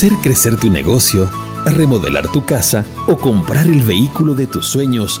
Hacer crecer tu negocio, remodelar tu casa o comprar el vehículo de tus sueños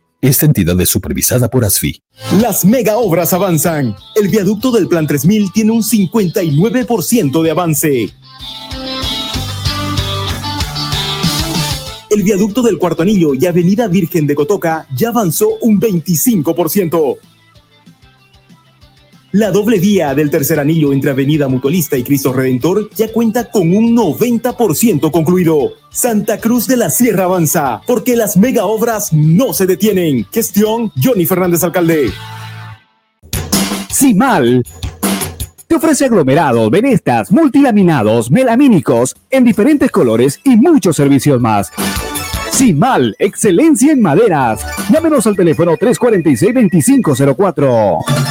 Esta entidad es supervisada por ASFI. Las mega obras avanzan. El viaducto del Plan 3000 tiene un 59% de avance. El viaducto del Cuarto Anillo y Avenida Virgen de Cotoca ya avanzó un 25%. La doble vía del tercer anillo entre Avenida Mutualista y Cristo Redentor ya cuenta con un 90% concluido. Santa Cruz de la Sierra avanza, porque las mega obras no se detienen. Gestión Johnny Fernández Alcalde. Simal te ofrece aglomerados, venestas, multilaminados, melamínicos en diferentes colores y muchos servicios más. Simal, excelencia en maderas. Llámenos al teléfono 346-2504.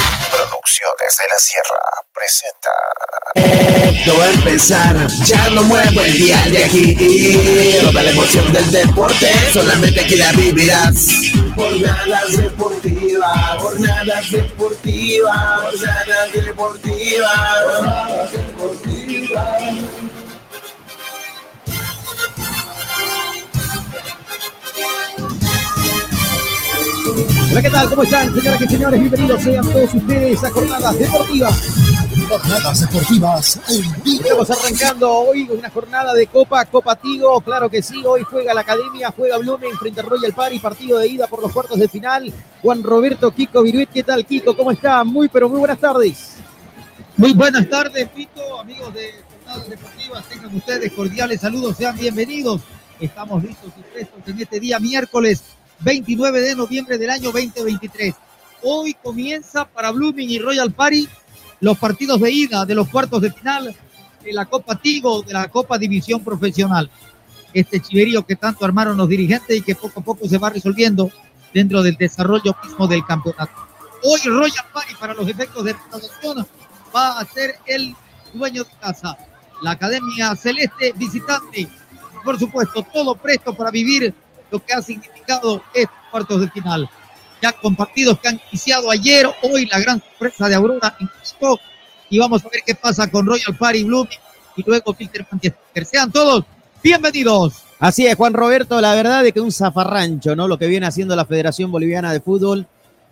De la Sierra presenta. A empezar, ya no muevo el día de aquí. Toda la emoción del deporte, solamente aquí la vivirás. Jornadas deportivas, jornadas deportivas, jornadas deportivas, jornadas deportivas. Hola, ¿qué tal? ¿Cómo están, señoras y señores? Bienvenidos sean todos ustedes a Jornadas Deportivas. Jornadas Deportivas Estamos arrancando hoy una jornada de Copa, Copa Tigo, claro que sí, hoy juega la Academia, juega Blumen frente a Royal Party, partido de ida por los cuartos de final. Juan Roberto Kiko Viruit, ¿qué tal Kiko? ¿Cómo está? Muy, pero muy buenas tardes. Muy buenas tardes, Pito, amigos de Jornadas Deportivas, tengan ustedes cordiales saludos, sean bienvenidos. Estamos listos y prestos en este día miércoles 29 de noviembre del año 2023. Hoy comienza para Blooming y Royal Party los partidos de ida de los cuartos de final de la Copa Tigo, de la Copa División Profesional. Este chiverío que tanto armaron los dirigentes y que poco a poco se va resolviendo dentro del desarrollo mismo del campeonato. Hoy Royal Party, para los efectos de recaudación, va a ser el dueño de casa. La Academia Celeste visitante. Por supuesto, todo presto para vivir lo que ha significado estos cuartos de final. Ya con partidos que han iniciado ayer, hoy la gran sorpresa de Aurora en Cusco, y vamos a ver qué pasa con Royal Party Blooming y luego Peter Manchester. Sean todos bienvenidos. Así es, Juan Roberto, la verdad es que un zafarrancho, ¿no? Lo que viene haciendo la Federación Boliviana de Fútbol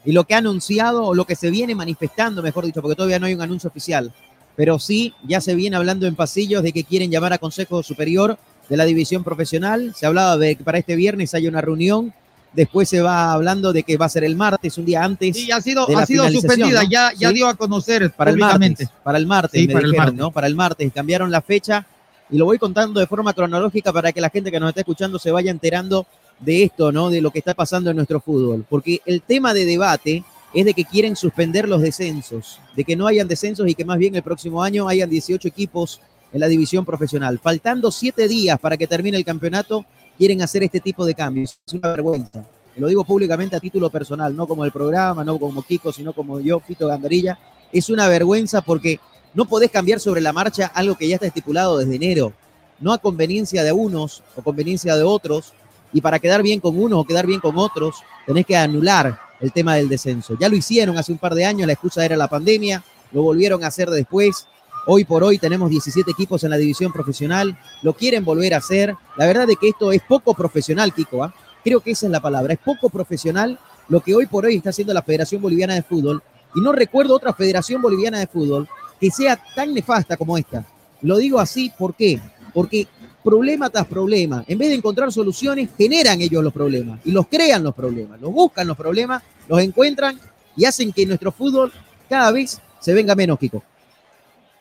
y lo que ha anunciado, o lo que se viene manifestando, mejor dicho, porque todavía no hay un anuncio oficial, pero sí ya se viene hablando en pasillos de que quieren llamar a Consejo Superior de la División Profesional. Se hablaba de que para este viernes hay una reunión. Después se va hablando de que va a ser el martes, un día antes. Sí, ha sido, ha sido suspendida, ya, ya dio a conocer para el martes. Para el martes, me para dijeron, el martes. ¿no? Para el martes. Cambiaron la fecha y lo voy contando de forma cronológica para que la gente que nos está escuchando se vaya enterando de esto, ¿no? De lo que está pasando en nuestro fútbol. Porque el tema de debate es de que quieren suspender los descensos, de que no hayan descensos y que más bien el próximo año hayan 18 equipos en la división profesional. Faltando siete días para que termine el campeonato, quieren hacer este tipo de cambios. Es una vergüenza. Lo digo públicamente a título personal, no como el programa, no como Kiko, sino como yo, Fito Gandarilla. Es una vergüenza porque no podés cambiar sobre la marcha algo que ya está estipulado desde enero, no a conveniencia de unos o conveniencia de otros, y para quedar bien con unos o quedar bien con otros, tenés que anular el tema del descenso. Ya lo hicieron hace un par de años, la excusa era la pandemia, lo volvieron a hacer después. Hoy por hoy tenemos 17 equipos en la división profesional, lo quieren volver a hacer. La verdad es que esto es poco profesional, Kiko. ¿ah? Creo que esa es la palabra, es poco profesional lo que hoy por hoy está haciendo la Federación Boliviana de Fútbol. Y no recuerdo otra Federación Boliviana de Fútbol que sea tan nefasta como esta. Lo digo así, ¿por qué? Porque problema tras problema, en vez de encontrar soluciones, generan ellos los problemas y los crean los problemas, los buscan los problemas, los encuentran y hacen que nuestro fútbol cada vez se venga menos, Kiko.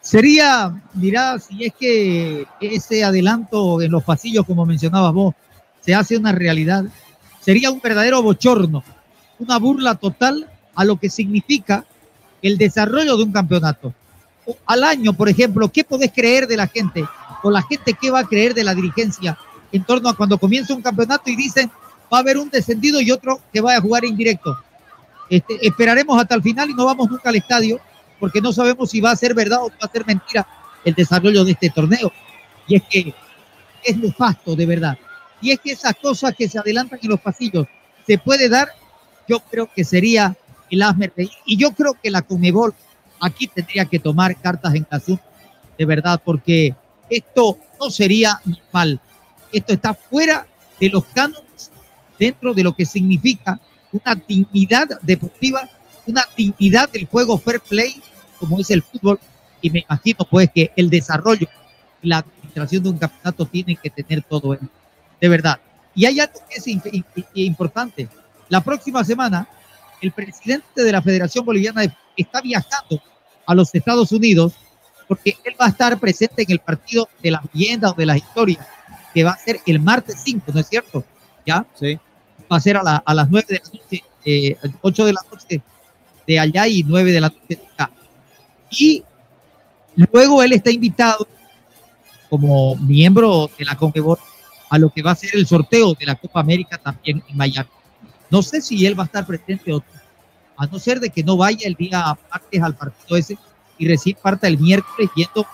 Sería, mirá, si es que ese adelanto en los pasillos, como mencionabas vos, se hace una realidad, sería un verdadero bochorno, una burla total a lo que significa el desarrollo de un campeonato al año, por ejemplo, ¿qué podés creer de la gente? O la gente, ¿qué va a creer de la dirigencia en torno a cuando comienza un campeonato y dicen va a haber un descendido y otro que va a jugar indirecto? Este, esperaremos hasta el final y no vamos nunca al estadio porque no sabemos si va a ser verdad o va a ser mentira el desarrollo de este torneo. Y es que es nefasto, de verdad. Y es que esas cosas que se adelantan en los pasillos se puede dar, yo creo que sería el asmer. Y yo creo que la Comebol aquí tendría que tomar cartas en asunto, de verdad, porque esto no sería normal. Esto está fuera de los cánones, dentro de lo que significa una dignidad deportiva, una dignidad del juego fair play, como es el fútbol. Y me imagino, pues, que el desarrollo y la administración de un campeonato tienen que tener todo eso, de verdad. Y hay algo que es importante. La próxima semana, el presidente de la Federación Boliviana de está viajando a los Estados Unidos porque él va a estar presente en el partido de las leyendas o de las historias, que va a ser el martes 5, ¿no es cierto? ¿Ya? Sí. Va a ser a, a las 9 de la noche, eh, 8 de la noche de allá y 9 de la noche de acá. Y luego él está invitado como miembro de la CONMEBOL a lo que va a ser el sorteo de la Copa América también en Miami. No sé si él va a estar presente o a no ser de que no vaya el día martes al partido ese y recién parte el miércoles yendo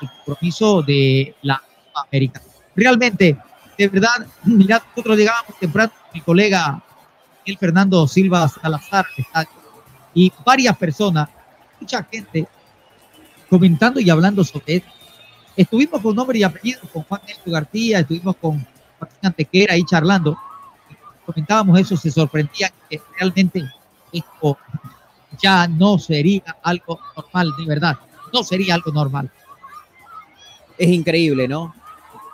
al compromiso de la América. Realmente, de verdad, mira, nosotros llegábamos temprano, mi colega el Fernando Silva Salazar y varias personas, mucha gente comentando y hablando sobre esto. Estuvimos con nombre y apellido con Juan Néstor García, estuvimos con Martín Antequera ahí charlando. comentábamos eso, se sorprendía que realmente esto ya no sería algo normal, de verdad, no sería algo normal. Es increíble, ¿no?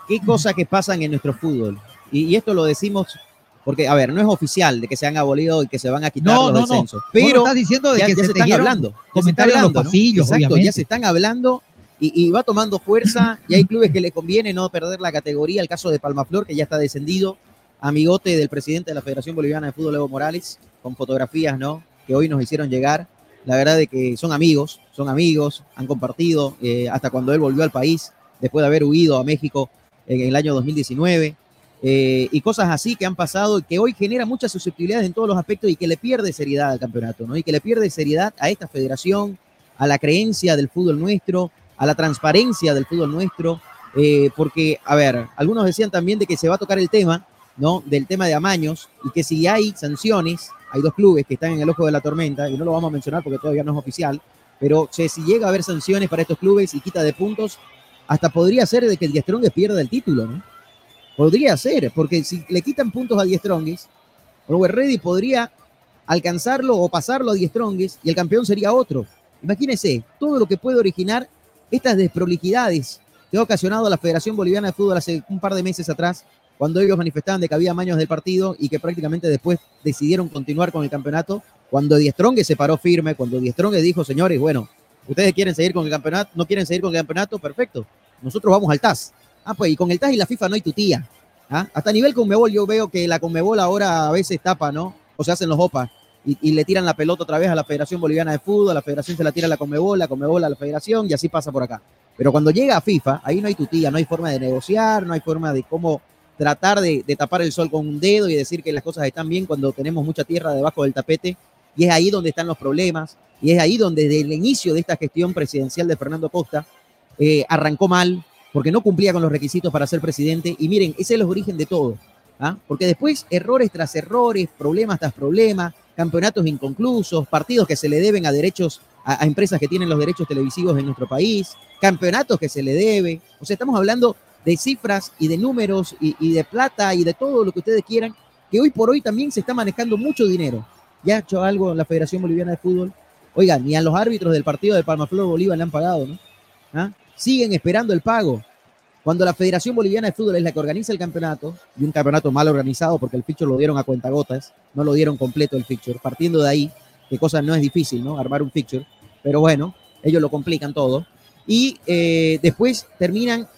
Qué cosas que pasan en nuestro fútbol. Y, esto lo decimos porque, a ver, no es oficial de que se han abolido y que se van a quitar los descensos. Pero estás diciendo de que se, están hablando. Los pasillos, Exacto, ya se están hablando y, va tomando fuerza. Y hay clubes que le conviene no perder la categoría. El caso de Palmaflor, que ya está descendido. Amigote del presidente de la Federación Boliviana de Fútbol, Evo Morales, con fotografías, ¿no? Que hoy nos hicieron llegar. La verdad de que son amigos, son amigos, han compartido eh, hasta cuando él volvió al país, después de haber huido a México en el año 2019. Eh, y cosas así que han pasado y que hoy genera muchas susceptibilidades en todos los aspectos y que le pierde seriedad al campeonato, ¿no? Y que le pierde seriedad a esta federación, a la creencia del fútbol nuestro, a la transparencia del fútbol nuestro, eh, porque, a ver, algunos decían también de que se va a tocar el tema ¿no? Del tema de amaños y que si hay sanciones, hay dos clubes que están en el ojo de la tormenta y no lo vamos a mencionar porque todavía no es oficial, pero si llega a haber sanciones para estos clubes y quita de puntos, hasta podría ser de que el Strongest pierda el título, ¿no? Podría ser, porque si le quitan puntos a Strongest, Robert Ready podría alcanzarlo o pasarlo a Strongest y el campeón sería otro. Imagínense todo lo que puede originar estas desprolijidades que ha ocasionado la Federación Boliviana de Fútbol hace un par de meses atrás, cuando ellos manifestaban de que había maños del partido y que prácticamente después decidieron continuar con el campeonato cuando Die se paró firme, cuando Die dijo, señores, bueno, ustedes quieren seguir con el campeonato, no quieren seguir con el campeonato, perfecto. Nosotros vamos al TAS. Ah, pues, y con el TAS y la FIFA no hay tutía. ¿Ah? Hasta a nivel Conmebol yo veo que la Conmebol ahora a veces tapa, ¿no? O se hacen los OPA y, le tiran la pelota otra vez a la Federación Boliviana de Fútbol, la Federación se la tira a la Conmebol, la Conmebol a la Federación y así pasa por acá. Pero cuando llega a FIFA, ahí no hay tutía, no hay forma de negociar, no hay forma de cómo tratar de, de tapar el sol con un dedo y decir que las cosas están bien cuando tenemos mucha tierra debajo del tapete y es ahí donde están los problemas, y es ahí donde desde el inicio de esta gestión presidencial de Fernando Costa eh, arrancó mal, porque no cumplía con los requisitos para ser presidente, y miren, ese es el origen de todo, ¿ah? porque después errores tras errores, problemas tras problemas, campeonatos inconclusos, partidos que se le deben a derechos, a, empresas que tienen los derechos televisivos en nuestro país, campeonatos que se le debe, o sea, estamos hablando de cifras y de números y, de plata y de todo lo que ustedes quieran, que hoy por hoy también se está manejando mucho dinero ya ha hecho algo la Federación Boliviana de Fútbol. Oigan, ni a los árbitros del partido de Palmaflor Bolívar le han pagado, ¿no? ¿Ah? Siguen esperando el pago. Cuando la Federación Boliviana de Fútbol es la que organiza el campeonato, y un campeonato mal organizado porque el fixture lo dieron a cuentagotas, no lo dieron completo el fixture, partiendo de ahí, que cosa no es difícil, ¿no? Armar un fixture, pero bueno, ellos lo complican todo. Y eh, después terminan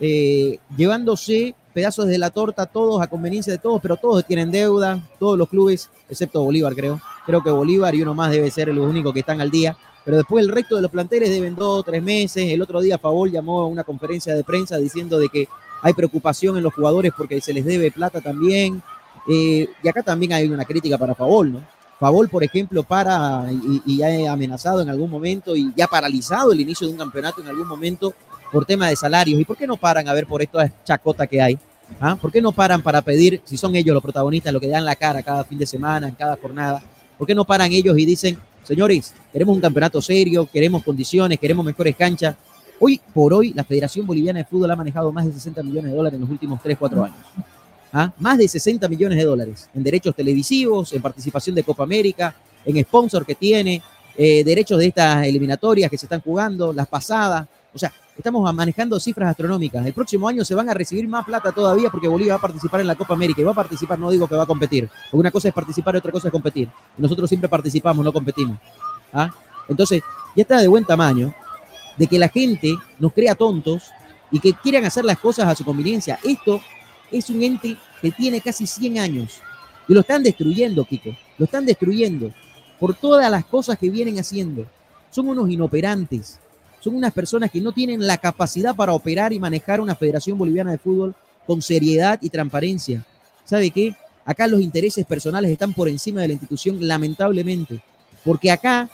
eh, llevándose pedazos de la torta, todos a conveniencia de todos, pero todos tienen deuda, todos los clubes, excepto Bolívar, creo. Creo que Bolívar y uno más debe ser los únicos que están al día. Pero después el resto de los planteles deben dos tres meses. El otro día Favol llamó a una conferencia de prensa diciendo de que hay preocupación en los jugadores porque se les debe plata también. Eh, y acá también hay una crítica para Favol, ¿no? Favol, por ejemplo, para y, y ha amenazado en algún momento y ya ha paralizado el inicio de un campeonato en algún momento por tema de salarios. ¿Y por qué no paran a ver por esta chacota que hay? ¿Ah? ¿Por qué no paran para pedir, si son ellos los protagonistas, lo que dan la cara cada fin de semana, en cada jornada? ¿Por qué no paran ellos y dicen, señores, queremos un campeonato serio, queremos condiciones, queremos mejores canchas? Hoy por hoy, la Federación Boliviana de Fútbol ha manejado más de 60 millones de dólares en los últimos 3, 4 años. ¿Ah? Más de 60 millones de dólares en derechos televisivos, en participación de Copa América, en sponsor que tiene, eh, derechos de estas eliminatorias que se están jugando, las pasadas. O sea, Estamos manejando cifras astronómicas. El próximo año se van a recibir más plata todavía porque Bolivia va a participar en la Copa América y va a participar, no digo que va a competir. Una cosa es participar y otra cosa es competir. Nosotros siempre participamos, no competimos. ¿Ah? Entonces, ya está de buen tamaño de que la gente nos crea tontos y que quieran hacer las cosas a su conveniencia. Esto es un ente que tiene casi 100 años y lo están destruyendo, Kiko. Lo están destruyendo por todas las cosas que vienen haciendo. Son unos inoperantes son unas personas que no tienen la capacidad para operar y manejar una Federación Boliviana de Fútbol con seriedad y transparencia. ¿Sabe qué? Acá los intereses personales están por encima de la institución, lamentablemente. Porque acá,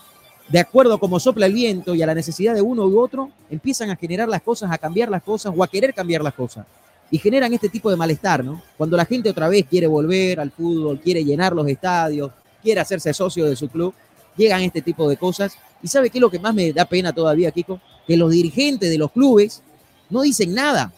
de acuerdo a cómo sopla el viento y a la necesidad de uno u otro, empiezan a generar las cosas, a cambiar las cosas o a querer cambiar las cosas. Y generan este tipo de malestar, ¿no? Cuando la gente otra vez quiere volver al fútbol, quiere llenar los estadios, quiere hacerse socio de su club, llegan este tipo de cosas. ¿Y sabe qué es lo que más me da pena todavía, Kiko? Que los dirigentes de los clubes no dicen nada.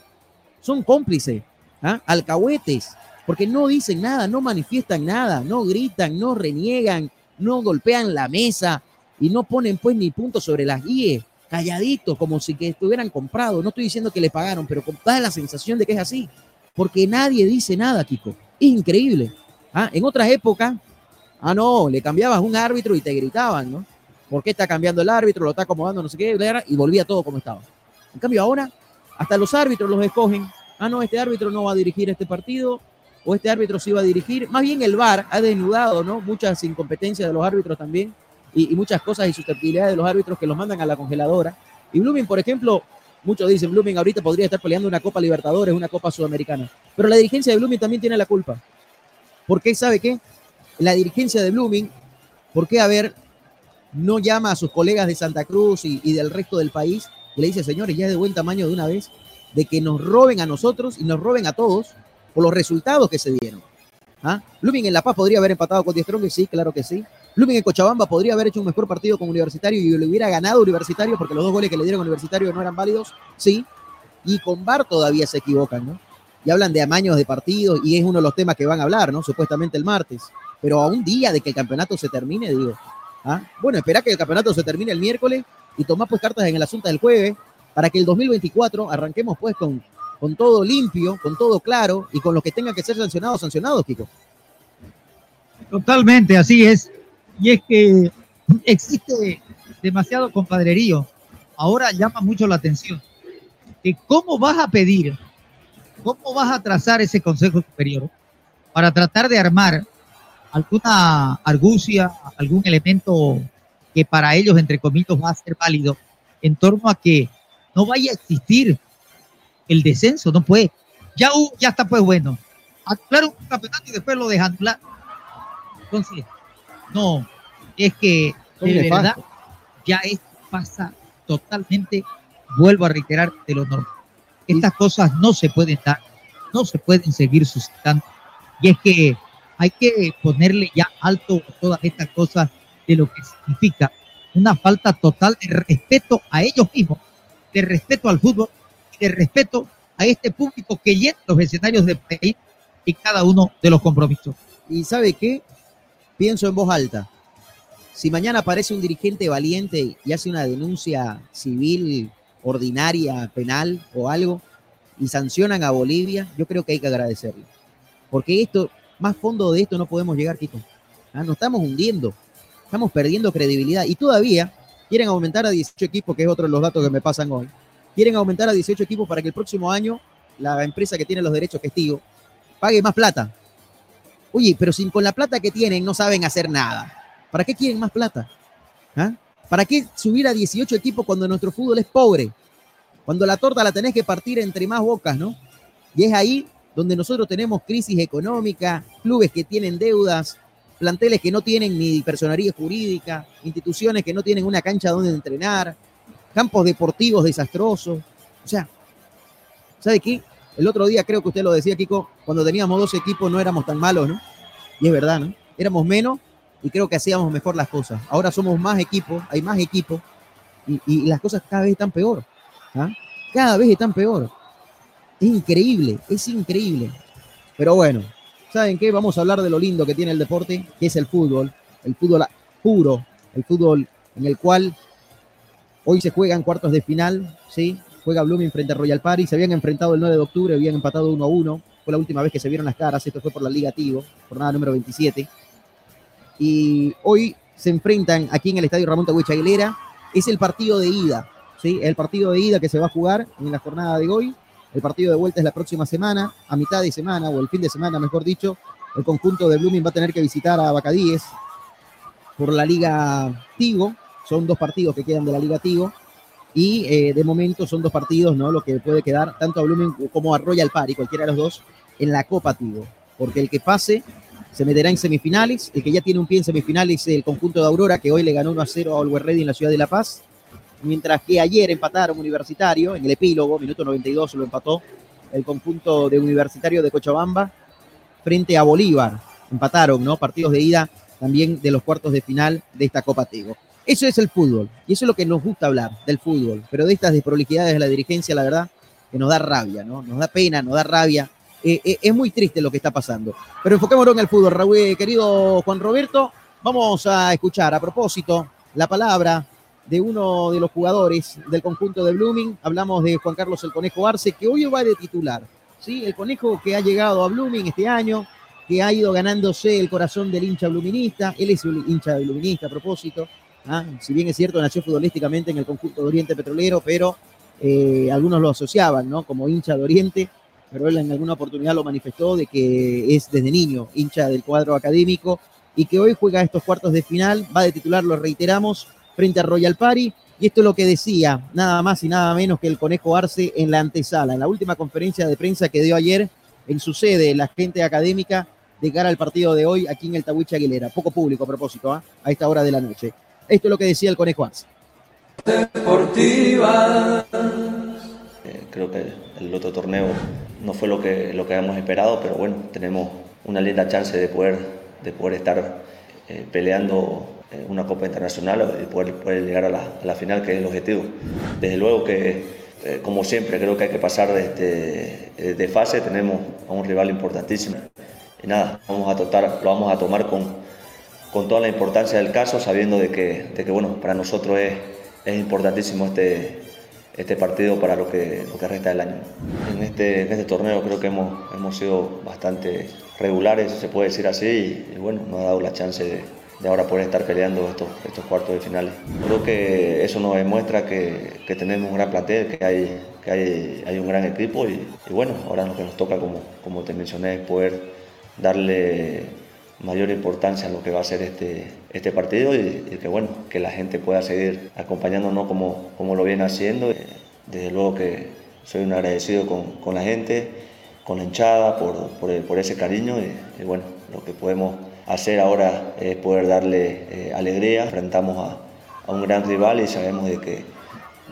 Son cómplices, ¿ah? alcahuetes, porque no dicen nada, no manifiestan nada, no gritan, no reniegan, no golpean la mesa y no ponen pues ni punto sobre las guías, calladitos, como si que estuvieran comprados. No estoy diciendo que le pagaron, pero da la sensación de que es así, porque nadie dice nada, Kiko. Es increíble. ¿ah? En otras épocas, Ah, no, le cambiabas un árbitro y te gritaban, ¿no? ¿Por qué está cambiando el árbitro? Lo está acomodando, no sé qué, y volvía todo como estaba. En cambio, ahora, hasta los árbitros los escogen. Ah, no, este árbitro no va a dirigir este partido, o este árbitro sí va a dirigir. Más bien el VAR ha desnudado, ¿no? Muchas incompetencias de los árbitros también, y, muchas cosas y susceptibilidades de los árbitros que los mandan a la congeladora. Y Blooming, por ejemplo, muchos dicen, Blooming ahorita podría estar peleando una Copa Libertadores, una Copa Sudamericana. Pero la dirigencia de Blooming también tiene la culpa. ¿Por qué? ¿Sabe qué? la dirigencia de Blooming, ¿por qué a ver no llama a sus colegas de Santa Cruz y, del resto del país y le dice, señores, ya es de buen tamaño de una vez, de que nos roben a nosotros y nos roben a todos por los resultados que se dieron. ¿Ah? Blooming en La Paz podría haber empatado con Strong, sí, claro que sí. Blooming en Cochabamba podría haber hecho un mejor partido con Universitario y le hubiera ganado Universitario porque los dos goles que le dieron a Universitario no eran válidos, sí. Y con Bar todavía se equivocan, ¿no? Y hablan de amaños de partidos y es uno de los temas que van a hablar, ¿no? Supuestamente el martes. Pero a un día de que el campeonato se termine, digo. ¿Ah? Bueno, espera que el campeonato se termine el miércoles y tomar pues cartas en el asunto del jueves para que el 2024 arranquemos pues con, con todo limpio, con todo claro y con los que tengan que ser sancionados, sancionados, Kiko. Totalmente, así es. Y es que existe demasiado compadrerío. Ahora llama mucho la atención que cómo vas a pedir, cómo vas a trazar ese Consejo Superior para tratar de armar alguna argucia, algún elemento que para ellos, entre comillas, va a ser válido en torno a que no vaya a existir el descenso, no puede. Ya, ya está pues bueno. Anular un campeonato y después lo dejan anular. Entonces, no, es que de verdad ya esto pasa totalmente, vuelvo a reiterar, de lo normal. Estas cosas no se pueden dar, no se pueden seguir suscitando. Y es que hay que ponerle ya alto todas estas cosas de lo que significa una falta total de respeto a ellos mismos, de respeto al fútbol y de respeto a este público que llena los escenarios de país y cada uno de los compromisos. ¿Y sabe qué? Pienso en voz alta. Si mañana aparece un dirigente valiente y hace una denuncia civil, ordinaria, penal o algo, y sancionan a Bolivia, yo creo que hay que agradecerle. Porque esto, más fondo de esto no podemos llegar, Kiko. ¿Ah? Nos estamos hundiendo, estamos perdiendo credibilidad y todavía quieren aumentar a 18 equipos, que es otro de los datos que me pasan hoy. Quieren aumentar a 18 equipos para que el próximo año la empresa que tiene los derechos testigos pague más plata. Oye, pero sin con la plata que tienen no saben hacer nada. ¿Para qué quieren más plata? ¿Ah? ¿Para qué subir a 18 equipos cuando nuestro fútbol es pobre? Cuando la torta la tenés que partir entre más bocas, ¿no? Y es ahí donde nosotros tenemos crisis económica, clubes que tienen deudas, planteles que no tienen ni personería jurídica, instituciones que no tienen una cancha donde entrenar, campos deportivos desastrosos. O sea, ¿sabe qué? El otro día creo que usted lo decía, Kiko, cuando teníamos dos equipos no éramos tan malos, ¿no? Y es verdad, ¿no? Éramos menos y creo que hacíamos mejor las cosas. Ahora somos más equipos, hay más equipos y, las cosas cada vez están peor. ¿ah? Cada vez están peor. Increíble, es increíble. Pero bueno, ¿saben qué? Vamos a hablar de lo lindo que tiene el deporte, que es el fútbol, el fútbol puro, el fútbol en el cual hoy se juegan cuartos de final, ¿sí? Juega Blooming frente a Royal Paris, se habían enfrentado el 9 de octubre, habían empatado 1 a 1, fue la última vez que se vieron las caras, esto fue por la Liga Tigo, jornada número 27. Y hoy se enfrentan aquí en el Estadio Ramón Tagüich Aguilera, es el partido de ida, ¿sí? El partido de ida que se va a jugar en la jornada de hoy el partido de vuelta es la próxima semana, a mitad de semana, o el fin de semana, mejor dicho. El conjunto de Blooming va a tener que visitar a Bacadíes por la Liga Tigo. Son dos partidos que quedan de la Liga Tigo. Y eh, de momento son dos partidos, ¿no? Lo que puede quedar tanto a Blooming como a Royal Party, cualquiera de los dos, en la Copa Tigo. Porque el que pase se meterá en semifinales. El que ya tiene un pie en semifinales es el conjunto de Aurora, que hoy le ganó 1 a 0 a Always Ready en la ciudad de La Paz mientras que ayer empataron Universitario, en el epílogo, minuto 92 lo empató el conjunto de Universitario de Cochabamba frente a Bolívar. Empataron, ¿no? Partidos de ida también de los cuartos de final de esta Copa Tego. Eso es el fútbol, y eso es lo que nos gusta hablar del fútbol, pero de estas desprolijidades de la dirigencia, la verdad, que nos da rabia, ¿no? Nos da pena, nos da rabia. Eh, eh, es muy triste lo que está pasando. Pero enfocémonos en el fútbol, Raúl, eh, querido Juan Roberto. Vamos a escuchar a propósito la palabra de uno de los jugadores del conjunto de Blooming. Hablamos de Juan Carlos el Conejo Arce, que hoy va de titular. ¿sí? El Conejo que ha llegado a Blooming este año, que ha ido ganándose el corazón del hincha bluminista. Él es un hincha bluminista a propósito. ¿ah? Si bien es cierto, nació futbolísticamente en el conjunto de Oriente Petrolero, pero eh, algunos lo asociaban ¿no? como hincha de Oriente. Pero él en alguna oportunidad lo manifestó de que es desde niño hincha del cuadro académico y que hoy juega estos cuartos de final, va de titular, lo reiteramos, frente a Royal Party. Y esto es lo que decía, nada más y nada menos que el Conejo Arce en la antesala, en la última conferencia de prensa que dio ayer en su sede, la gente académica, de cara al partido de hoy aquí en el Tahuiche Aguilera. Poco público a propósito, ¿ah? a esta hora de la noche. Esto es lo que decía el Conejo Arce. Deportiva. Eh, creo que el otro torneo no fue lo que, lo que habíamos esperado, pero bueno, tenemos una linda chance de poder, de poder estar eh, peleando eh, una Copa Internacional y poder, poder llegar a la, final, que es el objetivo. Desde luego que, eh, como siempre, creo que hay que pasar de, de, fase, tenemos a un rival importantísimo. Y nada, vamos a lo vamos a tomar con, con toda la importancia del caso, sabiendo de que, de que bueno, para nosotros es, es importantísimo este, este partido para lo que, lo que resta del año. En este, en este torneo creo que hemos, hemos sido bastante regulares, se puede decir así, y, y bueno, nos ha dado la chance de, de, ahora poder estar peleando estos, estos cuartos de finales. Creo que eso nos demuestra que, que tenemos un gran plantel, que hay, que hay, hay un gran equipo y, bueno, ahora lo que nos toca, como, como te mencioné, es poder darle mayor importancia a lo que va a ser este, este partido y, que bueno, que la gente pueda seguir acompañándonos como, como lo viene haciendo. Desde luego que soy un agradecido con, con la gente, con la hinchada, por, por, ese cariño y, bueno, lo que podemos hacer ahora es poder darle eh, alegría. Enfrentamos a, un gran rival y sabemos de que,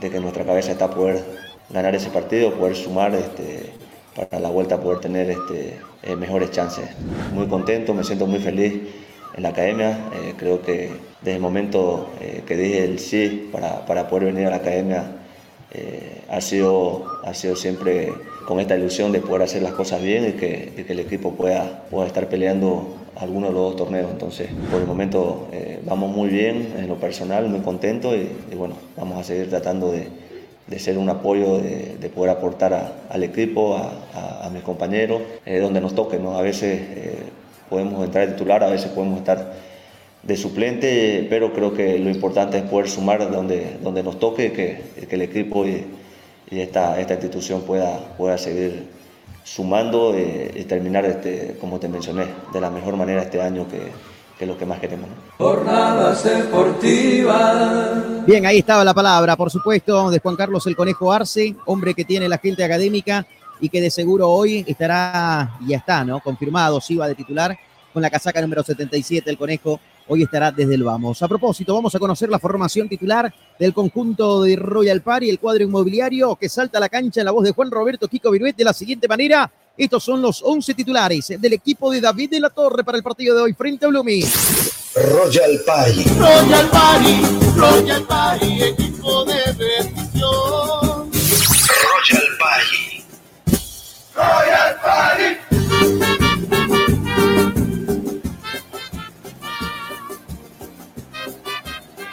de que nuestra cabeza está poder ganar ese partido, poder sumar este, para la vuelta poder tener este, eh, mejores chances. Muy contento, me siento muy feliz en la academia. Eh, creo que desde el momento eh, que dije el sí para, para, poder venir a la academia, eh, ha, sido, ha sido siempre con esta ilusión de poder hacer las cosas bien y que, y que el equipo pueda, pueda estar peleando alguno de los dos torneos. Entonces, por el momento vamos muy bien en lo personal, muy contento y, bueno, vamos a seguir tratando de de ser un apoyo, de, de poder aportar al equipo, a mis compañeros, eh, donde nos toque. ¿no? A veces eh, podemos entrar de titular, a veces podemos estar de suplente, pero creo que lo importante es poder sumar donde, donde nos toque, que, que el equipo y, y, esta, esta institución pueda, pueda seguir sumando eh, y terminar, este, como te mencioné, de la mejor manera este año que, que es lo que más queremos. ¿no? Jornadas deportivas. Bien, ahí estaba la palabra, por supuesto, de Juan Carlos el Conejo Arce, hombre que tiene la gente académica y que de seguro hoy estará, ya está, ¿no? Confirmado, si va de titular con la casaca número 77, el Conejo hoy estará desde el vamos. A propósito, vamos a conocer la formación titular del conjunto de Royal Party, el cuadro inmobiliario que salta a la cancha en la voz de Juan Roberto Kiko Viruet de la siguiente manera. Estos son los 11 titulares del equipo de David de la Torre para el partido de hoy frente a Blumi. Royal Party. Royal Party, Royal Party, equipo de bendición. Royal Party. Royal Party.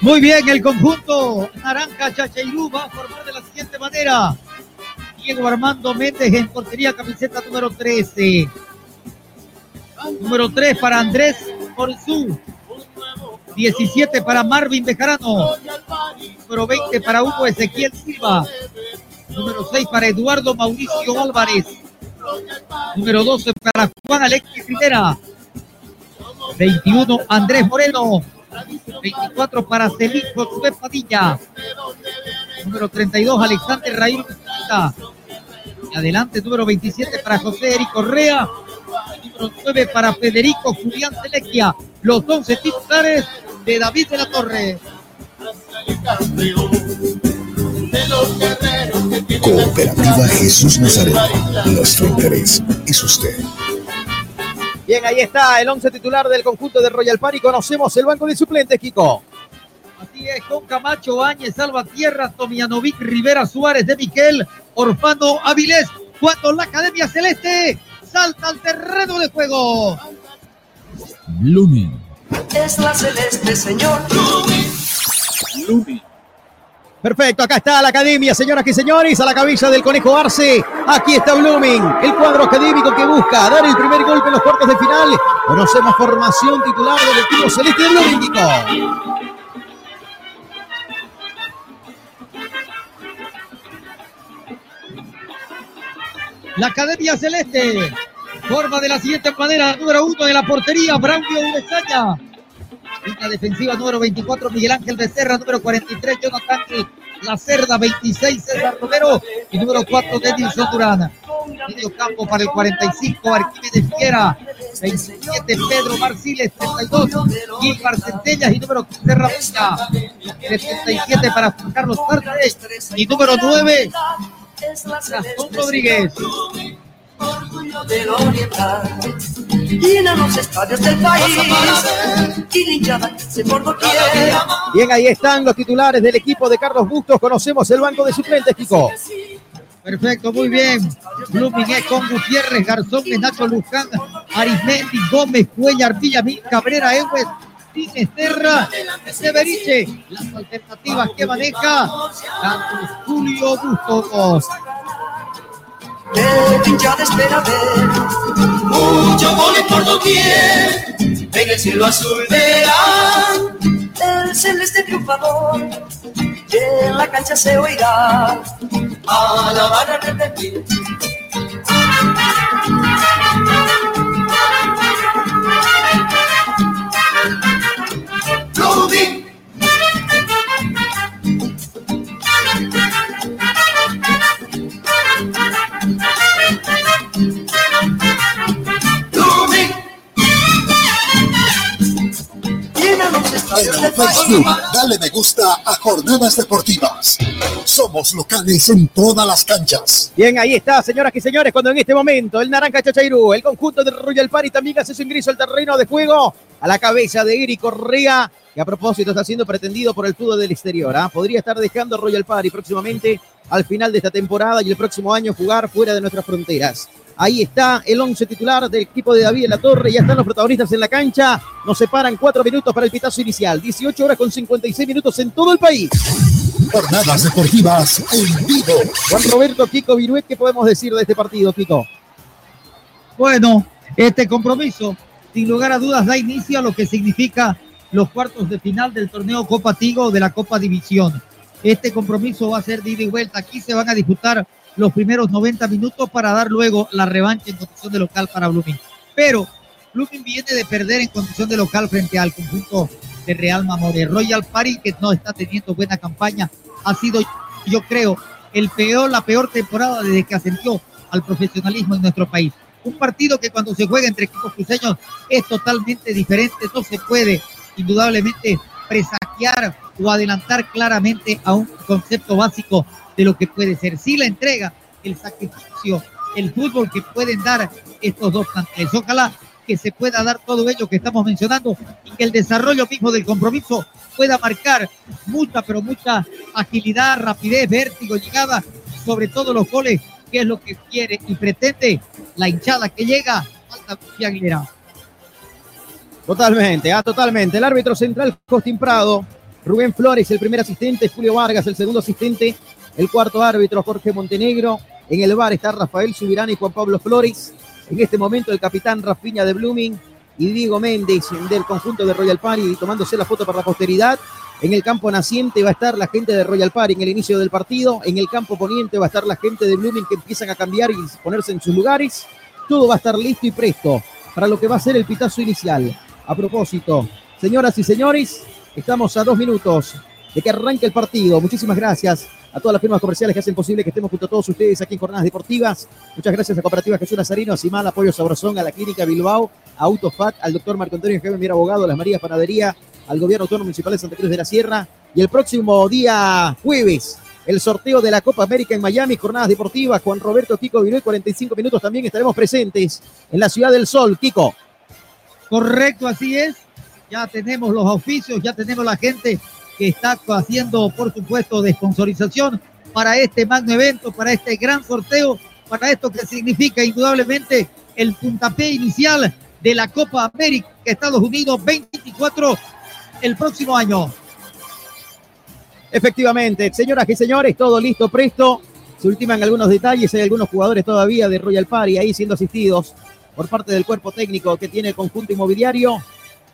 Muy bien, el conjunto Naranja Chachairú va a formar de la siguiente manera. Diego Armando Méndez en portería, camiseta número 13. Número 3 para Andrés Orzú. 17 para Marvin Bejarano. Número 20 para Hugo Ezequiel Silva. Número 6 para Eduardo Mauricio Álvarez. Número 12 para Juan Alexis Rivera. 21 Andrés Moreno. 24 para Celín Josué Padilla. Número 32 Alexander Raíl Adelante, número 27 para José Eric Correa. Número 9 para Federico Julián Selequia. Los 11 titulares de David de la Torre. Cooperativa Jesús Nazareno. Nuestro interés es usted. Bien, ahí está el 11 titular del conjunto de Royal Party. Conocemos el banco de suplentes, Kiko. Así es, con Camacho, Áñez, Salvatierra, Tomianovic, Rivera, Suárez, de Miquel, Orfano, Avilés, cuando la Academia Celeste salta al terreno de juego. Blooming. Es la celeste, señor. Blooming. Blooming. Perfecto, acá está la academia, señoras y señores, a la cabeza del Conejo Arce. Aquí está Blooming, el cuadro académico que busca dar el primer golpe en los cuartos de final. Conocemos formación titular del equipo celeste de Blooming. La Academia Celeste forma de la siguiente manera, número uno de la portería, Braulio Urezaña. Línea defensiva número 24, Miguel Ángel Becerra, número 43, Jonathan La Cerda, 26, César Romero y número 4, Denilson Durán. Medio campo para el 45, Arquímedes Figuera, 27, Pedro Marciles, 32, Gilmar Centellas y número 15, Ramírez, 77 para Juan Carlos Tardes y número 9, Gastón Rodríguez. Llenan los estadios del país y la hinchada se por doquier. Bien, ahí están los titulares del equipo de Carlos Bustos. Conocemos el banco de suplentes, Kiko. Perfecto, muy bien. Blooming es con Gutiérrez, Garzón, Nacho Luján, Arismendi, Gómez, Cuellar, Villamil, Cabrera, Ewes, Martínez Terra, Severiche. Las alternativas que maneja Carlos Julio Bustos. El hinchada espera ver mucho gol por doquier. En el cielo azul verán el celeste triunfador. Que en la cancha se oirá a la barra repetir. En del Facebook, dale me gusta a Jornadas Deportivas. Somos locales en todas las canchas. Bien, ahí está, señoras y señores, cuando en este momento el Naranja Chachairú, el conjunto de Royal Party también hace su ingreso al terreno de juego a la cabeza de Eri Correa, que a propósito está siendo pretendido por el fútbol del exterior. ¿ah? Podría estar dejando Royal Party próximamente al final de esta temporada y el próximo año jugar fuera de nuestras fronteras. Ahí está el once titular del equipo de David en la Torre. Ya están los protagonistas en la cancha. Nos separan cuatro minutos para el pitazo inicial. 18 horas con 56 minutos en todo el país. Jornadas Deportivas en vivo. Juan Roberto Kiko Viruet, ¿qué podemos decir de este partido, Kiko? Bueno, este compromiso, sin lugar a dudas, da inicio a lo que significa los cuartos de final del torneo Copa Tigo de la Copa División. Este compromiso va a ser de ida y vuelta. Aquí se van a disputar los primeros 90 minutos para dar luego la revancha en condición de local para Blooming. Pero Blooming viene de perder en condición de local frente al conjunto de Real Mamore. Royal Party, que no está teniendo buena campaña, ha sido, yo creo, el peor, la peor temporada desde que ascendió al profesionalismo en nuestro país. Un partido que cuando se juega entre equipos cruceños es totalmente diferente, no se puede indudablemente presagiar o adelantar claramente a un concepto básico de lo que puede ser. Sí, la entrega, el sacrificio, el fútbol que pueden dar estos dos planteles. Ojalá que se pueda dar todo ello que estamos mencionando y que el desarrollo mismo del compromiso pueda marcar mucha, pero mucha agilidad, rapidez, vértigo, llegada, sobre todo los goles, que es lo que quiere y pretende la hinchada que llega hasta Aguilera. Totalmente, ah, totalmente. El árbitro central, Costín Prado. Rubén Flores, el primer asistente. Julio Vargas, el segundo asistente. El cuarto árbitro, Jorge Montenegro. En el bar está Rafael Subirán y Juan Pablo Flores. En este momento, el capitán Rafiña de Blooming y Diego Méndez del conjunto de Royal Party tomándose la foto para la posteridad. En el campo naciente va a estar la gente de Royal Party en el inicio del partido. En el campo poniente va a estar la gente de Blooming que empiezan a cambiar y ponerse en sus lugares. Todo va a estar listo y presto para lo que va a ser el pitazo inicial. A propósito, señoras y señores, estamos a dos minutos de que arranque el partido. Muchísimas gracias a todas las firmas comerciales que hacen posible que estemos junto a todos ustedes aquí en Jornadas Deportivas. Muchas gracias a Cooperativa Jesús Nazarino, a Simal, Apoyo Sabrosón, a la Clínica Bilbao, a Autofat, al doctor Marco Antonio Javier Mier Abogado, a las Marías Panadería, al Gobierno Autónomo Municipal de Santa Cruz de la Sierra. Y el próximo día jueves, el sorteo de la Copa América en Miami, Jornadas Deportivas, Juan Roberto Kiko Viruet, 45 minutos también estaremos presentes en la Ciudad del Sol. Kiko. Correcto, así es. Ya tenemos los oficios, ya tenemos la gente que está haciendo, por supuesto, de sponsorización para este magno evento, para este gran sorteo, para esto que significa indudablemente el puntapié inicial de la Copa América Estados Unidos 2024 el próximo año. Efectivamente, señoras y señores, todo listo, presto. Se ultiman algunos detalles, hay algunos jugadores todavía de Royal Party ahí siendo asistidos por parte del cuerpo técnico que tiene el conjunto inmobiliario.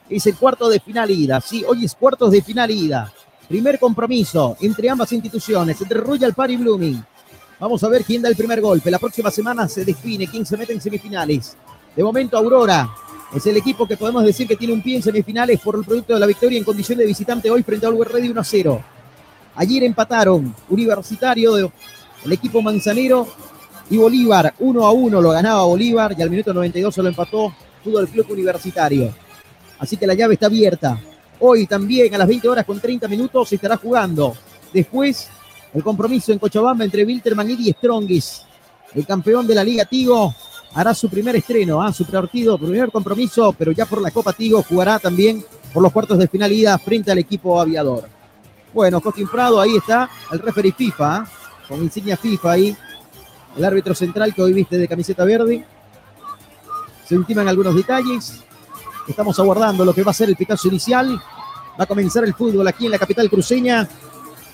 Es el cuarto de final ida, sí, hoy es cuartos de final ida. Primer compromiso entre ambas instituciones, entre Royal Party y Blooming. Vamos a ver quién da el primer golpe. La próxima semana se define quién se mete en semifinales. De momento, Aurora es el equipo que podemos decir que tiene un pie en semifinales por el producto de la victoria en condición de visitante hoy frente a Always Ready 1 0. Ayer empataron Universitario, el equipo manzanero y Bolívar 1 a 1 lo ganaba Bolívar y al minuto 92 se lo empató el club universitario. Así que la llave está abierta. Hoy también a las 20 horas con 30 minutos se estará jugando. Después el compromiso en Cochabamba entre Wilterman y Strongis. El campeón de la Liga Tigo hará su primer estreno, ¿ah? su partido, primer compromiso, pero ya por la Copa Tigo jugará también por los cuartos de final ida frente al equipo aviador. Bueno, Costin Prado, ahí está el referee FIFA, ¿ah? con insignia FIFA ahí, el árbitro central que hoy viste de camiseta verde. Se ultiman algunos detalles. Estamos aguardando lo que va a ser el Picasso inicial. Va a comenzar el fútbol aquí en la capital cruceña.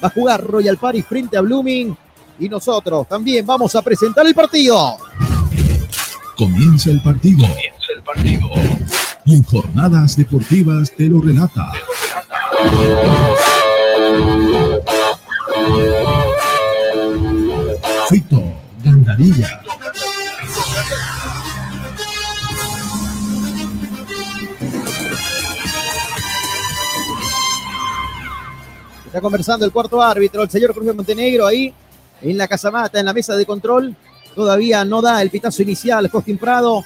Va a jugar Royal Paris frente a Blooming. Y nosotros también vamos a presentar el partido. Comienza el partido. Comienza el partido. Y en jornadas deportivas te lo relata. Fito Gandarilla. Está conversando el cuarto árbitro, el señor Cruz de Montenegro, ahí en la casamata, en la mesa de control. Todavía no da el pitazo inicial, Costin Prado.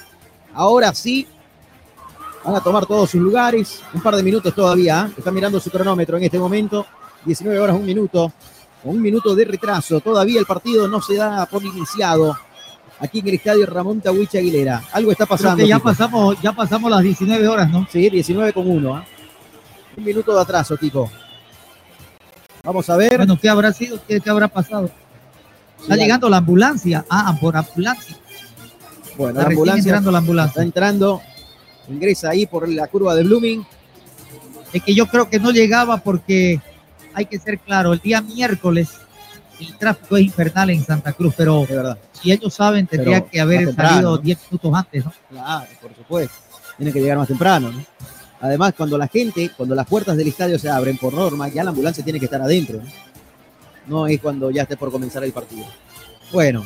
Ahora sí, van a tomar todos sus lugares. Un par de minutos todavía. ¿eh? Está mirando su cronómetro en este momento. 19 horas, un minuto. Un minuto de retraso. Todavía el partido no se da por iniciado. Aquí en el estadio Ramón Tawich Aguilera. Algo está pasando. ya pasamos, ya pasamos las 19 horas, ¿no? Sí, 19 con 1. ¿eh? Un minuto de atraso, Tico. Vamos a ver. Bueno, ¿qué habrá sido? ¿Qué, qué habrá pasado? Está llegando la ambulancia. Ah, por ambulancia. Bueno, Está la ambulancia, entrando la ambulancia. Está entrando. Ingresa ahí por la curva de Blooming. Es que yo creo que no llegaba porque hay que ser claro, el día miércoles el tráfico es infernal en Santa Cruz, pero si ellos saben tendría Pero que haber temprano, salido ¿no? 10 minutos antes, ¿no? Claro, por supuesto. Tiene que llegar más temprano. ¿no? Además, cuando la gente, cuando las puertas del estadio se abren por norma, ya la ambulancia tiene que estar adentro. No, es cuando ya esté por comenzar el partido. Bueno,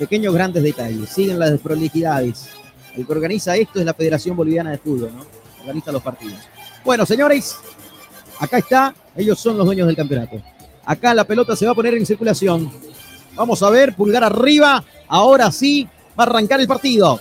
pequeños grandes detalles. Siguen las desprolijidades. El que organiza esto es la Federación Boliviana de Fútbol, ¿no? Organiza los partidos. Bueno, señores, acá está. Ellos son los dueños del campeonato. Acá la pelota se va a poner en circulación. Vamos a ver, pulgar arriba. Ahora sí, va a arrancar el partido.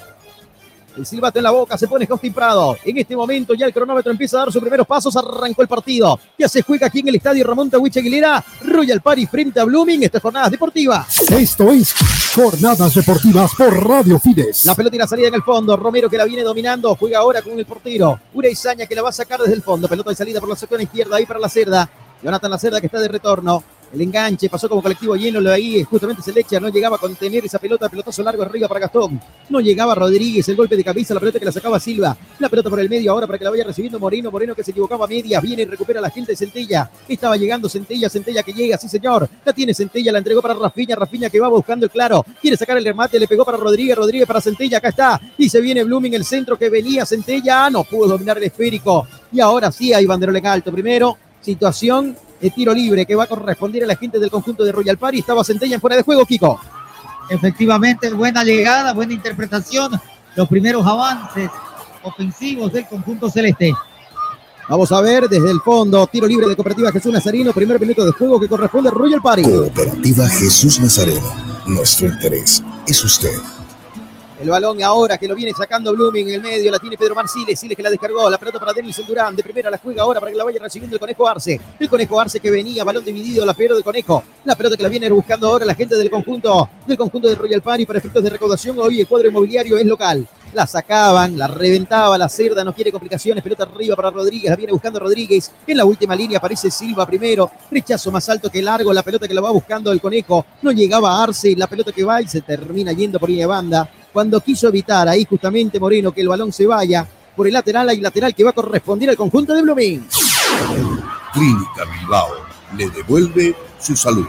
El silbato en la boca, se pone Costin Prado. En este momento ya el cronómetro empieza a dar sus primeros pasos, arrancó el partido. Ya se juega aquí en el estadio Ramón Tawich Aguilera. Royal Party frente a Blooming, estas jornadas deportivas. Esto es Jornadas Deportivas por Radio Fides. La pelota y la salida en el fondo. Romero que la viene dominando. Juega ahora con el portero. Una Izaña que la va a sacar desde el fondo. Pelota de salida por la sección izquierda. Ahí para la cerda. Jonathan La Cerda que está de retorno. El enganche pasó como colectivo lleno. Lo de ahí justamente se le echa. No llegaba a contener esa pelota. Pelotazo largo arriba para Gastón. No llegaba Rodríguez. El golpe de cabeza. La pelota que la sacaba Silva. La pelota por el medio ahora para que la vaya recibiendo Moreno. Moreno que se equivocaba a medias. Viene y recupera la gente de Centella. Estaba llegando Centella. Centella que llega. Sí, señor. La tiene Centella. La entregó para Rafiña. Rafiña que va buscando el claro. Quiere sacar el remate. Le pegó para Rodríguez. Rodríguez para Centella. Acá está. Y se viene Blooming el centro que venía Centella. No pudo dominar el esférico. Y ahora sí hay banderola en alto. Primero, situación de tiro libre que va a corresponder a la gente del conjunto de Royal Party. Estaba Centella en fuera de juego, Kiko. Efectivamente, buena llegada, buena interpretación. Los primeros avances ofensivos del conjunto celeste. Vamos a ver desde el fondo, tiro libre de Cooperativa Jesús Nazarino, primer minuto de juego que corresponde a Royal Party. Cooperativa Jesús Nazareno. Nuestro interés es usted. El balón ahora que lo viene sacando Blooming en el medio, la tiene Pedro Marciles, Siles que la descargó, la pelota para Denison Durán, de primera la juega ahora para que la vaya recibiendo el Conejo Arce. El Conejo Arce que venía, balón dividido, la pierde de Conejo. La pelota que la viene buscando ahora la gente del conjunto, del conjunto de Royal Party para efectos de recaudación. Hoy el cuadro inmobiliario es local. La sacaban, la reventaba, la cerda no quiere complicaciones, pelota arriba para Rodríguez, la viene buscando Rodríguez. En la última línea aparece Silva primero, rechazo más alto que largo, la pelota que la va buscando el Conejo. No llegaba Arce, la pelota que va y se termina yendo por línea de banda cuando quiso evitar ahí justamente Moreno que el balón se vaya por el lateral, hay lateral que va a corresponder al conjunto de Blooming. Clínica Bilbao le devuelve su salud.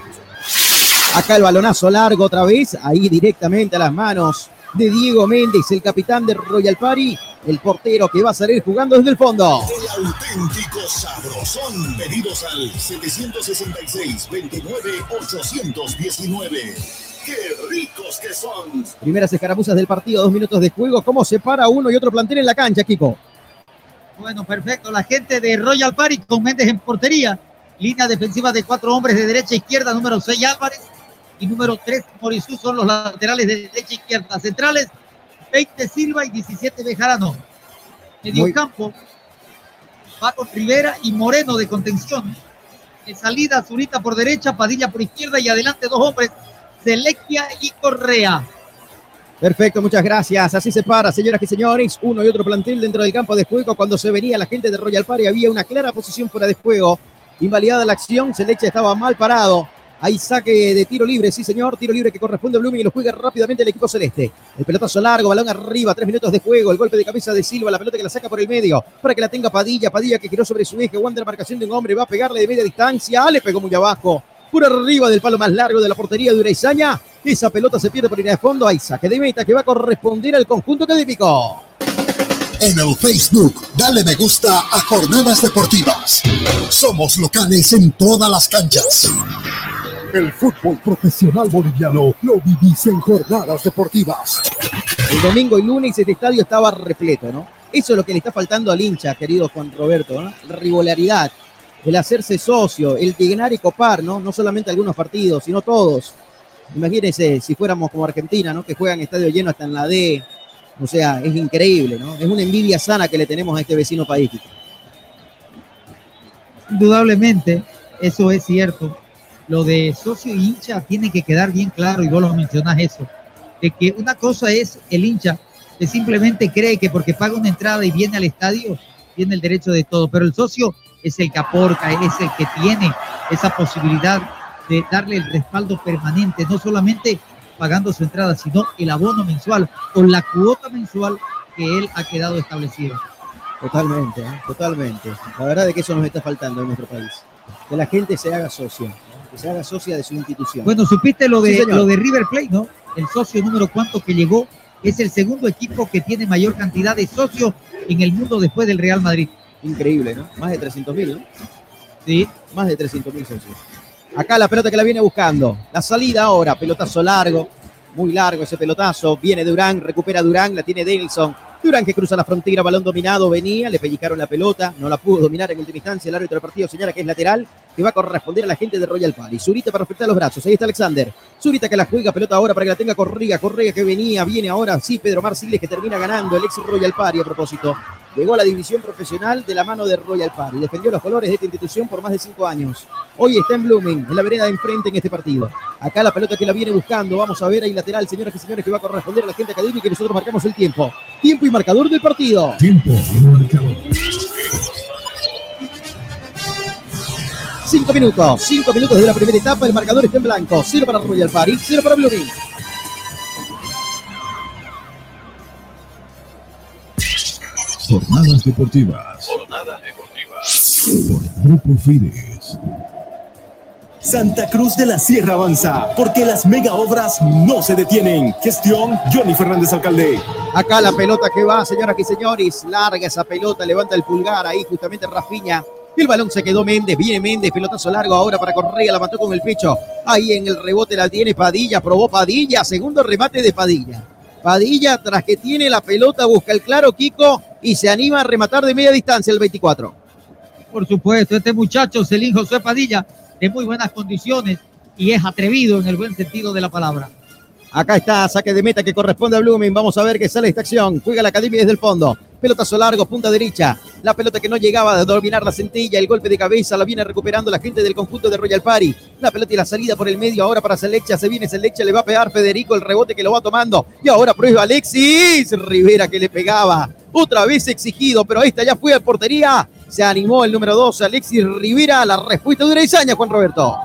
Acá el balonazo largo otra vez, ahí directamente a las manos de Diego Méndez, el capitán de Royal Party, el portero que va a salir jugando desde el fondo. El auténtico sabrosón. Pedidos al 766-29-819. ¡Qué ricos que son! Primeras escaramuzas del partido, dos minutos de juego. ¿Cómo se para uno y otro plantel en la cancha, Kiko? Bueno, perfecto. La gente de Royal Party con Méndez en portería. Línea defensiva de cuatro hombres de derecha a izquierda. Número 6 Álvarez y número 3 Morisú son los laterales de derecha a izquierda. Centrales 20 Silva y 17 Bejarano. Medio Muy- campo va con Rivera y Moreno de contención. De salida Zurita por derecha, Padilla por izquierda y adelante dos hombres, Selectia y Correa. Perfecto, muchas gracias. Así se para, señoras y señores, uno y otro plantel dentro del campo de juego. Cuando se venía la gente de Royal Party había una clara posición fuera de juego. Invalidada la acción, Seleche estaba mal parado. Hay saque de tiro libre, sí señor, tiro libre que corresponde a Blooming y lo juega rápidamente el equipo celeste. El pelotazo largo, balón arriba, tres minutos de juego, el golpe de cabeza de Silva, la pelota que la saca por el medio, para que la tenga Padilla, Padilla que giró sobre su eje, la marcación de un hombre, va a pegarle de media distancia, le pegó muy abajo, por arriba del palo más largo de la portería de Uraizaña, esa pelota se pierde por línea de fondo, hay saque de meta que va a corresponder al conjunto académico. En el Facebook, dale me gusta a Jornadas Deportivas. Somos locales en todas las canchas. El fútbol profesional boliviano lo vivís en Jornadas Deportivas. El domingo y lunes este estadio estaba repleto, ¿no? Eso es lo que le está faltando al hincha, querido Juan Roberto, ¿no? La regularidad, el hacerse socio, el ganar y copar, ¿no? No solamente algunos partidos, sino todos. Imagínense si fuéramos como Argentina, ¿no? Que juegan estadio lleno hasta en la D. O sea, es increíble, ¿no? Es una envidia sana que le tenemos a este vecino país. Indudablemente, eso es cierto. Lo de socio y hincha tiene que quedar bien claro, y vos lo mencionás eso, de que una cosa es el hincha que simplemente cree que porque paga una entrada y viene al estadio, tiene el derecho de todo, pero el socio es el que aporta, es el que tiene esa posibilidad de darle el respaldo permanente, no solamente pagando su entrada, sino el abono mensual o la cuota mensual que él ha quedado establecido. Totalmente, ¿eh? totalmente. La verdad es que eso nos está faltando en nuestro país. Que la gente se haga socia, que se haga socia de su institución. Bueno, supiste lo de, Sí, lo de River Plate, ¿no? El socio número cuánto que llegó es el segundo equipo que tiene mayor cantidad de socios en el mundo después del Real Madrid. Increíble, ¿no? Más de 300 mil, ¿no? Sí. Más de 300 mil socios. Acá la pelota que la viene buscando. La salida ahora, pelotazo largo, muy largo ese pelotazo. Viene Durán, recupera Durán, la tiene Denilson. Durán que cruza la frontera, balón dominado, venía, le pellizcaron la pelota, no la pudo dominar en última instancia. El árbitro del partido señala que es lateral, que va a corresponder a la gente de Royal Party. Zurita para afectar los brazos, ahí está Alexander. Zurita que la juega, pelota ahora para que la tenga Corriga. Corriga que venía, viene ahora, sí, Pedro Marciles que termina ganando el ex Royal Party a propósito. Llegó a la división profesional de la mano de Royal Party. Defendió los colores de esta institución por más de cinco años. Hoy está en Blooming, en la vereda de enfrente en este partido. Acá la pelota que la viene buscando. Vamos a ver ahí lateral, señoras y señores, que va a corresponder a la gente académica y nosotros marcamos el tiempo. Tiempo y marcador del partido. Tiempo y marcador. Cinco minutos, cinco minutos de la primera etapa. El marcador está en blanco. Cero para Royal Party, cero para Blooming. Jornadas deportivas. Jornadas deportivas. Por Grupo Fides. Santa Cruz de la Sierra avanza, porque las mega obras no se detienen. Gestión Johnny Fernández Alcalde. Acá la pelota que va, señoras y señores. Larga esa pelota, levanta el pulgar ahí justamente Rafiña. El balón se quedó Méndez, viene Méndez, pelotazo largo ahora para Correa, la mató con el pecho. Ahí en el rebote la tiene Padilla, probó Padilla, segundo remate de Padilla. Padilla, tras que tiene la pelota, busca el claro Kiko y se anima a rematar de media distancia el 24. Por supuesto, este muchacho, Celín José Padilla, de muy buenas condiciones y es atrevido en el buen sentido de la palabra. Acá está, saque de meta que corresponde a Blooming. Vamos a ver qué sale esta acción. Juega la academia desde el fondo. Pelotazo largo, punta derecha. La pelota que no llegaba a dominar la centilla. El golpe de cabeza la viene recuperando la gente del conjunto de Royal Party. La pelota y la salida por el medio. Ahora para Selecha. Se viene Selecha. Le va a pegar Federico. El rebote que lo va tomando. Y ahora prueba Alexis Rivera que le pegaba. Otra vez exigido, pero esta ya fue a portería. Se animó el número 2, Alexis Rivera. La respuesta de Uraizaña, Juan Roberto.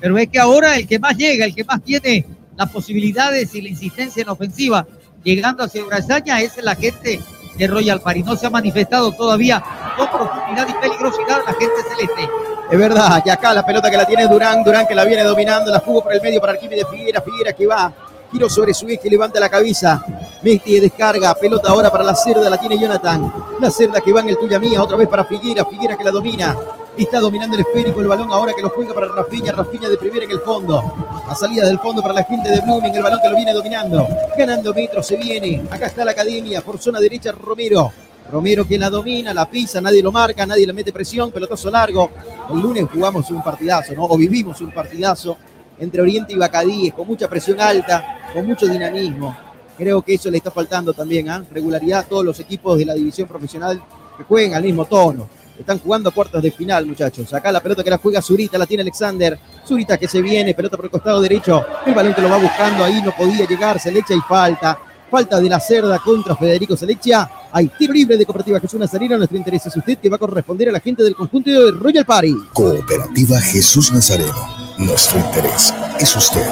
Pero es que ahora el que más llega, el que más tiene las posibilidades y la insistencia en ofensiva, llegando hacia Brazaña, es la gente de Royal Party. No se ha manifestado todavía con profundidad y peligrosidad la gente celeste. Es verdad, y acá la pelota que la tiene Durán, Durán que la viene dominando, la jugó por el medio para Arquímedes Figuera, Figuera que va, giro sobre su eje, levanta la cabeza, mete descarga, pelota ahora para la cerda, la tiene Jonathan, la cerda que va en el tuya mía, otra vez para Figuera, Figuera que la domina, está dominando el esférico, el balón ahora que lo juega para Rafiña, Rafiña de primera en el fondo, la salida del fondo para la gente de Blooming, el balón que lo viene dominando, ganando metros, se viene, acá está la academia, por zona derecha Romero, Romero que la domina, la pisa, nadie lo marca, nadie le mete presión, pelotazo largo. El lunes jugamos un partidazo, ¿no? O vivimos un partidazo entre Oriente y Bacadíes, con mucha presión alta, con mucho dinamismo. Creo que eso le está faltando también, ¿ah? Regularidad a todos los equipos de la división profesional que jueguen al mismo tono. Están jugando a cuartos de final, muchachos. Acá la pelota que la juega Zurita, la tiene Alexander. Zurita que se viene, pelota por el costado derecho. El balón que lo va buscando ahí, no podía llegar, se le echa y falta. Falta de la cerda contra Federico Selechia. Hay tiro libre de Cooperativa Jesús Nazareno. Nuestro interés es usted que va a corresponder a la gente del conjunto de Royal Party. Cooperativa Jesús Nazareno. Nuestro interés es usted.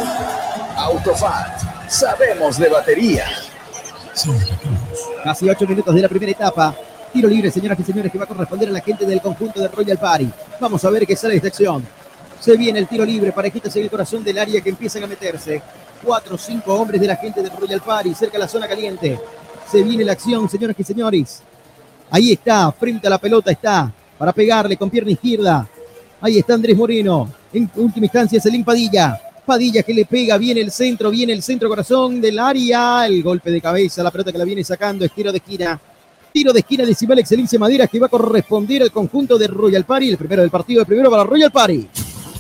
Autofat. Sabemos de batería. Casi ocho minutos de la primera etapa. Tiro libre, señoras y señores, que va a corresponder a la gente del conjunto de Royal Party. Vamos a ver qué sale de esta acción. Se viene el tiro libre, parejitas en el corazón del área que empiezan a meterse cuatro o cinco hombres de la gente del Royal Party cerca de la zona caliente. Se viene la acción, señoras y señores. Ahí está, frente a la pelota está, para pegarle con pierna izquierda. Ahí está Andrés Moreno. En última instancia es el Padilla. Padilla que le pega, viene el centro, viene el centro corazón del área. El golpe de cabeza, la pelota que la viene sacando, es tiro de esquina. Tiro de esquina de Cibel Excelencia Madera que va a corresponder al conjunto de Royal Party. El primero del partido, el primero para Royal Party.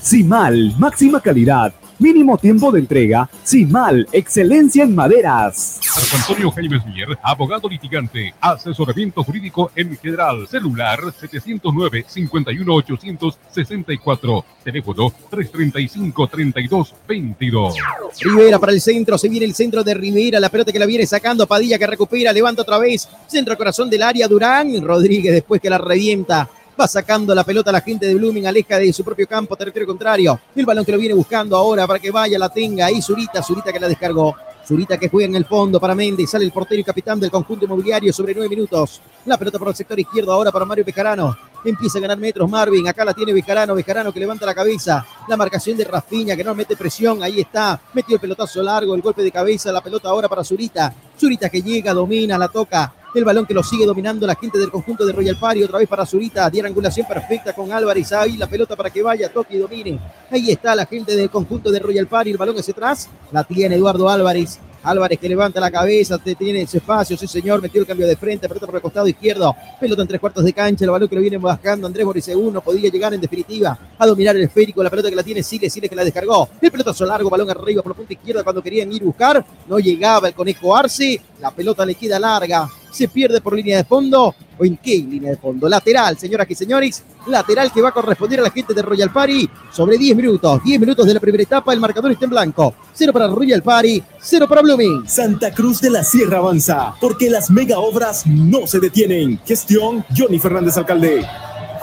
Simal, máxima calidad Mínimo tiempo de entrega, sin mal, excelencia en maderas. Marco Antonio Jaime Mier, abogado litigante, asesoramiento jurídico en general, celular 709-51864, teléfono 335-3222. Rivera para el centro, se viene el centro de Rivera, la pelota que la viene sacando, Padilla que recupera, levanta otra vez, centro corazón del área, Durán, Rodríguez después que la revienta Va sacando la pelota la gente de Blooming, aleja de su propio campo, territorio contrario. El balón que lo viene buscando ahora para que vaya, la tenga ahí Zurita, Zurita que la descargó. Zurita que juega en el fondo para Méndez, sale el portero y capitán del conjunto inmobiliario sobre nueve minutos. La pelota por el sector izquierdo ahora para Mario Bejarano. Empieza a ganar metros Marvin, acá la tiene Bejarano, Bejarano que levanta la cabeza. La marcación de Rafiña que no mete presión, ahí está. Metió el pelotazo largo, el golpe de cabeza, la pelota ahora para Zurita. Zurita que llega, domina, la toca el balón que lo sigue dominando la gente del conjunto de Royal Party. Otra vez para Zurita. Diera angulación perfecta con Álvarez. Ahí la pelota para que vaya, toque y domine. Ahí está la gente del conjunto de Royal Party. El balón hacia atrás. La tiene Eduardo Álvarez. Álvarez que levanta la cabeza, tiene ese espacio, sí señor, metió el cambio de frente, pelota por el costado izquierdo, pelota en tres cuartos de cancha, el balón que lo viene bajando Andrés Morisé uno, podía llegar en definitiva a dominar el esférico, la pelota que la tiene Siles, Siles que la descargó, el pelotazo largo, balón arriba por la punta izquierda cuando querían ir a buscar, no llegaba el conejo Arce, la pelota le queda larga, se pierde por línea de fondo. ¿O en qué línea de fondo? Lateral, señoras y señores. Lateral que va a corresponder a la gente de Royal Party sobre 10 minutos. 10 minutos de la primera etapa. El marcador está en blanco. Cero para Royal Party, cero para Blooming. Santa Cruz de la Sierra avanza porque las mega obras no se detienen. Gestión Johnny Fernández Alcalde.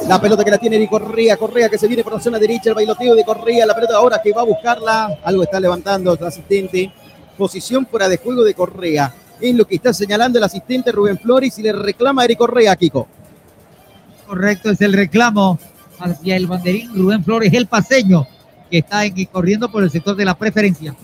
La pelota que la tiene de Correa, Correa que se viene por la zona derecha, el bailoteo de Correa, la pelota ahora que va a buscarla, algo está levantando el asistente, posición fuera de juego de Correa es lo que está señalando el asistente Rubén Flores y le reclama a Eric Correa, Kiko. Correcto, es el reclamo hacia el banderín Rubén Flores, el paseño, que está corriendo por el sector de la preferencia.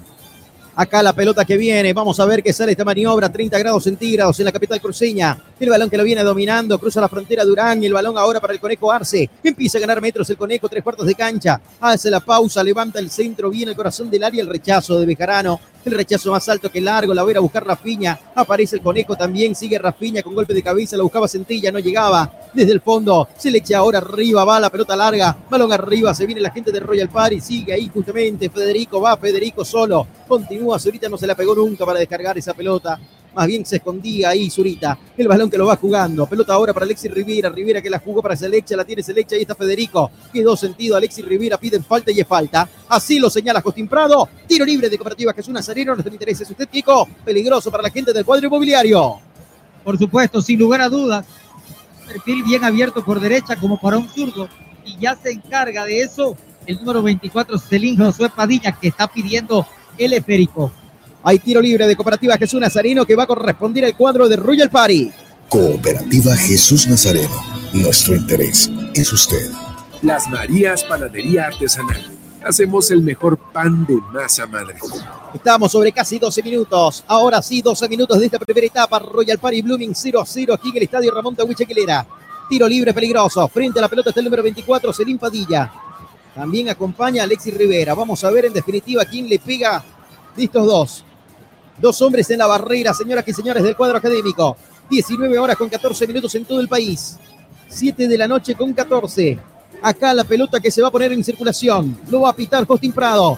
Acá la pelota que viene. Vamos a ver qué sale esta maniobra. 30 grados centígrados en la capital cruceña. El balón que lo viene dominando. Cruza la frontera Durán. Y el balón ahora para el Conejo Arce. Empieza a ganar metros el Conejo. Tres cuartos de cancha. Hace la pausa. Levanta el centro. Viene el corazón del área. El rechazo de Bejarano. El rechazo más alto que largo. La voy a, buscar Rafiña. Aparece el Conejo también. Sigue Rafiña con golpe de cabeza. La buscaba Centilla. No llegaba. Desde el fondo. Se le echa ahora arriba. Va la pelota larga. Balón arriba. Se viene la gente de Royal Party. Sigue ahí justamente. Federico va. Federico solo. Continúa Zurita no se la pegó nunca para descargar esa pelota. Más bien se escondía ahí Zurita. El balón que lo va jugando. Pelota ahora para Alexis Rivera. Rivera que la jugó para Selecha. La tiene Selecha. Ahí está Federico. Quedó sentido. Alexis Rivera piden falta y es falta. Así lo señala Costín Prado. Tiro libre de Cooperativa Jesús Nazareno. Nuestro interés es usted, Kiko. Peligroso para la gente del cuadro inmobiliario. Por supuesto, sin lugar a dudas. Perfil bien abierto por derecha como para un zurdo. Y ya se encarga de eso el número 24, Celín Josué Padilla, que está pidiendo el esférico. Hay tiro libre de Cooperativa Jesús Nazareno que va a corresponder al cuadro de Royal Party. Cooperativa Jesús Nazareno. Nuestro interés es usted. Las Marías Panadería Artesanal. Hacemos el mejor pan de masa madre. Estamos sobre casi 12 minutos. Ahora sí, 12 minutos de esta primera etapa. Royal Party Blooming 0 a 0 aquí en el estadio Ramón Tahuichequilera. Tiro libre peligroso. Frente a la pelota está el número 24, Selim Padilla. También acompaña a Alexis Rivera. Vamos a ver en definitiva quién le pega de estos dos. Dos hombres en la barrera, señoras y señores del cuadro académico. 19 horas con 14 minutos en todo el país. 7 de la noche con 14. Acá la pelota que se va a poner en circulación. Lo va a pitar Costín Prado.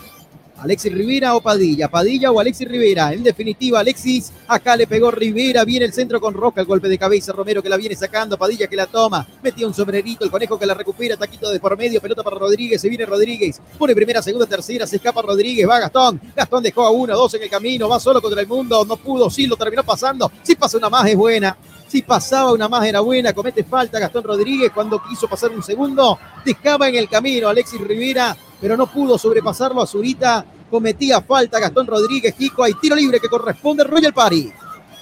Alexis Rivera o Padilla, Padilla o Alexis Rivera. En definitiva, Alexis, acá le pegó Rivera, viene el centro con Roca, el golpe de cabeza, Romero que la viene sacando, Padilla que la toma, metió un sombrerito, el conejo que la recupera, taquito de por medio, pelota para Rodríguez, se viene Rodríguez, pone primera, segunda, tercera, se escapa Rodríguez, va Gastón, Gastón dejó a uno, dos en el camino, va solo contra el mundo, no pudo, sí, lo terminó pasando, si pasa una más es buena, si pasaba una más era buena, comete falta Gastón Rodríguez. Cuando quiso pasar un segundo, dejaba en el camino Alexis Rivera, pero no pudo sobrepasarlo a Zurita, cometía falta Gastón Rodríguez, Kiko, hay tiro libre que corresponde a Royal Party.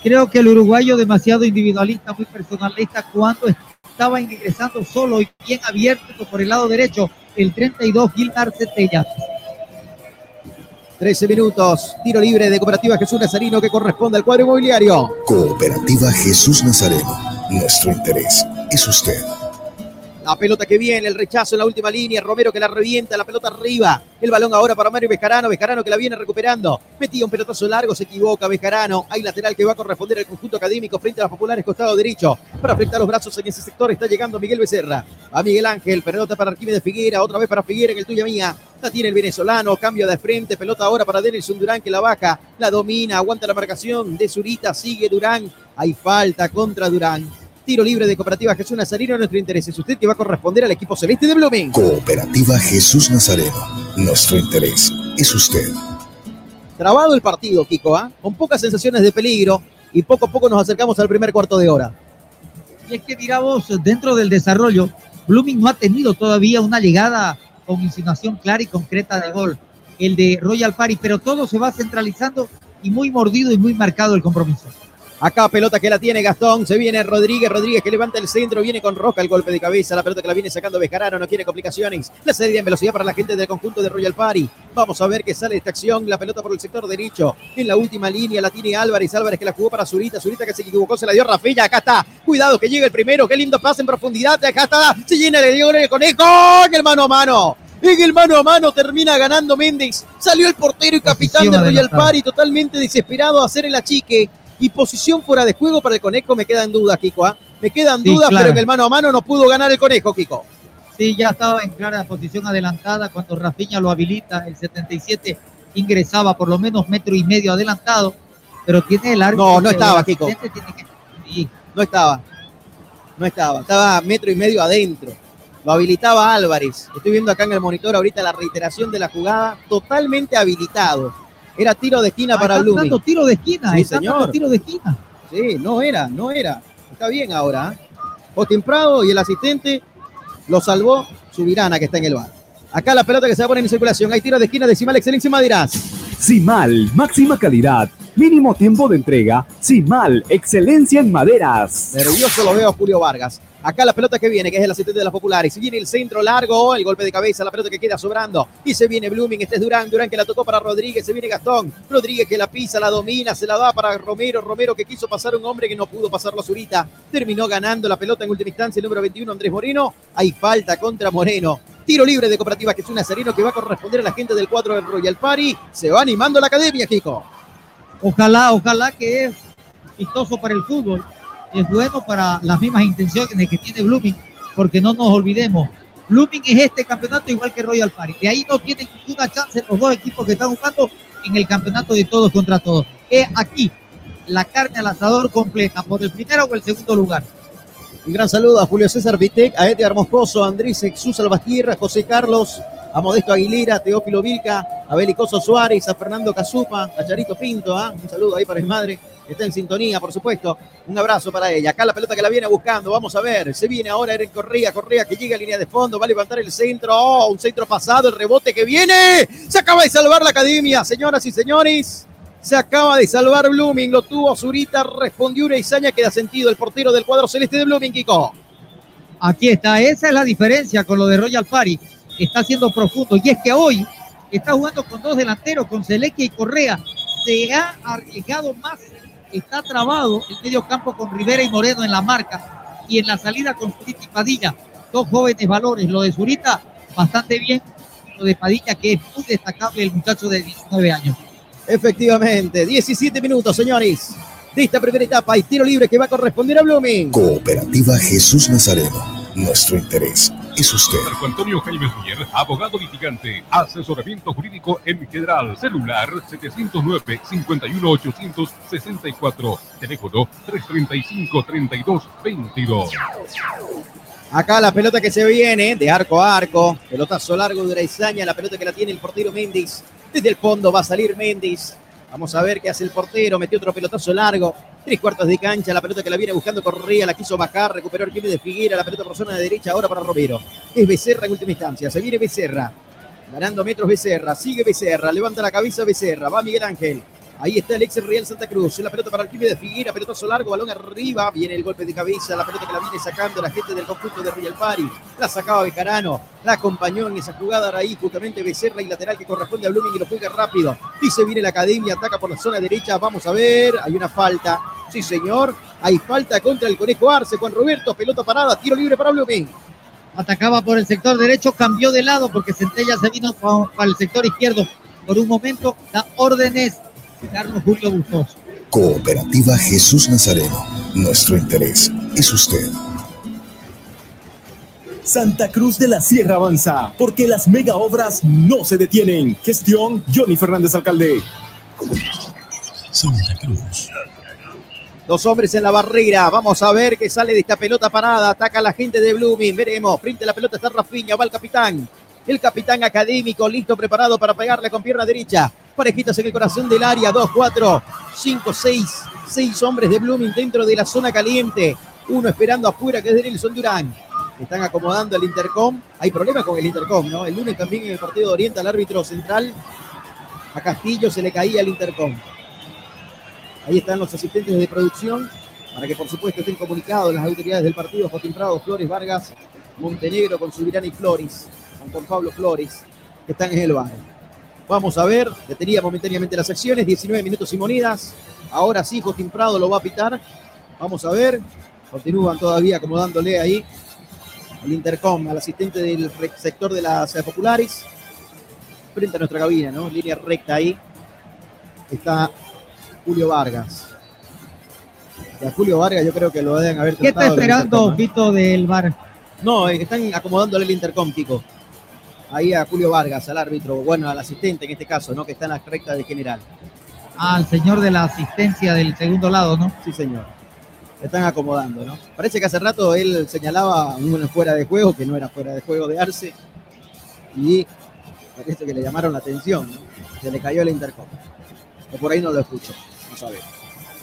Creo que el uruguayo demasiado individualista, muy personalista, cuando estaba ingresando solo y bien abierto por el lado derecho, el 32 Gilmar Centella. 13 minutos, tiro libre de Cooperativa Jesús Nazarino que corresponde al cuadro inmobiliario. Cooperativa Jesús Nazareno. Nuestro interés es usted. La pelota que viene, el rechazo en la última línea, Romero que la revienta, la pelota arriba. El balón ahora para Mario Bejarano, Bejarano que la viene recuperando. Metía un pelotazo largo, se equivoca Bejarano. Hay lateral que va a corresponder al conjunto académico frente a las populares costado derecho. Para afectar los brazos en ese sector está llegando Miguel Becerra. A Miguel Ángel, pelota para Arquímedes Figuera, otra vez para Figuera en el tuya mía. La tiene el venezolano, cambio de frente, pelota ahora para Denilson Durán que la baja, la domina, aguanta la marcación de Zurita, sigue Durán. Hay falta contra Durán. Tiro libre de Cooperativa Jesús Nazareno. Nuestro interés es usted que va a corresponder al equipo celeste de Blooming. Cooperativa Jesús Nazareno. Nuestro interés es usted. Trabado el partido, Kiko, ¿ah? con pocas sensaciones de peligro y poco a poco nos acercamos al primer cuarto de hora. Y es que miramos dentro del desarrollo, Blooming no ha tenido todavía una llegada con insinuación clara y concreta de gol, el de Royal Party, pero todo se va centralizando y muy mordido y muy marcado el compromiso. Acá pelota que la tiene Gastón, se viene Rodríguez, Rodríguez que levanta el centro, viene con Roca el golpe de cabeza, la pelota que la viene sacando Bejarano, no quiere complicaciones, la serie en velocidad para la gente del conjunto de Royal Party. Vamos a ver que sale esta acción, la pelota por el sector derecho, en la última línea la tiene Álvarez, Álvarez que la jugó para Zurita, Zurita que se equivocó, se la dio Rafilla, acá está, cuidado que llega el primero, qué lindo pase en profundidad, acá está, se llena el dio el conejo, en el mano a mano. En el mano a mano termina ganando Méndez. Salió el portero y capitán de Royal Party totalmente desesperado a hacer el achique y posición fuera de juego para el conejo me queda en duda, Kiko. ¿ah? Me quedan Sí, dudas, claro. pero en el mano a mano no pudo ganar el conejo, Kiko. Sí, ya estaba en clara posición adelantada cuando Rafinha lo habilita. El 77 ingresaba por lo menos metro y medio adelantado, pero tiene el arco. No, no estaba, Kiko. Sí. No estaba. No estaba. Estaba metro y medio adentro. Lo habilitaba Álvarez. Estoy viendo acá en el monitor ahorita la reiteración de la jugada. Totalmente habilitado. Era tiro de esquina Ah, para están Blooming. dando tiro de esquina, Sí, están dando señor. tiro de esquina. Sí, no era, no era. Está bien ahora. ¿eh? Austin Prado y el asistente lo salvó Subirana, que está en el bar. Acá la pelota que se va a poner en circulación. Hay tiro de esquina decimal, excelencia Madirás. Simal, máxima calidad, mínimo tiempo de entrega. Simal, excelencia en maderas. Nervioso lo veo a Julio Vargas. Acá la pelota que viene, que es el asistente de las populares. Y viene el centro largo, el golpe de cabeza, la pelota que queda sobrando. Y se viene Blooming, este es Durán, Durán que la tocó para Rodríguez, se viene Gastón. Rodríguez que la pisa, la domina, se la da para Romero. Romero que quiso pasar un hombre que no pudo pasarlo a Zurita. Terminó ganando la pelota en última instancia el número 21, Andrés Moreno. Hay falta contra Moreno. Tiro libre de Cooperativa Jesús Nazareno que va a corresponder a la gente del cuadro del Royal Party. Se va animando la academia, Kiko. Ojalá, ojalá que es vistoso para el fútbol, es bueno para las mismas intenciones que tiene Blooming, porque no nos olvidemos, Blooming es este campeonato igual que Royal Party, de ahí no tienen ninguna chance los dos equipos que están jugando en el campeonato de todos contra todos. Es aquí la carne al asador completa, por el primero o el segundo lugar. Un gran saludo a Julio César Vitec, a Edgar Moscoso, a Andrés Jesús Albastierra, a José Carlos, a Modesto Aguilera, Teófilo Vilca, a Belicoso Suárez, a Fernando Cazupa, a Charito Pinto, ¿ah? un saludo ahí para mi madre, que está en sintonía, por supuesto. Un abrazo para ella. Acá la pelota que la viene buscando, vamos a ver. Se viene ahora Eren Correa, Correa que llega a línea de fondo, va a levantar el centro, oh, un centro pasado, el rebote que viene. Se acaba de salvar la academia, señoras y señores. Se acaba de salvar Blooming, lo tuvo Zurita, respondió una Izaña que da sentido el portero del cuadro celeste de Blooming, Kiko. Aquí está, esa es la diferencia con lo de Royal Party. Está siendo profundo. Y es que hoy está jugando con dos delanteros, con Selequia y Correa. Se ha arriesgado más. Está trabado el medio campo con Rivera y Moreno en la marca. Y en la salida con Zurita y Padilla. Dos jóvenes valores. Lo de Zurita, bastante bien. Lo de Padilla, que es muy destacable el muchacho de 19 años. Efectivamente, 17 minutos, señores. De esta primera etapa hay tiro libre que va a corresponder a Blooming. Cooperativa Jesús Nazareno. Nuestro interés es usted. Marco Antonio Jaime Mier, abogado litigante, asesoramiento jurídico en general, celular 709-51864, teléfono 335-3222. Acá la pelota que se viene de arco a arco, pelotazo largo de Uraizaña, la pelota que la tiene el portero Méndez. Desde el fondo va a salir Méndez. Vamos a ver qué hace el portero, metió otro pelotazo largo, tres cuartos de cancha, la pelota que la viene buscando Correa, la quiso bajar, recuperó el de Figuera, la pelota por zona de derecha ahora para Romero. Es Becerra en última instancia, se viene Becerra, ganando metros Becerra, sigue Becerra, levanta la cabeza Becerra, va Miguel Ángel, Ahí está el ex Real Santa Cruz. La pelota para el de Figuera. Pelotazo largo, balón arriba. Viene el golpe de cabeza. La pelota que la viene sacando la gente del conjunto de Real Pari. La sacaba Bejarano. La acompañó en esa jugada ahí justamente Becerra y lateral que corresponde a Blooming y lo juega rápido. Dice viene la academia. Ataca por la zona derecha. Vamos a ver. Hay una falta. Sí, señor. Hay falta contra el Conejo Arce. Juan Roberto. Pelota parada. Tiro libre para Blooming atacaba por el sector derecho, cambió de lado porque Centella se vino para el sector izquierdo. Por un momento da órdenes Carlos Julio Bustos. Cooperativa Jesús Nazareno. Nuestro interés es usted. Santa Cruz de la Sierra avanza, porque las mega obras no se detienen. Gestión Johnny Fernández Alcalde. Santa Cruz. Dos hombres en la barrera. Vamos a ver qué sale de esta pelota parada. Ataca la gente de Blooming. Veremos. Frente a la pelota está Rafiña. Va el capitán. El capitán académico listo, preparado para pegarle con pierna derecha. Parejitas en el corazón del área. 2, 4, 5, 6. Seis hombres de Blooming dentro de la zona caliente. Uno esperando afuera, que es Nelson Durán. Están acomodando el intercom. Hay problemas con el intercom, ¿no? El lunes también en el partido de Oriente al árbitro central. A Castillo se le caía el intercom. Ahí están los asistentes de producción para que por supuesto estén comunicados las autoridades del partido. Joaquín Prado, Flores, Vargas, Montenegro con Subirán y Flores, con Pablo Flores, que están en el bar. Vamos a ver, detenía momentáneamente las acciones, 19 minutos y monedas. Ahora sí, Joaquín Prado lo va a pitar. Vamos a ver, continúan todavía acomodándole ahí al intercom, al asistente del sector de las populares, frente a nuestra cabina, ¿no? Línea recta ahí. Está Julio Vargas. a Julio Vargas yo creo que lo deben haber ¿Qué está esperando Vito del bar? No, están acomodándole el intercom, Kiko ahí a Julio Vargas, al árbitro, bueno, al asistente en este caso, ¿no? Que está en la recta de general. Al señor de la asistencia del segundo lado, ¿no? Sí, señor. Están acomodando, ¿no? Parece que hace rato él señalaba un fuera de juego, que no era fuera de juego de Arce, y parece que le llamaron la atención, ¿no? Se le cayó el intercom. O por ahí no lo escucho,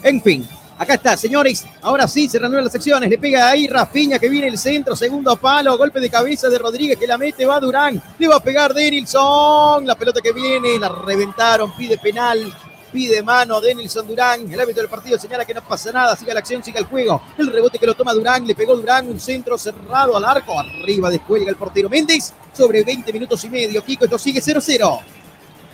En fin, Acá está, señores. Ahora sí, se reanudan las secciones. Le pega ahí Rafiña que viene el centro. Segundo palo. Golpe de cabeza de Rodríguez que la mete. Va Durán. Le va a pegar Denilson. La pelota que viene. La reventaron. Pide penal. Pide mano Denilson Durán. El árbitro del partido señala que no pasa nada. Sigue la acción, sigue el juego. El rebote que lo toma Durán. Le pegó Durán. Un centro cerrado al arco. Arriba descuelga el portero Méndez. Sobre 20 minutos y medio. Kiko, esto sigue 0-0.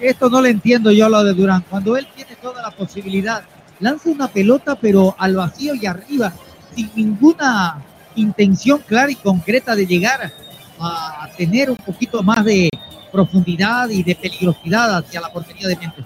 Esto no le entiendo yo lo de Durán. Cuando él tiene toda la posibilidad lanza una pelota pero al vacío y arriba, sin ninguna intención clara y concreta de llegar a tener un poquito más de profundidad y de peligrosidad hacia la portería de Mente.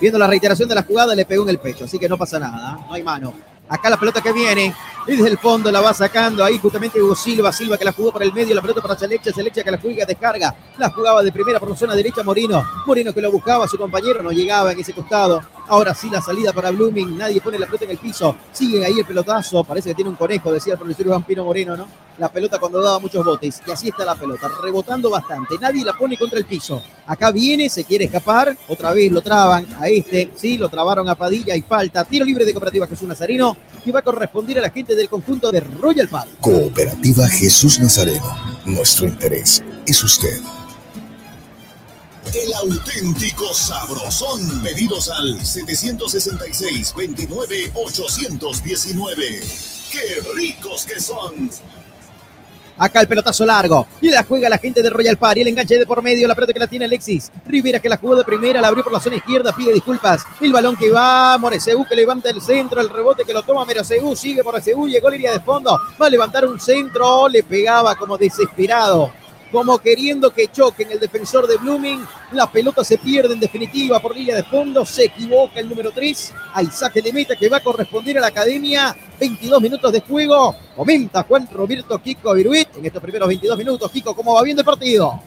Viendo la reiteración de la jugada, le pegó en el pecho, así que no pasa nada, no hay mano. Acá la pelota que viene, desde el fondo la va sacando ahí justamente Hugo Silva, Silva que la jugó por el medio, la pelota para Chalecha, Chalecha que la juega, descarga, la jugaba de primera por la zona derecha Morino, Morino que lo buscaba, su compañero no llegaba en ese costado, ahora sí la salida para Blooming, nadie pone la pelota en el piso, sigue ahí el pelotazo, parece que tiene un conejo, decía el profesor Vampino Moreno, ¿no? La pelota cuando daba muchos botes, y así está la pelota, rebotando bastante, nadie la pone contra el piso, acá viene, se quiere escapar, otra vez lo traban a este, sí, lo trabaron a Padilla y falta, tiro libre de Cooperativa Jesús Nazarino, que va a corresponder a la gente del conjunto de Royal Park. Cooperativa Jesús Nazareno. Nuestro interés es usted. El auténtico sabrosón. Pedidos al 766-29-819. ¡Qué ricos que son! Acá el pelotazo largo. Y la juega la gente de Royal Party. El enganche de por medio. La pelota que la tiene Alexis. Rivera que la jugó de primera. La abrió por la zona izquierda. Pide disculpas. El balón que va. Moreseu que levanta el centro. El rebote que lo toma Mereseu. Sigue Moreseu. Llegó línea de fondo. Va a levantar un centro. Le pegaba como desesperado. Como queriendo que choquen el defensor de Blooming. La pelota se pierde en definitiva por línea de fondo. Se equivoca el número 3. Hay saque de meta que va a corresponder a la academia. 22 minutos de juego. Comenta Juan Roberto Kiko Viruit en estos primeros 22 minutos. Kiko, ¿cómo va viendo el partido?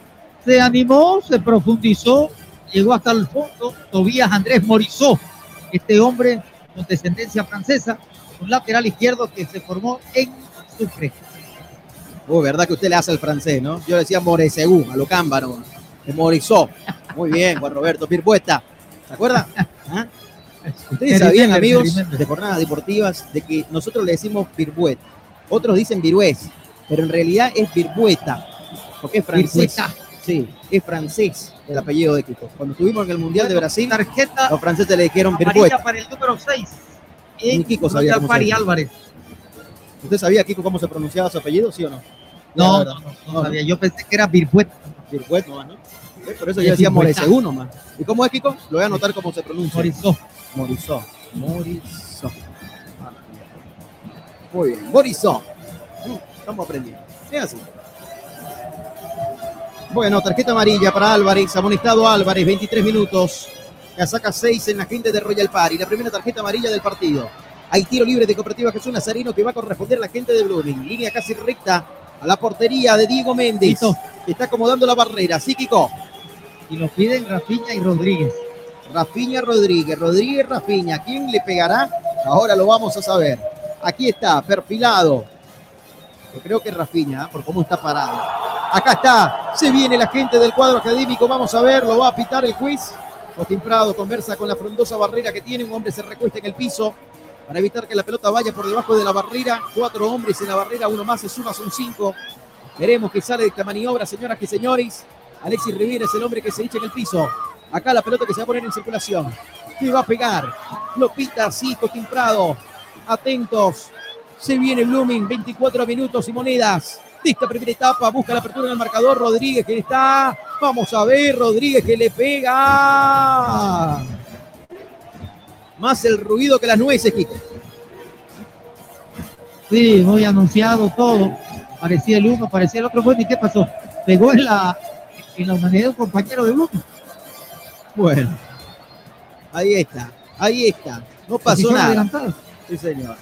Se animó, se profundizó, llegó hasta el fondo. Tobías Andrés Morizó, este hombre con descendencia francesa, un lateral izquierdo que se formó en Sucre. Uy, verdad que usted le hace al francés, ¿no? Yo decía Moresegú, a lo cámbaro. De Morizó. Muy bien, Juan Roberto. Pirpuesta. ¿Se acuerda? ¿Ah? Ustedes sabían, amigos de jornadas deportivas, de que nosotros le decimos Pirbuet. Otros dicen Virués, pero en realidad es Virbueta, porque es francés. Sí, es francés el apellido de Kiko. Cuando estuvimos en el Mundial de Brasil, Tarjeta los franceses le dijeron Virbueta. para el número 6. Ni Kiko sabía. Álvarez. ¿Usted sabía, Kiko, cómo se pronunciaba su apellido, sí o no? No, no, no, sabía. Yo pensé que era Virbueta. Virbuet nomás, ¿no? Por eso Es yo decía. Moresegú nomás. ¿Y cómo es, Kiko? Lo voy a anotar cómo se pronuncia. Morizó. Morizó. Morizó. Muy bien. Morizó. Mm, Estamos aprendiendo. Es así. Bueno, tarjeta amarilla para Álvarez, amonestado Álvarez, 23 minutos. La saca 6 en la gente de Royal Party. La primera tarjeta amarilla del partido. Hay tiro libre de Cooperativa Jesús Nazareno que va a corresponder a la gente de Blooming. Línea casi recta a la portería de Diego Méndez. Está acomodando la barrera. Sí, Kiko. Y lo piden Rafiña y Rodríguez. Rafiña Rodríguez, Rodríguez Rafiña, ¿quién le pegará? Ahora lo vamos a saber. Aquí está, perfilado. Yo creo que es Rafiña, ¿eh? por cómo está parado. Acá está, se viene la gente del cuadro académico, vamos a ver, lo va a pitar el juez. Joaquín Prado conversa con la frondosa barrera que tiene, un hombre se recuesta en el piso para evitar que la pelota vaya por debajo de la barrera. Cuatro hombres en la barrera, uno más se suma, son cinco. Veremos que sale de esta maniobra, señoras y señores. Alexis Rivera es el hombre que se echa en el piso. Acá la pelota que se va a poner en circulación. ¿Qué va a pegar? Lo pita así, Joaquín Prado. Atentos. Se viene Blooming, 24 minutos y monedas. De esta primera etapa, busca la apertura en el marcador. Rodríguez que está. Vamos a ver, Rodríguez que le pega. Más el ruido que las nueces, Kiko. Sí, muy anunciado todo. Parecía el uno, parecía el otro. Bueno, ¿y qué pasó? Pegó en la, en la humanidad un compañero de Blooming. Bueno, ahí está, ahí está. No pasó Posición nada. adelantada. Sí, señor.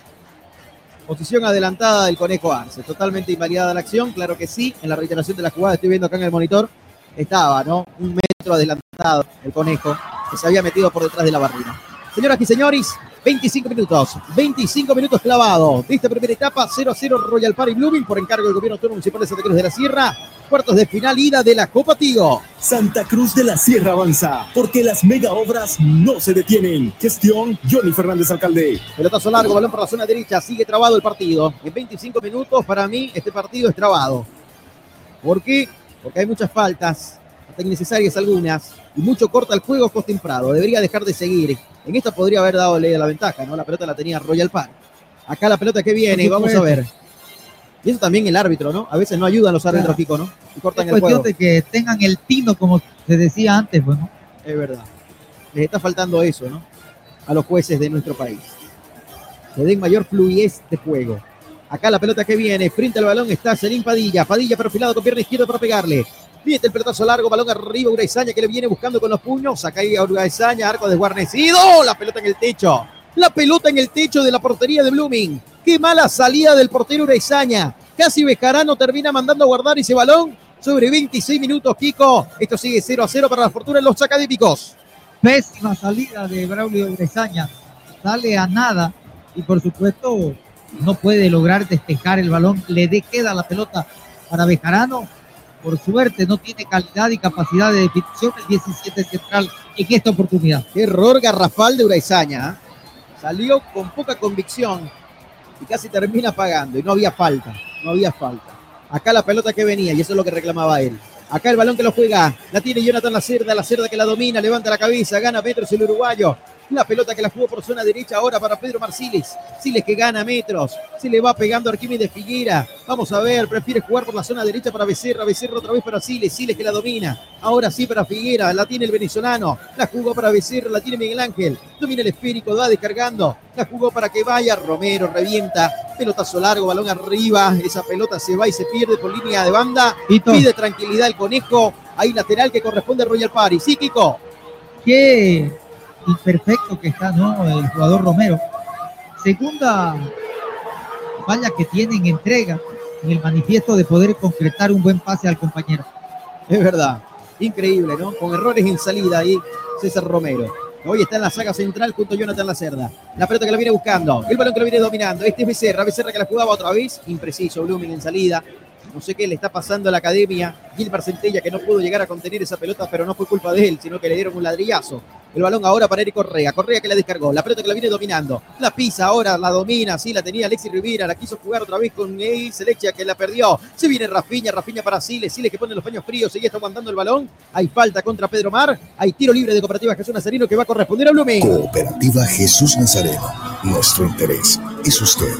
Posición adelantada del Conejo Arce. Totalmente invalidada la acción, claro que sí. En la reiteración de la jugada, estoy viendo acá en el monitor, estaba, ¿no? Un metro adelantado el Conejo, que se había metido por detrás de la barrera. Señoras y señores, 25 minutos, 25 minutos clavados de esta primera etapa, 0 a 0 Royal Party Blooming por encargo del gobierno autónomo municipal de Santa Cruz de la Sierra. Cuartos de final, ida de la Copa Tigo. Santa Cruz de la Sierra avanza, porque las mega obras no se detienen. Gestión Johnny Fernández Alcalde. Pelotazo largo, balón por la zona derecha, sigue trabado el partido. En 25 minutos, para mí, este partido es trabado. ¿Por qué? Porque hay muchas faltas, hasta innecesarias algunas, y mucho corta el juego Costin Prado. Debería dejar de seguir. En esta podría haber dado la ventaja, ¿no? La pelota la tenía Royal Park. Acá la pelota que viene, Por vamos a ver. Y eso también el árbitro, ¿no? A veces no ayudan los árbitros. Kiko, ¿no? Y cortan Es el cuestión juego. de que tengan el tino, como se decía antes, bueno. Es verdad. Les está faltando eso, ¿no? A los jueces de nuestro país. Que den mayor fluidez de juego. Acá la pelota que viene, frente al balón está Selim Padilla. Padilla perfilado con pierna izquierda para pegarle. Viene el pelotazo largo, balón arriba, Uraizaña que le viene buscando con los puños. Acá hay Uraizaña, arco desguarnecido. La pelota en el techo. La pelota en el techo de la portería de Blooming. Qué mala salida del portero Uraizaña. Casi Bejarano termina mandando a guardar ese balón sobre 26 minutos, Kiko. Esto sigue 0 a 0 para la fortuna de los académicos. Pésima salida de Braulio Bresaña. Sale a nada y por supuesto no puede lograr despejar el balón. Le de queda la pelota para Bejarano. Por suerte no tiene calidad y capacidad de definición el 17 central en esta oportunidad. Qué error garrafal de Uraizaña. ¿eh? Salió con poca convicción y casi termina pagando. Y no había falta, no había falta. Acá la pelota que venía y eso es lo que reclamaba él. Acá el balón que lo juega, la tiene Jonathan Lacerda, Lacerda que la domina, levanta la cabeza, gana Petros el uruguayo. La pelota que la jugó por zona derecha ahora para Pedro Marciles. Siles que gana metros. Se le va pegando a Arquímedes Figuera. Vamos a ver, prefiere jugar por la zona derecha para Becerra. Becerra otra vez para Siles. Siles que la domina. Ahora sí para Figuera. La tiene el venezolano. La jugó para Becerra. La tiene Miguel Ángel. Domina el esférico. Va descargando. La jugó para que vaya. Romero revienta. Pelotazo largo. Balón arriba. Esa pelota se va y se pierde por línea de banda. Pide tranquilidad el conejo. Ahí lateral que corresponde a Royal Party. Sí, Kiko. Qué imperfecto que está, ¿no? El jugador Romero. Segunda falla que tiene en entrega en el manifiesto de poder concretar un buen pase al compañero. Es verdad. Increíble, ¿no? Con errores en salida ahí, César Romero. Hoy está en la saga central junto a Jonathan Lacerda. La pelota que la viene buscando. El balón que lo viene dominando. Este es Becerra. Becerra que la jugaba otra vez. Impreciso. Blooming en salida. No sé qué le está pasando a la academia. Gilbert Centella que no pudo llegar a contener esa pelota, pero no fue culpa de él, sino que le dieron un ladrillazo. El balón ahora para Eric Correa. Correa que la descargó. La pelota que la viene dominando. La pisa ahora, la domina. Sí, la tenía Alexis Rivera. La quiso jugar otra vez con Neil Selechia que la perdió. Se viene Rafiña. Rafiña para Siles. Siles que pone los paños fríos. Sigue está aguantando el balón. Hay falta contra Pedro Mar. Hay tiro libre de Cooperativa Jesús Nazareno que va a corresponder a Blumen. Cooperativa Jesús Nazareno. Nuestro interés es usted.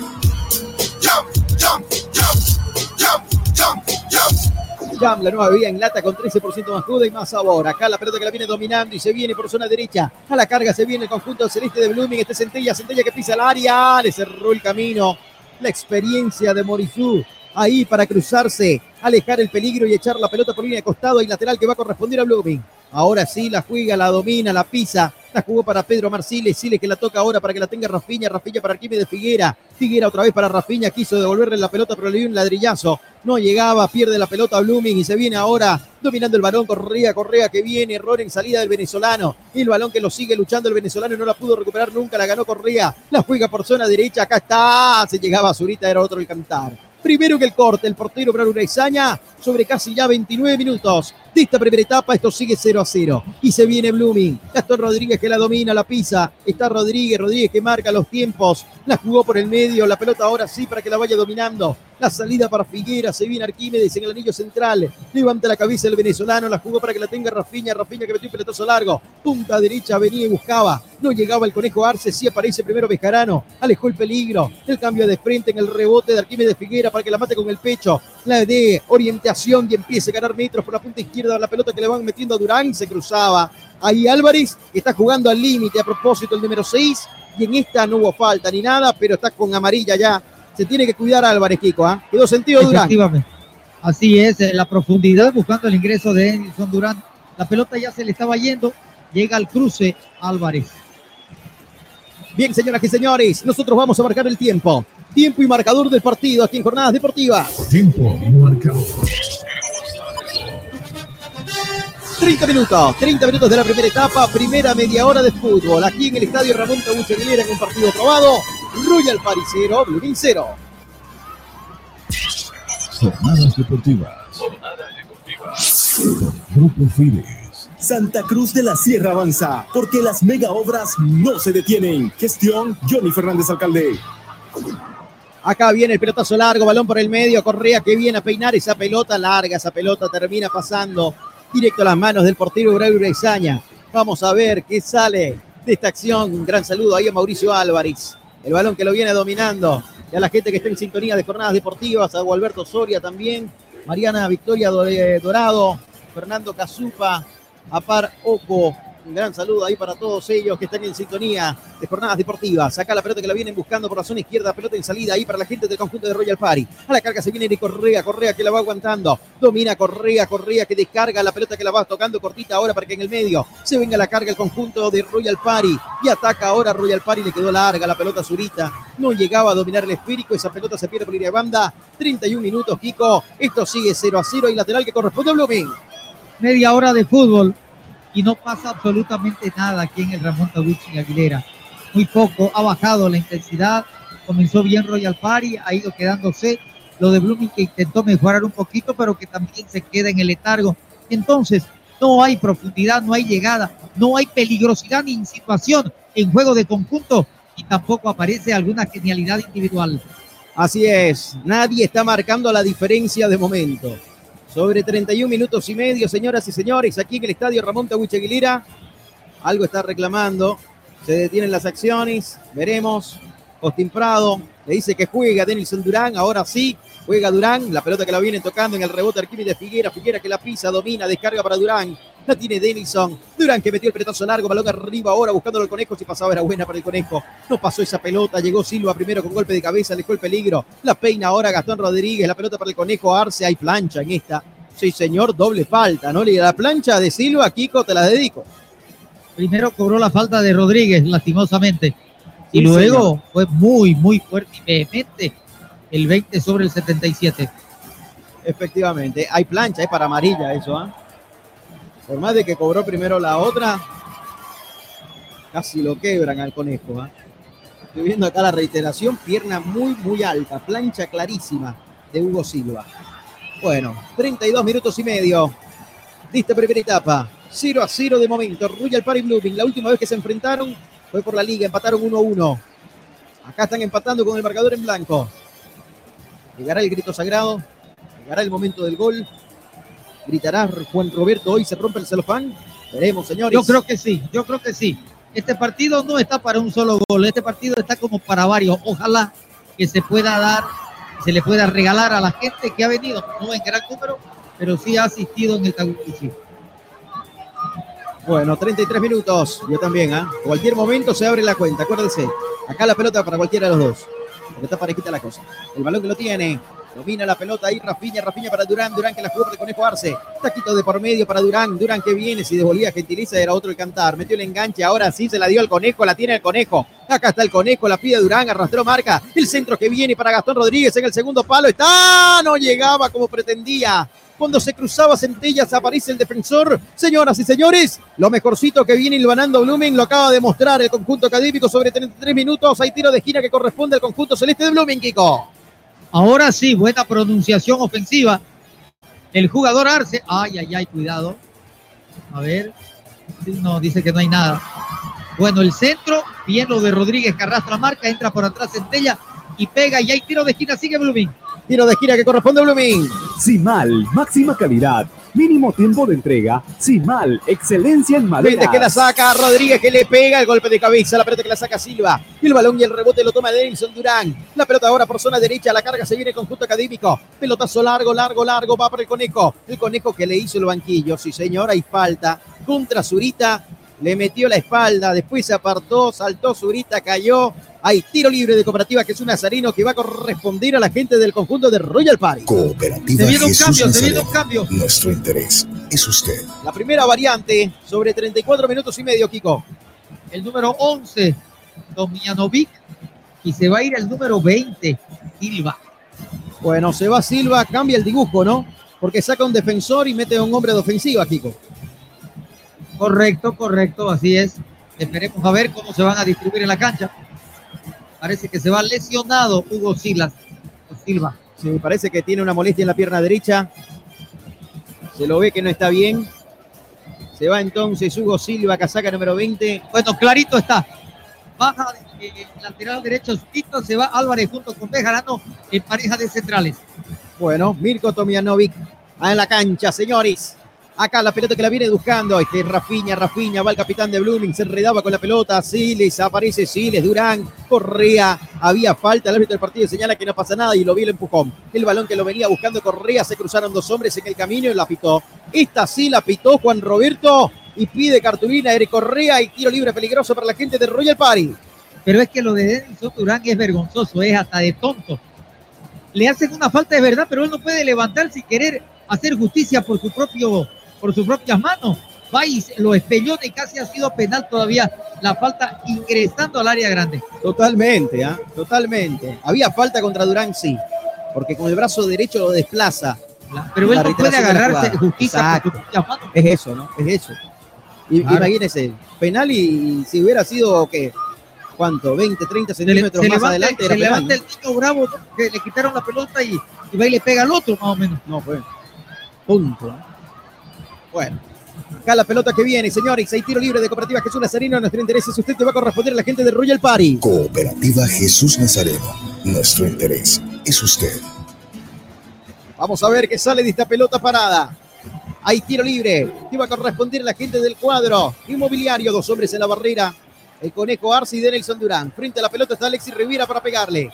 Jam, la nueva vía en lata con 13% más cruda y más sabor. Acá la pelota que la viene dominando y se viene por zona derecha. A la carga se viene el conjunto celeste de Blooming. Este Centella, Centella que pisa el área. Le cerró el camino. La experiencia de Morizú. Ahí para cruzarse, alejar el peligro y echar la pelota por línea de costado y lateral que va a corresponder a Blooming. Ahora sí, la juega, la domina, la pisa. La jugó para Pedro Marciles, Siles que la toca ahora para que la tenga Rafiña, Rafiña para Arquímedes Figuera. Figuera otra vez para Rafiña, quiso devolverle la pelota, pero le dio un ladrillazo. No llegaba, pierde la pelota Blooming y se viene ahora dominando el balón. Correa, Correa que viene, error en salida del venezolano. Y el balón que lo sigue luchando el venezolano y no la pudo recuperar nunca, la ganó Correa. La juega por zona derecha, acá está. Se llegaba Zurita, era otro el cantar. Primero que el corte, el portero Bruno Uraizaña sobre casi ya 29 minutos de esta primera etapa. Esto sigue 0 a 0. Y se viene Blooming. Gastón Rodríguez que la domina, la pisa. Está Rodríguez, Rodríguez que marca los tiempos. La jugó por el medio. La pelota ahora sí para que la vaya dominando. La salida para Figuera. Se viene Arquímedes en el anillo central. Levanta la cabeza el venezolano. La jugó para que la tenga Rafiña. Rafiña que metió un pelotazo largo. Punta derecha venía y buscaba. No llegaba el conejo Arce. Sí aparece primero Bejarano. Alejó el peligro. El cambio de frente en el rebote de Arquímedes Figuera para que la mate con el pecho. La de orientación y empiece a ganar metros por la punta izquierda. La pelota que le van metiendo a Durán. Se cruzaba. Ahí Álvarez está jugando al límite a propósito el número 6. Y en esta no hubo falta ni nada, pero está con amarilla ya. Se tiene que cuidar Álvarez, Kiko. ¿ah? Quedó sentido Durán. Así es, la profundidad buscando el ingreso de Edison Durán. La pelota ya se le estaba yendo. Llega al cruce Álvarez. Bien, señoras y señores, nosotros vamos a marcar el tiempo. Tiempo y marcador del partido aquí en Jornadas Deportivas. Tiempo y marcador. 30 minutos, 30 minutos de la primera etapa, primera media hora de fútbol. Aquí en el estadio Ramón Cabuche Aguilera en un partido probado. Royal Paris 0, Blue 0. Jornadas deportivas. Jornadas deportivas. Grupo Fides. Santa Cruz de la Sierra avanza, porque las mega obras no se detienen. Gestión Johnny Fernández Alcalde. Acá viene el pelotazo largo, balón por el medio, Correa que viene a peinar esa pelota larga, esa pelota termina pasando directo a las manos del portero Braulio Izaña. Vamos a ver qué sale de esta acción. Un gran saludo ahí a Mauricio Álvarez. El balón que lo viene dominando. Y a la gente que está en sintonía de jornadas deportivas, a Gualberto Soria también, Mariana Victoria Dorado, Fernando Cazupa, Apar Oco, un gran saludo ahí para todos ellos que están en sintonía de jornadas deportivas. Acá la pelota que la vienen buscando por la zona izquierda, pelota en salida ahí para la gente del conjunto de Royal Party. A la carga se viene de Correa, Correa que la va aguantando. Domina Correa, Correa que descarga la pelota que la va tocando cortita ahora para que en el medio se venga la carga el conjunto de Royal Party. Y ataca ahora Royal Party, le quedó larga la pelota Zurita. No llegaba a dominar el esférico, esa pelota se pierde por línea de banda. 31 minutos, Kiko. Esto sigue 0 a 0 y lateral que corresponde a Blooming. Media hora de fútbol y no pasa absolutamente nada aquí en el Ramón Tabuchi Aguilera. Muy poco, ha bajado la intensidad, comenzó bien Royal Party, ha ido quedándose. Lo de Blooming que intentó mejorar un poquito, pero que también se queda en el letargo. Entonces, no hay profundidad, no hay llegada, no hay peligrosidad ni situación en juego de conjunto y tampoco aparece alguna genialidad individual. Así es, nadie está marcando la diferencia de momento sobre 31 minutos y medio, señoras y señores, aquí en el estadio Ramón Tahuiche Aguilera. Algo está reclamando Se detienen las acciones. Veremos. Austin Prado le dice que juega Denilson Durán. Ahora sí, juega Durán. La pelota que la viene tocando en el rebote Arquímedes Figuera. Figuera que la pisa, domina, descarga para Durán. La tiene Denison. Durán que metió el peletazo largo, balón arriba ahora buscándolo el conejo. Si pasaba era buena para el conejo. No pasó esa pelota. Llegó Silva primero con golpe de cabeza, dejó el peligro. La peina ahora Gastón Rodríguez. La pelota para el conejo Arce. Hay plancha en esta. Sí, señor, doble falta, ¿no? La plancha de Silva, Kiko, te la dedico. Primero cobró la falta de Rodríguez, lastimosamente. Y Sí, luego señor. fue muy, muy fuerte y vehemente el 20 sobre el 77. Efectivamente, hay plancha, es para amarilla eso, ¿ah? Por más de que cobró primero la otra, casi lo quebran al conejo, ¿ah? Estoy viendo acá la reiteración, pierna muy, muy alta, plancha clarísima de Hugo Silva. Bueno, 32 minutos y medio. Lista primera etapa. 0 a 0 de momento. Royal Party Blooming. La última vez que se enfrentaron fue por la liga. Empataron 1 a 1. Acá están empatando con el marcador en blanco. Llegará el grito sagrado. Llegará el momento del gol. Gritará Juan Roberto. Hoy se rompe el celofán. Veremos, señores. Yo creo que sí, yo creo que sí. Este partido no está para un solo gol, este partido está como para varios. Ojalá que se pueda dar, se le pueda regalar a la gente que ha venido, no en gran número, pero sí ha asistido en el Taguchi. Bueno, 33 minutos. Yo también, ¿ah? Cualquier momento se abre la cuenta, acuérdense. Acá la pelota para cualquiera de los dos. Porque está parejita la cosa. El balón que lo tiene. Domina la pelota ahí, Rafiña, Rafiña para Durán, Durán que la jugó de Conejo Arce. Taquito de por medio para Durán, Durán que viene, si devolvía Gentiliza era otro el cantar. Metió el enganche, ahora sí se la dio al Conejo, la tiene el Conejo. Acá está el Conejo, la pide Durán, arrastró marca. El centro que viene para Gastón Rodríguez en el segundo palo. Está, no llegaba como pretendía. Cuando se cruzaba Centellas aparece el defensor. Señoras y señores, lo mejorcito que viene ilvanando Blumen lo acaba de mostrar el conjunto académico sobre 33 minutos. Hay tiro de esquina que corresponde al conjunto celeste de Blumen, Kiko. Ahora sí, buena pronunciación ofensiva. El jugador Arce, ay, ay, ay, cuidado. A ver, no, dice que no hay nada. Bueno, el centro, bien lo de Rodríguez que arrastra marca, entra por atrás Centella y pega y hay tiro de esquina, sigue Blooming. Tiro de esquina que corresponde a Blooming. Simal, máxima calidad, mínimo tiempo de entrega. Simal, excelencia en madera. Méndez que la saca, Rodríguez que le pega el golpe de cabeza, la pelota que la saca Silva. Y el balón y el rebote lo toma Denison Durán. La pelota ahora por zona derecha, la carga se viene conjunto académico. Pelotazo largo, largo, largo, va para el conejo. El conejo que le hizo el banquillo. Sí, señor, hay falta. Contra Zurita, le metió la espalda, después se apartó, saltó Zurita, cayó. Hay tiro libre de Cooperativa Jesús Nazareno que va a corresponder a la gente del conjunto de Royal Party. Cooperativa Se viene un cambio, se viene un cambio. Nuestro interés es usted. La primera variante sobre 34 minutos y medio, Kiko. El número 11, Domjanovic, y se va a ir el número 20, Silva. Bueno, se va Silva, cambia el dibujo, ¿no? Porque saca un defensor y mete a un hombre de ofensiva, Kiko. Correcto, correcto, así es. Esperemos a ver cómo se van a distribuir en la cancha. Parece que se va lesionado Hugo Silas, Silva. Sí, parece que tiene una molestia en la pierna derecha. Se lo ve que no está bien. Se va entonces Hugo Silva, casaca número 20. Bueno, clarito está. Baja eh, lateral derecho, Tito, se va Álvarez junto con Bejarano en pareja de centrales. Bueno, Mirko Tomianovic en la cancha, señores. Acá la pelota que la viene buscando. Este es Rafiña, Rafiña, va el capitán de Blooming, se enredaba con la pelota. Siles, aparece Siles, Durán, Correa. Había falta, el árbitro del partido señala que no pasa nada y lo vio el empujón. El balón que lo venía buscando Correa, se cruzaron dos hombres en el camino y la pitó. Esta sí la pitó Juan Roberto y pide cartulina Eric Correa y tiro libre peligroso para la gente de Royal Party. Pero es que lo de Denison Durán es vergonzoso, es hasta de tonto. Le hacen una falta de verdad, pero él no puede levantarse y querer hacer justicia por su propio, por sus propias manos. Va y lo espellona y casi ha sido penal todavía la falta ingresando al área grande. Totalmente, ¿ah? totalmente. Había falta contra Durán, sí, porque con el brazo derecho lo desplaza. Pero él no puede agarrarse justicia por sus propias manos. Es eso, ¿no? Es eso. Y, Claro. Imagínese, penal y, y si hubiera sido, ¿qué? ¿Cuánto? ¿20, 30 Se, le- centímetros se más levanta, adelante? se penal, levanta el niño bravo que le quitaron la pelota y, y va y le pega al otro más o menos. No, fue. Punto. Bueno. Acá la pelota que viene, señores. Hay tiro libre de Cooperativa Jesús Nazareno. Nuestro interés es usted te va a corresponder a la gente de Royal Party. Cooperativa Jesús Nazareno. Nuestro interés es usted. Vamos a ver qué sale de esta pelota parada. Hay tiro libre. Que va a corresponder a la gente del cuadro. Inmobiliario, dos hombres en la barrera. El conejo Arce y de Nelson Durán. Frente a la pelota está Alexis Rivera para pegarle.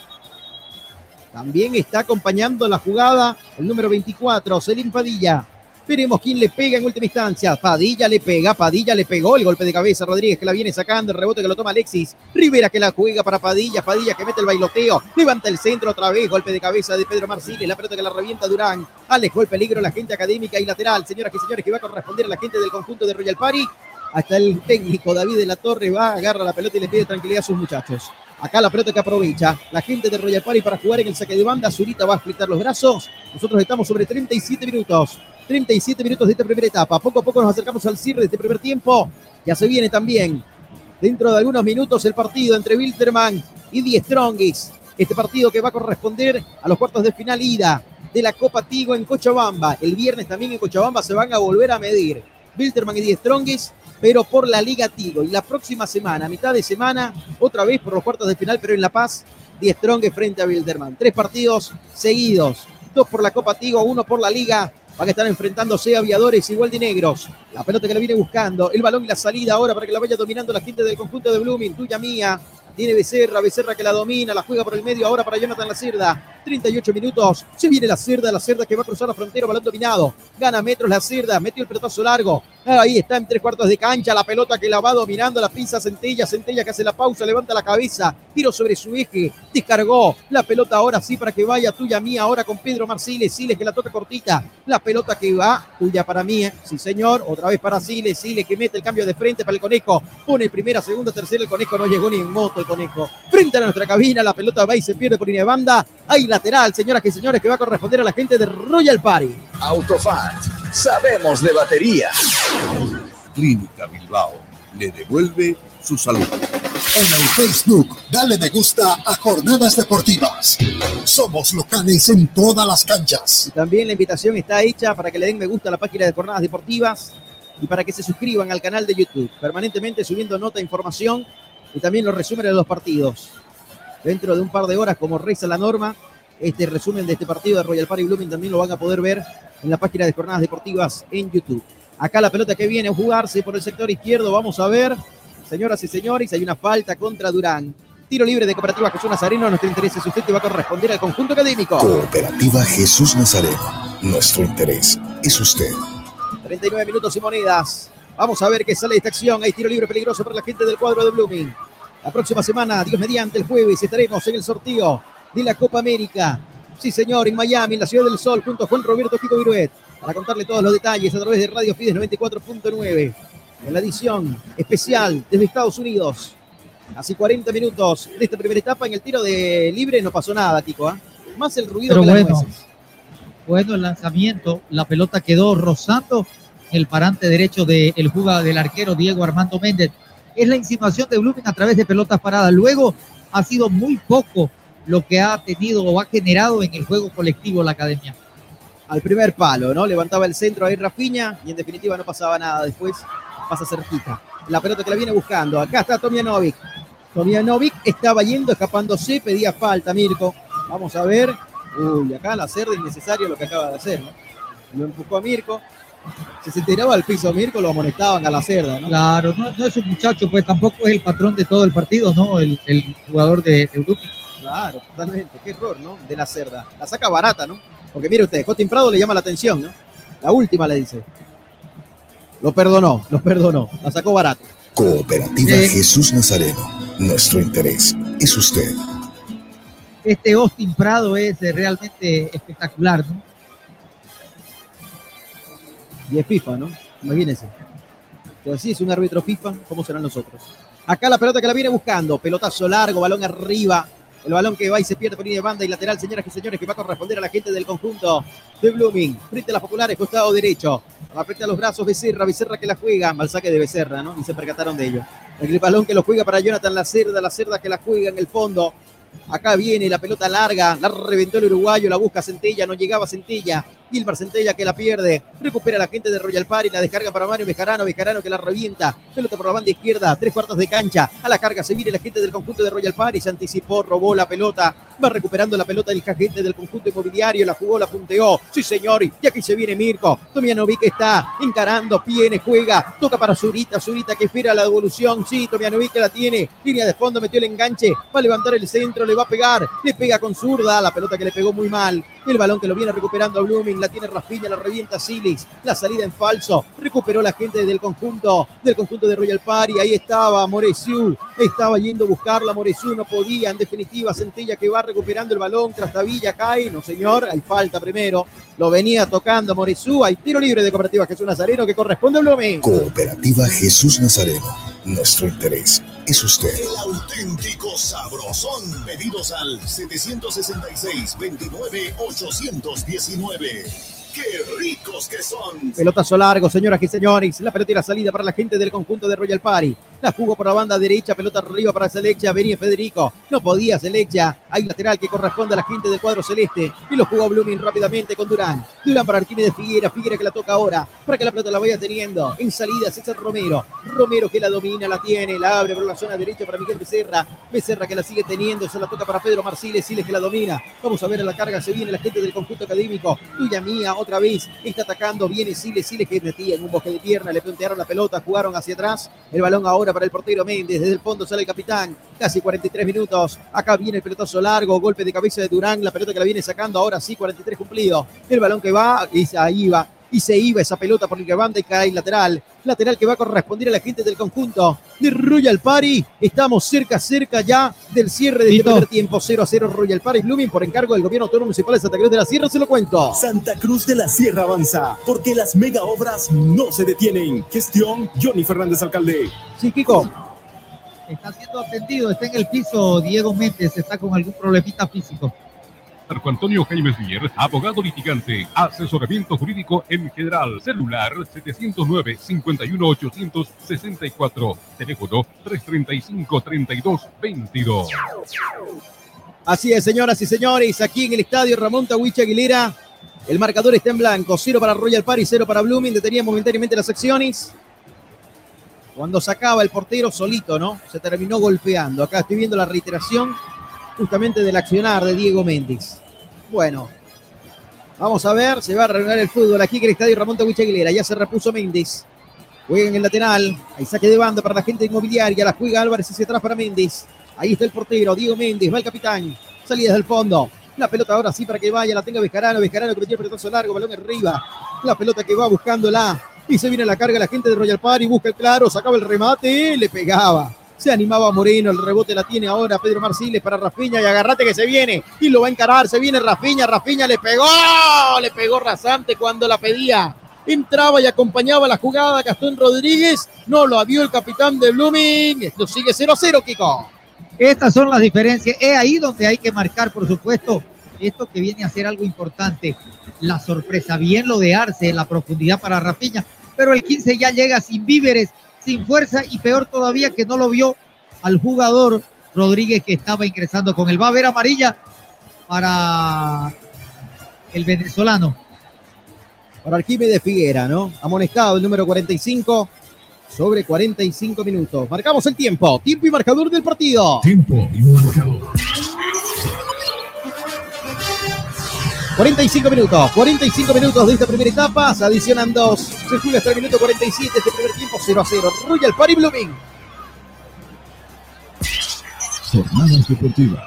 También está acompañando la jugada el número 24, Selim Padilla. Veremos quién le pega en última instancia. Padilla le pega, Padilla le pegó el golpe de cabeza. Rodríguez que la viene sacando, el rebote que lo toma Alexis. Rivera que la juega para Padilla, Padilla que mete el bailoteo. Levanta el centro otra vez, golpe de cabeza de Pedro Marciles. La pelota que la revienta Durán. Alejó el peligro la gente académica y lateral. Señoras y señores, que va a corresponder a la gente del conjunto de Royal Party. Hasta el técnico David de la Torre va, agarra la pelota y le pide tranquilidad a sus muchachos. Acá la pelota que aprovecha la gente de Royal Party para jugar en el saque de banda. Zurita va a explicar los brazos. Nosotros estamos sobre 37 minutos. 37 minutos de esta primera etapa. Poco a poco nos acercamos al cierre de este primer tiempo. Ya se viene también dentro de algunos minutos el partido entre Wilterman y Die Strongis. Este partido que va a corresponder a los cuartos de final ida de la Copa Tigo en Cochabamba. El viernes también en Cochabamba se van a volver a medir Wilterman y Die Strongis pero por la Liga Tigo. Y la próxima semana, a mitad de semana, otra vez por los cuartos de final, pero en La Paz, Die Strong frente a Wilderman. Tres partidos seguidos, dos por la Copa Tigo, uno por la Liga. Van a estar enfrentándose aviadores igual de negros. La pelota que la viene buscando, el balón y la salida ahora para que la vaya dominando la gente del conjunto de Blooming, tuya mía. Tiene Becerra, Becerra que la domina, la juega por el medio ahora para Jonathan La Cerda. 38 minutos. Se viene la cerda, la cerda que va a cruzar la frontera, balón dominado. Gana metros la cerda, metió el pelotazo largo. Ahí está en tres cuartos de cancha, la pelota que la va dominando, la pisa Centella, Centella que hace la pausa, levanta la cabeza, tiro sobre su eje, descargó la pelota ahora sí para que vaya tuya mía, ahora con Pedro Marciles, Siles que la toca cortita, la pelota que va, tuya para mí, ¿eh? sí señor, otra vez para Siles, Siles que mete el cambio de frente para el conejo, pone primera, segunda, tercera, el conejo no llegó ni en moto el conejo, frente a nuestra cabina, la pelota va y se pierde por línea de banda, hay lateral, señoras y señores, que va a corresponder a la gente de Royal Party. Autofat, sabemos de batería. Clínica Bilbao le devuelve su salud. En el Facebook, dale me gusta a Jornadas Deportivas. Somos locales en todas las canchas. Y también la invitación está hecha para que le den me gusta a la página de Jornadas Deportivas y para que se suscriban al canal de YouTube, permanentemente subiendo nota, información y también los resúmenes de los partidos. Dentro de un par de horas, como reza la norma, este resumen de este partido de Royal Party Blooming también lo van a poder ver en la página de Jornadas Deportivas en YouTube. Acá la pelota que viene a jugarse por el sector izquierdo. Vamos a ver, señoras y señores, hay una falta contra Durán. Tiro libre de Cooperativa Jesús Nazareno. Nuestro interés es usted y va a corresponder al conjunto académico. Cooperativa Jesús Nazareno. Nuestro interés es usted. 39 minutos y monedas. Vamos a ver qué sale de esta acción. Hay tiro libre peligroso para la gente del cuadro de Blooming. La próxima semana, Dios mediante, el jueves, estaremos en el sorteo de la Copa América. Sí, señor, en Miami, en la Ciudad del Sol, junto a Juan Roberto Kiko Viruet, para contarle todos los detalles a través de Radio Fides 94.9, en la edición especial desde Estados Unidos. Así 40 minutos de esta primera etapa. En el tiro de libre no pasó nada, Kiko. ¿ah? Más el ruido Pero que las bueno, nueces. bueno el lanzamiento, la pelota quedó rozando el parante derecho del jugador del arquero Diego Armando Méndez. Es la insinuación de Blooming a través de pelotas paradas. Luego ha sido muy poco lo que ha tenido o ha generado en el juego colectivo la academia. Al primer palo, ¿no? Levantaba el centro ahí Rafiña y en definitiva no pasaba nada. Después pasa cerquita. La pelota que la viene buscando. Acá está Tomianovic. Tomianovic estaba yendo, escapándose, pedía falta, Mirko. Vamos a ver. Uy, acá la cerda innecesario lo que acaba de hacer, ¿no? Lo empujó a Mirko. Si se tiraba al piso Mirko, lo amonestaban a la cerda, ¿no? Claro, no, no es un muchacho, pues tampoco es el patrón de todo el partido, ¿no? El, el jugador de, de Blooming. Claro, totalmente. Qué error, ¿no? De la cerda. La saca barata, ¿no? Porque mire usted, Cotin Prado le llama la atención, ¿no? La última le dice. Lo perdonó, lo perdonó. La sacó barata. Cooperativa Jesús Nazareno. Nuestro interés es usted. Este Austin Prado es eh, realmente espectacular, ¿no? Y es FIFA, ¿no? Imagínense. Si así es un árbitro FIFA, ¿cómo serán los otros? Acá la pelota que la viene buscando. Pelotazo largo, balón arriba. El balón que va y se pierde por línea de banda y lateral, señoras y señores, que va a corresponder a la gente del conjunto de Blooming. Frente a las populares, costado derecho. Frente a los brazos Becerra, Becerra que la juega. Mal saque de Becerra, ¿no? Y se percataron de ello. El balón que lo juega para Jonathan La Cerda, La Cerda que la juega en el fondo. Acá viene la pelota larga, la reventó el uruguayo, la busca Centella, no llegaba Centella. Gilmar Centella que la pierde. Recupera la gente de Royal Party. La descarga para Mario Bejarano. Bejarano que la revienta. Pelota por la banda izquierda. Tres cuartos de cancha. A la carga se viene la gente del conjunto de Royal Party. Se anticipó, robó la pelota. Va recuperando la pelota el gente del conjunto inmobiliario. La jugó, la punteó. Sí, señor. Y aquí se viene Mirko. Tomianovic está encarando. Viene, juega. Toca para Zurita. Zurita que espera la devolución. Sí, Tomianovic la tiene. Línea de fondo. Metió el enganche. Va a levantar el centro. Le va a pegar. Le pega con zurda. La pelota que le pegó muy mal. El balón que lo viene recuperando Blooming. La tiene Rafinha. La revienta Silis. La salida en falso. Recuperó la gente del conjunto. Del conjunto de Royal Party. Ahí estaba Moresiu. Estaba yendo a buscarla. Moresiu no podía. En definitiva, Centella que va recuperando el balón. Trastavilla cae. No, señor. Hay falta primero. Lo venía tocando Moresiu. Hay tiro libre de Cooperativa Jesús Nazareno que corresponde a Blooming. Cooperativa Jesús Nazareno. Nuestro interés es usted. El auténtico sabrosón. Pedidos al 765-29-819. ¡Qué ricos que son! Pelotazo largo, señoras y señores. La pelota y la salida para la gente del conjunto de Royal Party. La jugó por la banda derecha, pelota arriba para Selecha, venía Federico. No podía Selecha. Hay lateral que corresponde a la gente del cuadro celeste. Y lo jugó Blooming rápidamente con Durán. Durán para Arquímedes Figuera. Figuera que la toca ahora. Para que la pelota la vaya teniendo. En salida César Romero. Romero que la domina, la tiene. La abre por la zona derecha para Miguel Becerra. Becerra que la sigue teniendo. Se la toca para Pedro Marciles. Siles que la domina. Vamos a ver a la carga. Se viene la gente del conjunto académico. Tuya mía, otra vez. Está atacando. Viene Siles. Siles que metía en un bosque de pierna. Le plantearon la pelota. Jugaron hacia atrás. El balón ahora para el portero Méndez. Desde el fondo sale el capitán. Casi 43 minutos. Acá viene el pelotazo largo. Golpe de cabeza de Durán. La pelota que la viene sacando. Ahora sí, 43 cumplido. El balón que va. Y ahí va. Y se iba esa pelota por el que banda y cae lateral. Lateral que va a corresponder a la gente del conjunto de Royal Party. Estamos cerca, cerca ya del cierre de este primer tiempo. 0 a 0 Royal Party Blooming por encargo del gobierno autónomo municipal de Santa Cruz de la Sierra. Se lo cuento. Santa Cruz de la Sierra avanza porque las mega obras no se detienen. Gestión Johnny Fernández Alcalde. Sí, Kiko. Está siendo atendido, está en el piso Diego Méndez, está con algún problemita físico. Marco Antonio Jaime Mier, abogado litigante, asesoramiento jurídico en general, celular 709-51864, teléfono 335-3222. Así es, señoras y señores, aquí en el estadio Ramón Tawich Aguilera, el marcador está en blanco, cero para Royal Party, cero para Blooming, detenían momentáneamente las secciones. Cuando sacaba el portero solito, ¿no? Se terminó golpeando. Acá estoy viendo la reiteración justamente del accionar de Diego Méndez. Bueno, vamos a ver, se va a reanudar el fútbol aquí en el estadio Ramón Tawich Aguilera. Ya se repuso Méndez. Juega en el lateral. Hay saque de banda para la gente inmobiliaria. La juega Álvarez hacia atrás para Méndez. Ahí está el portero, Diego Méndez, va el capitán. Salida desde el fondo. La pelota ahora sí para que vaya, la tenga Bejarano. Bejarano que el pelotazo largo, balón arriba. La pelota que va buscándola. Y se viene la carga la gente de Royal Party. Busca el claro, sacaba el remate, le pegaba. Se animaba Moreno, el rebote la tiene ahora Pedro Marciles para Rafiña y agarrate que se viene y lo va a encarar, se viene Rafiña, Rafiña le pegó, le pegó rasante cuando la pedía. Entraba y acompañaba la jugada Gastón Rodríguez, no lo vio el capitán de Blooming, esto sigue 0-0, Kiko. Estas son las diferencias, es ahí donde hay que marcar, por supuesto, esto que viene a ser algo importante, la sorpresa, bien lo de Arce, la profundidad para Rafiña, pero el 15 ya llega sin víveres, sin fuerza y peor todavía que no lo vio al jugador Rodríguez que estaba ingresando con el va a ver amarilla para el venezolano. Para Arquímedes Figuera, ¿no? Amonestado el número 45 sobre 45 minutos. Marcamos el tiempo, tiempo y marcador del partido. Tiempo y marcador. 45 minutos, 45 minutos de esta primera etapa, se adicionan dos, se juega hasta el minuto 47 este primer tiempo, 0 a 0, Royal Party Blooming. Jornadas deportivas.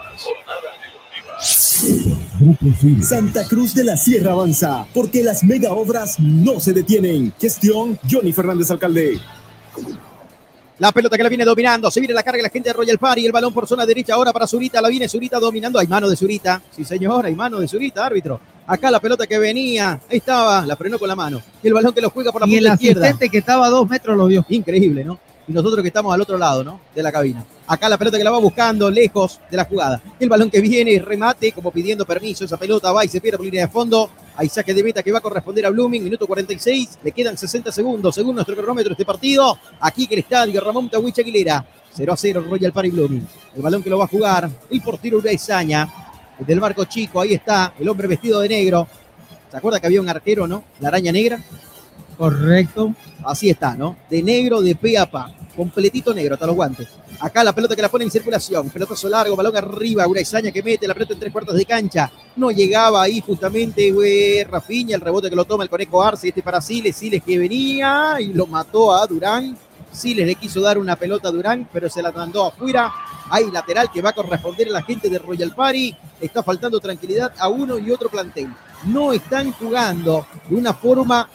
Santa Cruz de la Sierra avanza porque las mega obras no se detienen. Gestión Johnny Fernández Alcalde. La pelota que la viene dominando. Se viene la carga la gente de Royal Party. El balón por zona derecha ahora para Zurita. La viene Zurita dominando. Hay mano de Zurita. Sí, señor. Hay mano de Zurita, árbitro. Acá la pelota que venía. Ahí estaba. La frenó con la mano. Y el balón que lo juega por la Y el punta izquierda. asistente que estaba a dos metros lo vio. Increíble, ¿no? Y nosotros que estamos al otro lado, ¿no? De la cabina. Acá la pelota que la va buscando lejos de la jugada. El balón que viene, remate, como pidiendo permiso. Esa pelota va y se pierde por línea de fondo. Hay saque de meta que va a corresponder a Blooming. Minuto 46. Le quedan 60 segundos según nuestro cronómetro este partido. Aquí que el estadio Ramón Tawich Aguilera. 0 a 0 Royal Party Blooming. El balón que lo va a jugar el portero Uraizaña. Del marco chico, ahí está el hombre vestido de negro. ¿Se acuerda que había un arquero, no? La araña negra. Correcto. Así está, ¿no? De negro, de pe a pa. Completito negro, hasta los guantes. Acá la pelota que la pone en circulación. Pelotazo largo, balón arriba, una extraña que mete la pelota en tres cuartos de cancha. No llegaba ahí justamente, güey, Rafiña, el rebote que lo toma el conejo Arce, este para Siles, Siles que venía y lo mató a Durán. Siles le quiso dar una pelota a Durán, pero se la mandó afuera. Hay lateral que va a corresponder a la gente de Royal Party. Está faltando tranquilidad a uno y otro plantel. No están jugando de una forma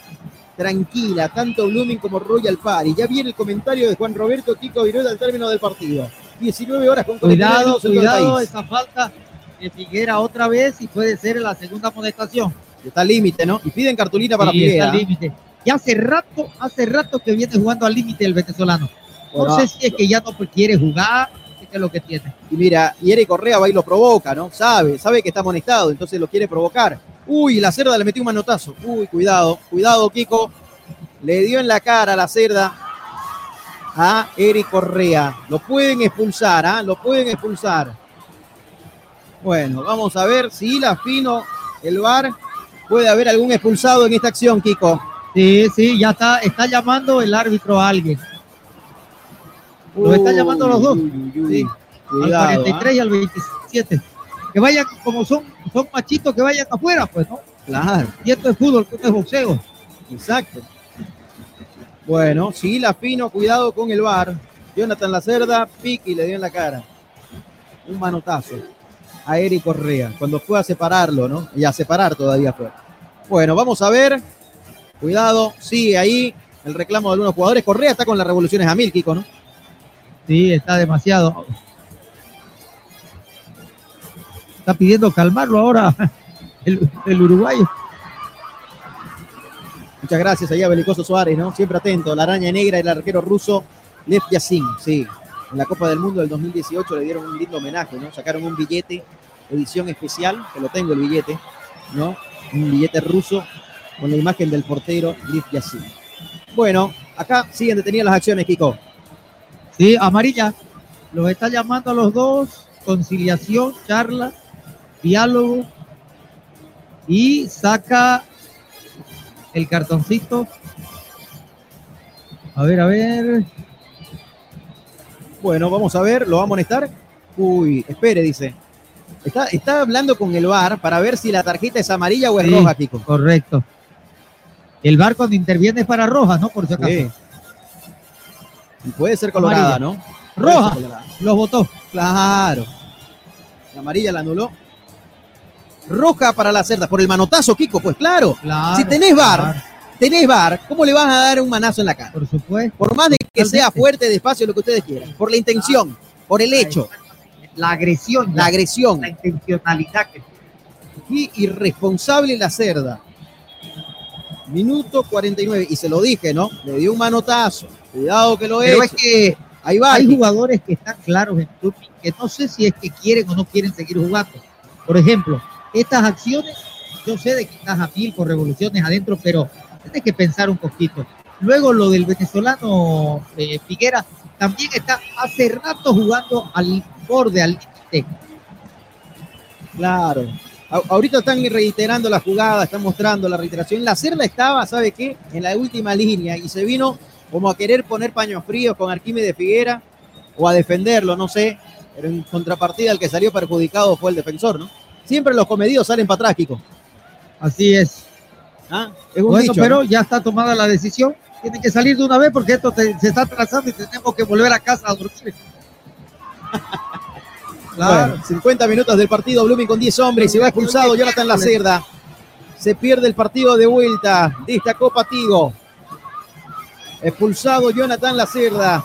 tranquila, tanto Blooming como Royal Party. Ya viene el comentario de Juan Roberto Kiko Viruela al término del partido. 19 horas con Cuidado, 49 minutos en todo el cuidado, esa falta de Figuera otra vez y puede ser la segunda amonestación. Está al límite, ¿no? Y piden cartulina para Sí, está Figuera. al límite. Y hace rato, hace rato que viene jugando al límite el venezolano. No sé si es que ya no quiere jugar, qué es lo que tiene. Y mira, y Eric Correa va y lo provoca, ¿no? Sabe, sabe que está amonestado, entonces lo quiere provocar. Uy, la cerda le metió un manotazo. Uy, cuidado, cuidado, Kiko. Le dio en la cara a la cerda a Eric Correa. Lo pueden expulsar, ¿ah? Lo pueden expulsar. Bueno, vamos a ver si la fino el VAR puede haber algún expulsado en esta acción, Kiko. Sí, sí, ya está, está llamando el árbitro a alguien. Lo está llamando los dos. Sí, Cuidado, al 43 y al 27. Que vayan, como son, son machitos, que vayan afuera, pues, ¿no? Claro. Y esto es fútbol, esto es boxeo. Exacto. Bueno, sí, la fino, cuidado con el bar. Jonathan Lacerda, pique y le dio en la cara. Un manotazo a Eric Correa cuando fue a separarlo, ¿no? Y a separar todavía fue. Bueno, vamos a ver. Cuidado, sigue ahí el reclamo de algunos jugadores. Correa está con las revoluciones a mil, Kiko, ¿no? Sí, está demasiado. Está pidiendo calmarlo ahora el, el uruguayo. Muchas gracias ahí a Belicoso Suárez, ¿no? Siempre atento. La araña negra, el arquero ruso Lev Yassin, sí. En la Copa del Mundo del 2018 le dieron un lindo homenaje, ¿no? Sacaron un billete, edición especial, que lo tengo el billete, ¿no? Un billete ruso con la imagen del portero Lev Yassin. Bueno, acá siguen detenidas las acciones, Kiko. Sí, amarilla. Los está llamando a los dos. Conciliación, charla, diálogo. Y saca el cartoncito. A ver, a ver. Bueno, vamos a ver, ¿lo va a amonestar? Uy, espere, dice. Está, está hablando con el VAR para ver si la tarjeta es amarilla o es Sí, roja, Kiko. Correcto. El bar cuando interviene es para roja, ¿no? Por si acaso. Sí. Y puede ser colorada, Amarilla. ¿no? Roja. colorada. Los votó. Claro. La amarilla la anuló. Roja para la cerda, por el manotazo, Kiko, pues claro. Claro, si tenés bar, claro. tenés bar, ¿cómo le vas a dar un manazo en la cara? Por supuesto. Por más de que sea Totalmente. fuerte, despacio, lo que ustedes quieran. Por la intención, por el hecho, La agresión. la agresión. La intencionalidad que Y irresponsable la cerda. Minuto 49. Y se lo dije, ¿no? Le dio un manotazo. Cuidado que lo Pero es que Ahí va. hay jugadores que están claros en Tupi, que no sé si es que quieren o no quieren seguir jugando. Por ejemplo, estas acciones, yo sé de que estás a mil con revoluciones adentro, pero tienes que pensar un poquito. Luego lo del venezolano eh, Figuera también está hace rato jugando al borde, al límite. Claro. Ahorita están reiterando la jugada, están mostrando la reiteración. La cerda estaba, ¿sabe qué? En la última línea y se vino como a querer poner paños fríos con Arquímedes Figuera o a defenderlo, no sé. Pero en contrapartida el que salió perjudicado fue el defensor, ¿no? Siempre los comedidos salen para atrás, Kiko. Así es. ¿Ah? Es un Bueno, dicho, pero ¿no? ya está tomada la decisión. Tienen que salir de una vez porque esto te- se está atrasando y tenemos que volver a casa a dormir. Bueno, 50 minutos del partido, Blooming con 10 hombres, se va expulsado Jonathan Lacerda. Se pierde el partido de vuelta de esta Copa Tigo. Expulsado Jonathan Lacerda.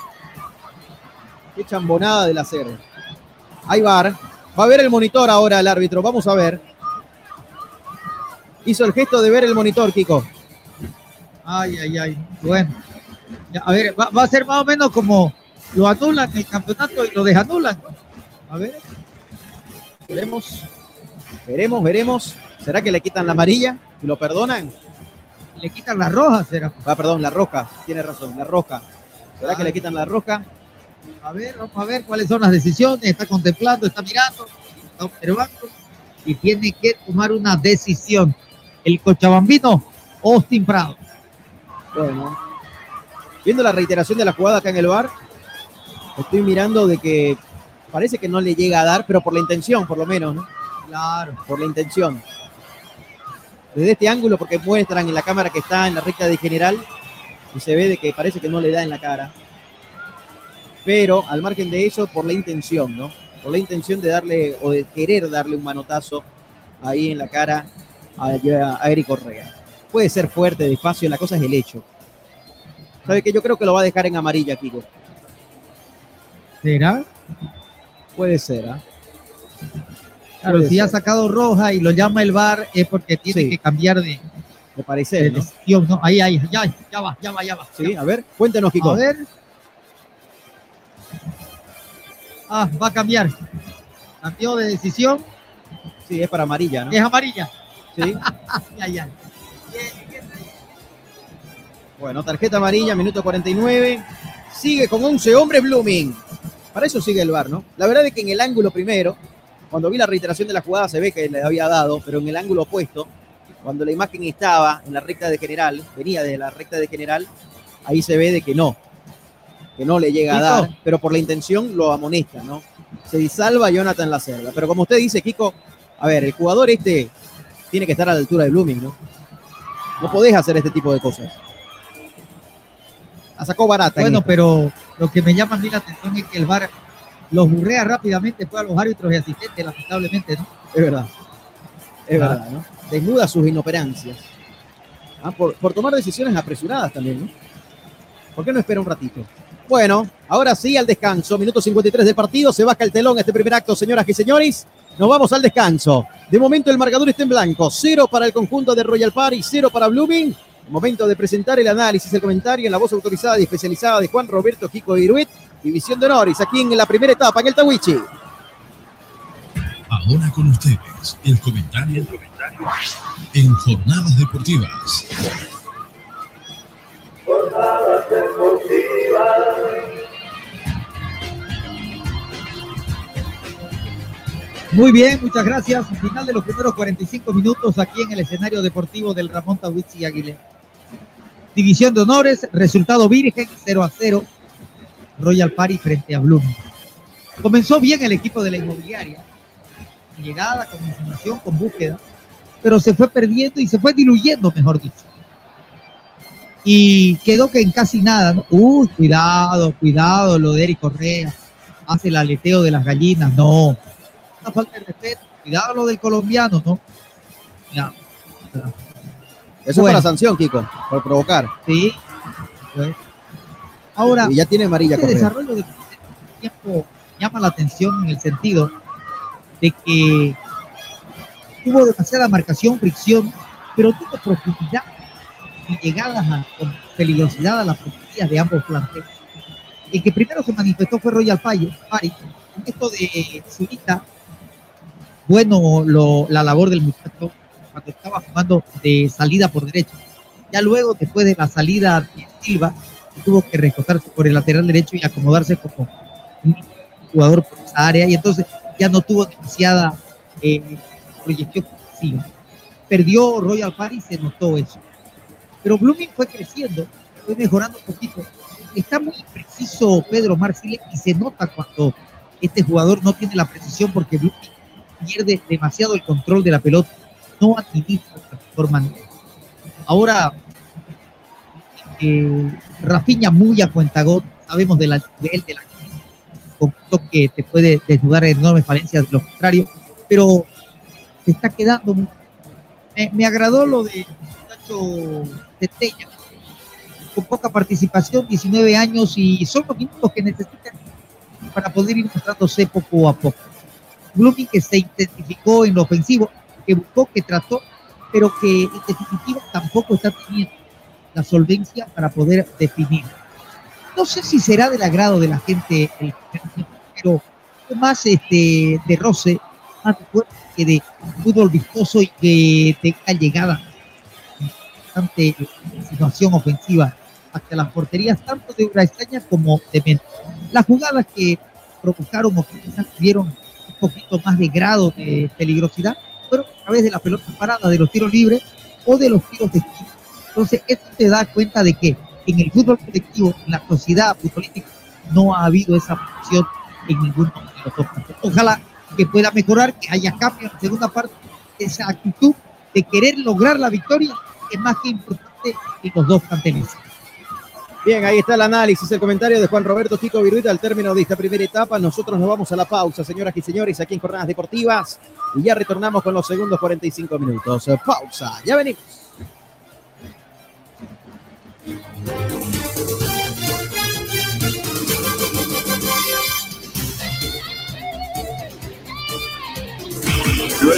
Qué chambonada de Lacerda. Ahí va. Va a ver el monitor ahora el árbitro, vamos a ver. Hizo el gesto de ver el monitor, Kiko. Ay, ay, ay. Bueno. A ver, va, va a ser más o menos como lo anulan en el campeonato y lo desanulan. A ver. Veremos. Veremos, veremos. ¿Será que le quitan la amarilla y lo perdonan? Le quitan la roja, será. Ah, perdón, la roja. Tiene razón, la roja. ¿Será que le quitan la roja? A ver, vamos a ver cuáles son las decisiones. Está contemplando, está mirando, está observando y tiene que tomar una decisión. el cochabambino Austin Prado. Bueno, viendo la reiteración de la jugada acá en el bar, estoy mirando de que parece que no le llega a dar, pero por la intención, por lo menos, ¿no? Claro. Por la intención. Desde este ángulo, porque muestran en la cámara que está en la recta de general, y se ve de que parece que no le da en la cara. Pero al margen de eso, por la intención, ¿no? Por la intención de darle o de querer darle un manotazo ahí en la cara a, a Eric Correa. Puede ser fuerte, despacio, la cosa es el hecho. ¿Sabe que Yo creo que lo va a dejar en amarilla, Kiko. ¿Será? Puede ser, ¿ah? Claro, Puede si ha sacado roja y lo llama el VAR es porque tiene Sí. que cambiar de, Me parece, de ¿no? decisión, ¿no? Ahí, ahí, ya, ya va, ya va, ya va. Sí, a ver, cuéntenos, Kiko. A ver. Ah, va a cambiar. Cambió de decisión. Sí, es para amarilla, ¿no? Es amarilla. Sí. ya, ya. Bueno, tarjeta amarilla, minuto 49. Sigue con 11 hombres Blooming. Para eso sigue el VAR, ¿no? La verdad es que en el ángulo primero, cuando vi la reiteración de la jugada, se ve que le había dado, pero en el ángulo opuesto, cuando la imagen estaba en la recta de general, venía de la recta de general, ahí se ve de que no, que no le llega a Kiko. dar, pero por la intención lo amonesta, ¿no? Se disalva Jonathan Lacerda. Pero como usted dice, Kiko, a ver, el jugador este tiene que estar a la altura de Blooming, ¿no? No podés hacer este tipo de cosas. La sacó barata. en Bueno, pero lo que me llama a mí la atención es que el VAR los burrea rápidamente fue a los árbitros y asistentes, lamentablemente, ¿no? Es verdad. Es Ah. verdad, ¿no? Desnuda sus inoperancias. Ah, por, por tomar decisiones apresuradas también, ¿no? ¿Por qué no espera un ratito? Bueno, ahora sí al descanso. Minuto 53 del partido. Se baja el telón este primer acto, señoras y señores. Nos vamos al descanso. De momento el marcador está en blanco. Cero para el conjunto de Royal Party, cero para Blooming. Momento de presentar el análisis, el comentario en la voz autorizada y especializada de Juan Roberto Kiko Iruet, División de Honores, aquí en la primera etapa, en el Tawichi. Ahora con ustedes, el comentario en Jornadas Deportivas. Muy bien, muchas gracias. Final de los primeros 45 minutos aquí en el escenario deportivo del Ramón Tawitzi Aguilera. División de honores, resultado virgen, 0 a 0. Royal Party frente a Bloom. Comenzó bien el equipo de la inmobiliaria. Llegada, con información, con búsqueda. Pero se fue perdiendo y se fue diluyendo, mejor dicho. Y quedó que en casi nada. ¿no? Uy, cuidado, cuidado, lo de Eric Correa. Hace el aleteo de las gallinas. No, una falta de respeto. Cuidado lo del colombiano, ¿no? Ya. Eso es Bueno. para sanción, Kiko, por provocar. Sí. Pues. Ahora, Y ya tiene amarilla este desarrollo de tiempo llama la atención en el sentido de que tuvo demasiada marcación, fricción, pero tuvo profundidad y llegadas a- con peligrosidad a las fronteras de ambos flancos. El que primero se manifestó fue Royal Payo, Pari. En esto de Zurita, bueno lo- la labor del muchacho cuando estaba jugando de salida por derecha. Ya luego, después de la salida de Silva, tuvo que recogerse por el lateral derecho y acomodarse como un jugador por esa área y entonces ya no tuvo demasiada eh, proyección ofensiva. Perdió Royal Paris, se notó eso. Pero Blooming fue creciendo, fue mejorando un poquito. Está muy preciso Pedro Marcile y se nota cuando este jugador no tiene la precisión porque Blooming pierde demasiado el control de la pelota, no administra de mejor manera. Ahora, eh, Rafinha muy a cuentagón, sabemos de la, de él, de la con que te puede desnudar enormes falencias de lo contrario, pero se está quedando. Me, me agradó lo de muchacho Tetella, con poca participación, 19 años, y son los minutos que necesitan para poder ir mostrándose poco a poco. Blooming que se intensificó en lo ofensivo, que buscó, que trató, pero que en definitiva tampoco está teniendo la solvencia para poder definir. No sé si será del agrado de la gente, el- pero más este, de roce, más de que de fútbol vistoso y que tenga llegada bastante situación ofensiva hacia las porterías, tanto de Braestaña como de Mena. Las jugadas que provocaron o que quizás tuvieron un poquito más de grado de peligrosidad fueron a través de la pelota parada, de los tiros libres, o de los tiros de esquina. Entonces, esto te da cuenta de que en el fútbol colectivo, en la sociedad futbolística, no ha habido esa función en ninguno de los Ojalá que pueda mejorar, que haya cambio en segunda parte, esa actitud de querer lograr la victoria es más que importante en los dos planteles. Bien, ahí está el análisis, el comentario de Juan Roberto Chico Viruita al término de esta primera etapa. Nosotros nos vamos a la pausa, señoras y señores, aquí en Jornadas Deportivas. Y ya retornamos con los segundos 45 minutos. Pausa, ya venimos.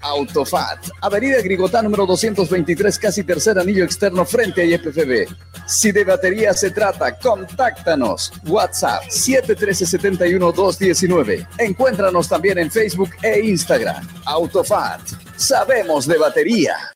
Autofat, Avenida Grigotá número 223, casi tercer anillo externo frente a IFFB. Si de batería se trata, contáctanos. WhatsApp 713-71-219. Encuéntranos también en Facebook e Instagram. Autofat, sabemos de batería.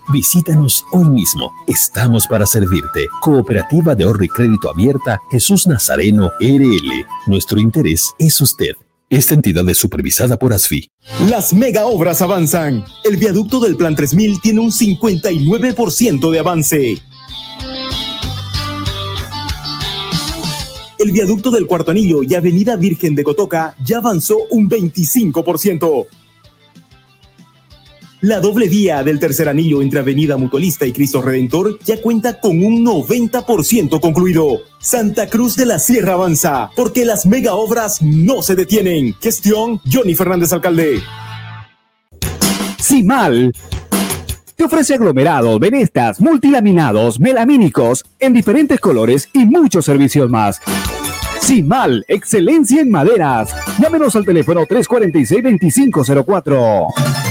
Visítanos hoy mismo. Estamos para servirte. Cooperativa de ahorro y crédito abierta Jesús Nazareno RL. Nuestro interés es usted. Esta entidad es supervisada por ASFI. Las mega obras avanzan. El viaducto del Plan 3000 tiene un 59% de avance. El viaducto del Cuarto Anillo y Avenida Virgen de Cotoca ya avanzó un 25%. La doble vía del tercer anillo entre Avenida Mutualista y Cristo Redentor ya cuenta con un 90% concluido. Santa Cruz de la Sierra avanza, porque las mega obras no se detienen. Gestión Johnny Fernández Alcalde. Simal te ofrece aglomerados, venestas, multilaminados, melamínicos en diferentes colores y muchos servicios más. Simal, excelencia en maderas. Llámenos al teléfono 346-2504.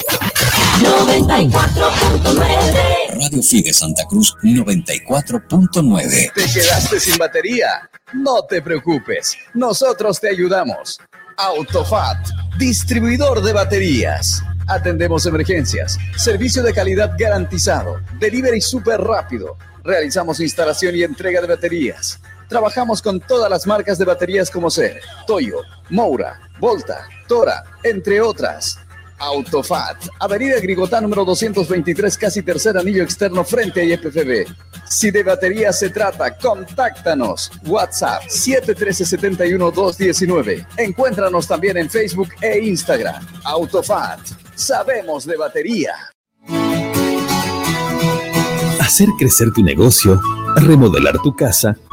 94.9 Radio Fide Santa Cruz 94.9 ¿Te quedaste sin batería? No te preocupes, nosotros te ayudamos. Autofat, distribuidor de baterías. Atendemos emergencias, servicio de calidad garantizado, delivery súper rápido. Realizamos instalación y entrega de baterías. Trabajamos con todas las marcas de baterías como ser Toyo, Moura, Volta, Tora, entre otras. Autofat, Avenida Grigotá número 223, casi tercer anillo externo frente a IPFB. Si de batería se trata, contáctanos. WhatsApp 713-71-219. Encuéntranos también en Facebook e Instagram. Autofat, sabemos de batería. Hacer crecer tu negocio, remodelar tu casa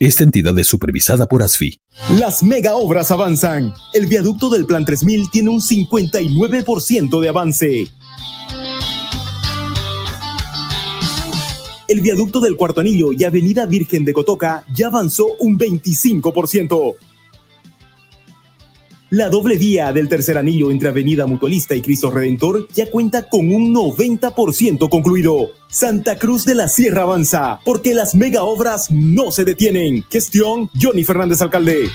Esta entidad es supervisada por ASFI. Las mega obras avanzan. El viaducto del Plan 3000 tiene un 59% de avance. El viaducto del Cuarto Anillo y Avenida Virgen de Cotoca ya avanzó un 25%. La doble vía del tercer anillo entre Avenida Mutualista y Cristo Redentor ya cuenta con un 90% concluido. Santa Cruz de la Sierra avanza, porque las mega obras no se detienen. Gestión Johnny Fernández Alcalde.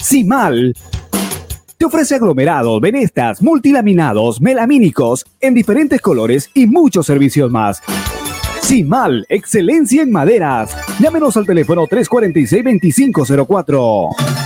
Simal te ofrece aglomerados, venestas, multilaminados, melamínicos en diferentes colores y muchos servicios más. Simal, excelencia en maderas. Llámenos al teléfono 346-2504.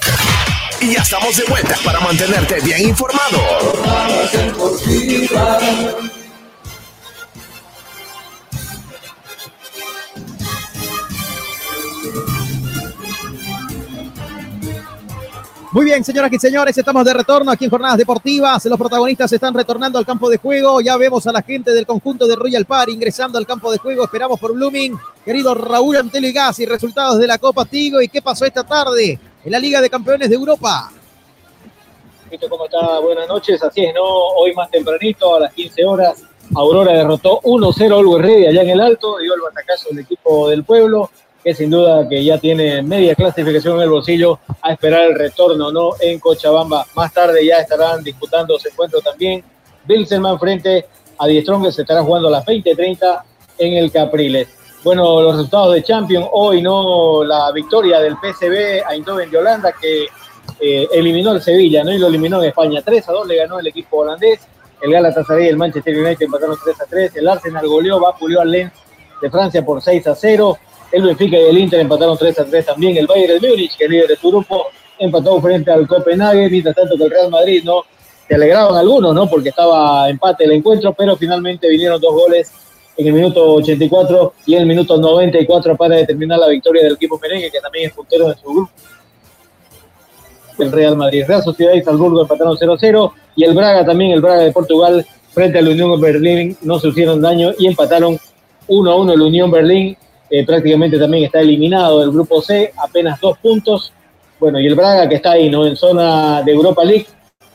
y ya estamos de vuelta para mantenerte bien informado. Muy bien, señoras y señores, estamos de retorno aquí en Jornadas Deportivas. Los protagonistas están retornando al campo de juego. Ya vemos a la gente del conjunto de Royal Par ingresando al campo de juego. Esperamos por Blooming. Querido Raúl Antelo y y resultados de la Copa Tigo. ¿Y qué pasó esta tarde? En la Liga de Campeones de Europa? ¿Cómo está? Buenas noches. Así es, ¿no? Hoy más tempranito, a las 15 horas, Aurora derrotó 1-0 Always Ready allá en el Alto. Dio el batacazo del equipo del pueblo que sin duda que ya tiene media clasificación en el bolsillo a esperar el retorno no en Cochabamba. Más tarde ya estarán disputando ese encuentro también. Bilzerman frente a Diestrong que se estará jugando a las 20:30 en el Capriles. Bueno, los resultados de Champions hoy no la victoria del PSV Eindhoven de Holanda que eh, eliminó el Sevilla, ¿no? Y lo eliminó en España 3 a 2 le ganó el equipo holandés. El Galatasaray y el Manchester United empataron 3 a 3. El Arsenal goleó, vapuleó al Lens de Francia por 6 a 0. El Benfica y el Inter empataron 3 a 3 también. El Bayern de Múnich, que es líder de su grupo, empató frente al Copenhague, mientras tanto que el Real Madrid no se alegraban algunos, ¿no? Porque estaba empate el encuentro, pero finalmente vinieron dos goles en el minuto 84 y en el minuto 94 para determinar la victoria del equipo merengue, que también es puntero de su grupo. El Real Madrid. Real Sociedad y Salzburgo empataron 0-0 y el Braga también, el Braga de Portugal, frente al Unión Berlín, no sufrieron daño y empataron 1-1 el Unión Berlín eh, prácticamente también está eliminado del grupo C, apenas dos puntos. Bueno, y el Braga que está ahí, ¿no? En zona de Europa League,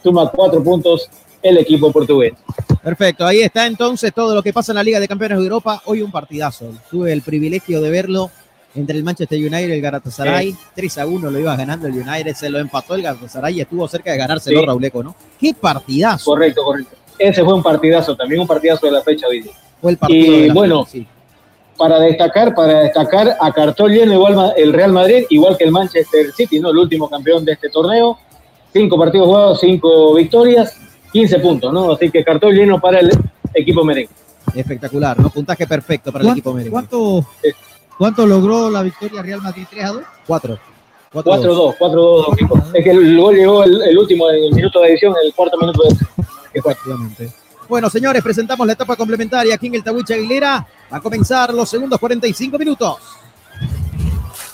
suma cuatro puntos el equipo portugués. Perfecto, ahí está entonces todo lo que pasa en la Liga de Campeones de Europa. Hoy un partidazo. Tuve el privilegio de verlo entre el Manchester United y el Galatasaray. 3 a 1 lo iba ganando el United, se lo empató el Galatasaray y estuvo cerca de ganárselo sí. Rauleco, ¿no? Qué partidazo. Correcto, correcto. Ese fue un partidazo, también un partidazo de la fecha hoy. Fue el partido y de la bueno, fecha, sí para destacar, para destacar a cartón lleno igual el Real Madrid, igual que el Manchester City, ¿no? El último campeón de este torneo. Cinco partidos jugados, cinco victorias, 15 puntos, ¿no? Así que cartón lleno para el equipo merengue. Espectacular, ¿no? Puntaje perfecto para el equipo merengue. ¿Cuánto, ¿Cuánto logró la victoria Real Madrid? ¿3 a 2? 4. 4-2, 4-2. Es que el gol llegó el, el, último en el minuto de edición, el cuarto minuto de Efectivamente. Bueno, señores, presentamos la etapa complementaria aquí en el Tabucha Aguilera. Va a comenzar los segundos 45 minutos.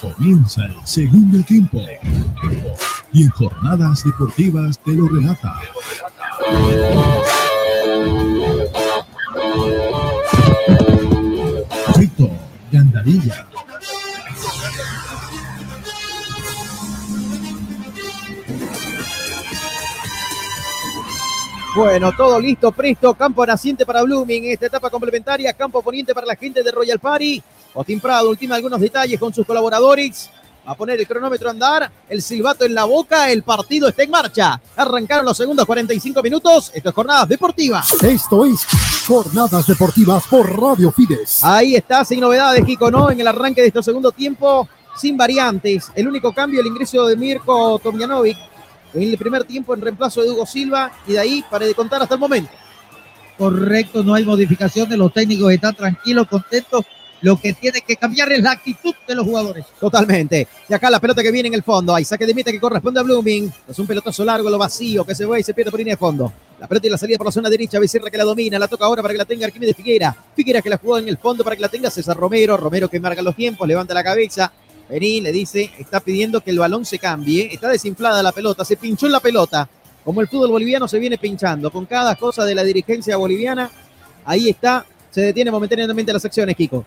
Comienza el segundo tiempo. Y en jornadas deportivas te lo relata. Gandarilla. Bueno, todo listo, presto. Campo naciente para Blooming. Esta etapa complementaria. Campo poniente para la gente de Royal Party. Otin Prado ultima algunos detalles con sus colaboradores. Va a poner el cronómetro a andar. El silbato en la boca. El partido está en marcha. Arrancaron los segundos 45 minutos. Esto es Jornadas Deportivas. Esto es Jornadas Deportivas por Radio Fides. Ahí está, sin novedades, Kiko, ¿no? En el arranque de este segundo tiempo, sin variantes. El único cambio, el ingreso de Mirko Tomjanovic en el primer tiempo en reemplazo de Hugo Silva y de ahí para de contar hasta el momento. Correcto, no hay modificaciones, los técnicos están tranquilos, contentos. Lo que tiene que cambiar es la actitud de los jugadores. Totalmente. Y acá la pelota que viene en el fondo. Hay saque de meta que corresponde a Blooming. Es un pelotazo largo, lo vacío, que se va y se pierde por línea de fondo. La pelota y la salida por la zona derecha. Becerra que la domina. La toca ahora para que la tenga Arquímedes Figuera. Figuera que la jugó en el fondo para que la tenga César Romero. Romero que marca los tiempos, levanta la cabeza. Vení, le dice, está pidiendo que el balón se cambie. Está desinflada la pelota, se pinchó en la pelota. Como el fútbol boliviano se viene pinchando con cada cosa de la dirigencia boliviana. Ahí está, se detiene momentáneamente las acciones, Kiko.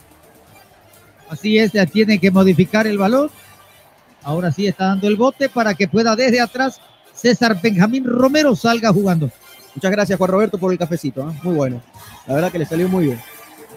Así es, tiene que modificar el balón. Ahora sí está dando el bote para que pueda desde atrás César Benjamín Romero salga jugando. Muchas gracias, Juan Roberto, por el cafecito. ¿eh? Muy bueno. La verdad que le salió muy bien.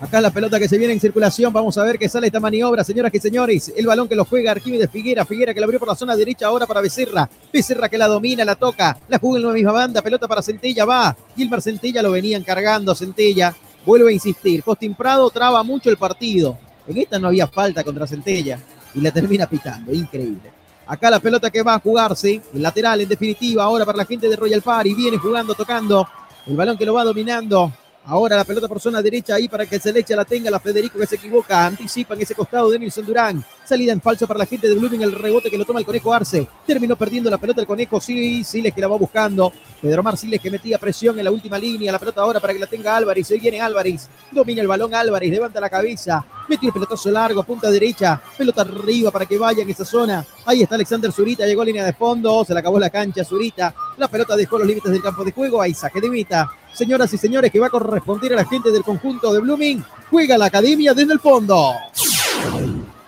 Acá la pelota que se viene en circulación. Vamos a ver qué sale esta maniobra, señoras y señores. El balón que lo juega Arquímedes Figuera. Figuera que la abrió por la zona derecha ahora para Becerra. Becerra que la domina, la toca. La juega en la misma banda. Pelota para Centella. Va. Gilmar Centella lo venían cargando. Centella vuelve a insistir. Costin Prado traba mucho el partido. En esta no había falta contra Centella. Y la termina pitando. Increíble. Acá la pelota que va a jugarse. El lateral en definitiva. Ahora para la gente de Royal Party. Viene jugando, tocando. El balón que lo va dominando. Ahora la pelota por zona derecha ahí para que Selecha la tenga. La Federico que se equivoca. Anticipa en ese costado de Nilson Durán. Salida en falso para la gente de Blooming. El rebote que lo toma el conejo Arce. Terminó perdiendo la pelota el conejo. Sí, Siles que la va buscando. Pedro Marciles que metía presión en la última línea. La pelota ahora para que la tenga Álvarez. Se viene Álvarez. Domina el balón Álvarez. Levanta la cabeza. Metió el pelotazo largo. Punta derecha. Pelota arriba para que vaya en esa zona. Ahí está Alexander Zurita. Llegó a línea de fondo. Se le acabó la cancha Zurita. La pelota dejó los límites del campo de juego. Ahí saque de mita señoras y señores, que va a corresponder a la gente del conjunto de Blooming. Juega la academia desde el fondo.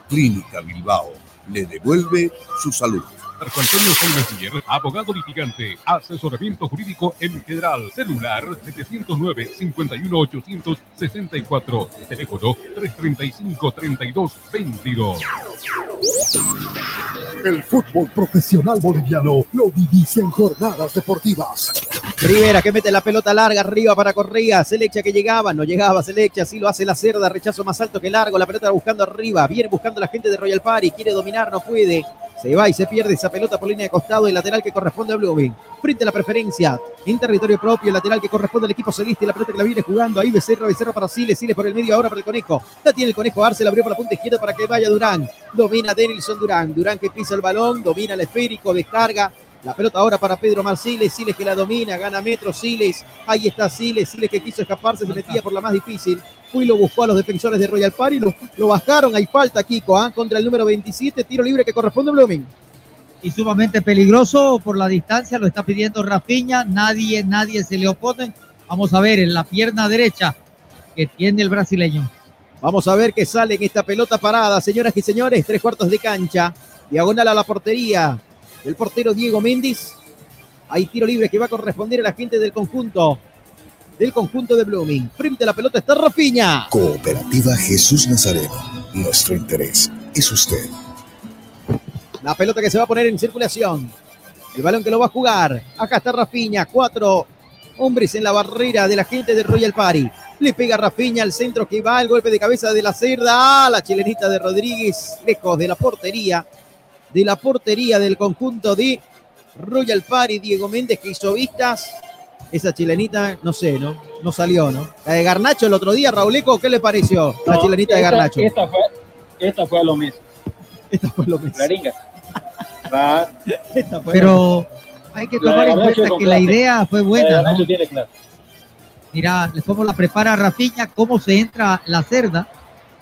Clínica Bilbao le devuelve su salud. Marco Antonio Sánchez abogado litigante, asesoramiento jurídico en general, celular 709-51-864, teléfono 335-3222. El fútbol profesional boliviano lo vivís en jornadas deportivas. Rivera que mete la pelota larga arriba para Correa. Selecha que llegaba, no llegaba Selecha, así lo hace la cerda. Rechazo más alto que largo. La pelota buscando arriba. Viene buscando la gente de Royal Party. Quiere dominar, no puede. Se va y se pierde esa pelota por línea de costado. El lateral que corresponde a Blooming. Frente a la preferencia. En territorio propio. Lateral que corresponde al equipo celeste. La pelota que la viene jugando. Ahí Becerra, Becerra para Siles. Siles por el medio ahora para el conejo. La tiene el conejo Arce. La abrió por la punta izquierda para que vaya Durán. Domina Denilson Durán. Durán que pisa el balón. Domina el esférico. Descarga la pelota ahora para Pedro Marciles, Siles que la domina, gana metro Siles, ahí está Siles, Siles que quiso escaparse, se metía por la más difícil, fui lo buscó a los defensores de Royal Party, lo, lo bajaron, hay falta Kiko, ¿ah? contra el número 27, tiro libre que corresponde a Blooming. Y sumamente peligroso por la distancia, lo está pidiendo Rafiña, nadie, nadie se le opone. Vamos a ver en la pierna derecha que tiene el brasileño. Vamos a ver qué sale en esta pelota parada, señoras y señores, tres cuartos de cancha, diagonal a la portería, el portero Diego Méndez. Hay tiro libre que va a corresponder a la gente del conjunto. Del conjunto de Blooming. Frente a la pelota está Rafiña. Cooperativa Jesús Nazareno. Nuestro interés es usted. La pelota que se va a poner en circulación. El balón que lo va a jugar. Acá está Rafiña. Cuatro hombres en la barrera de la gente de Royal Party. Le pega Rafiña al centro que va el golpe de cabeza de la cerda. la chilenita de Rodríguez, lejos de la portería de la portería del conjunto de Royal Party, Diego Méndez que hizo vistas. Esa chilenita, no sé, ¿no? No salió, ¿no? La de Garnacho el otro día, Rauleco, ¿qué le pareció? la chilenita de Garnacho. Esta fue, esta fue a lo mismo. Esta fue a lo mismo. Pero hay que tomar en cuenta que la idea fue buena, ¿no? Mira, cómo la prepara Rafiña, cómo se entra la cerda.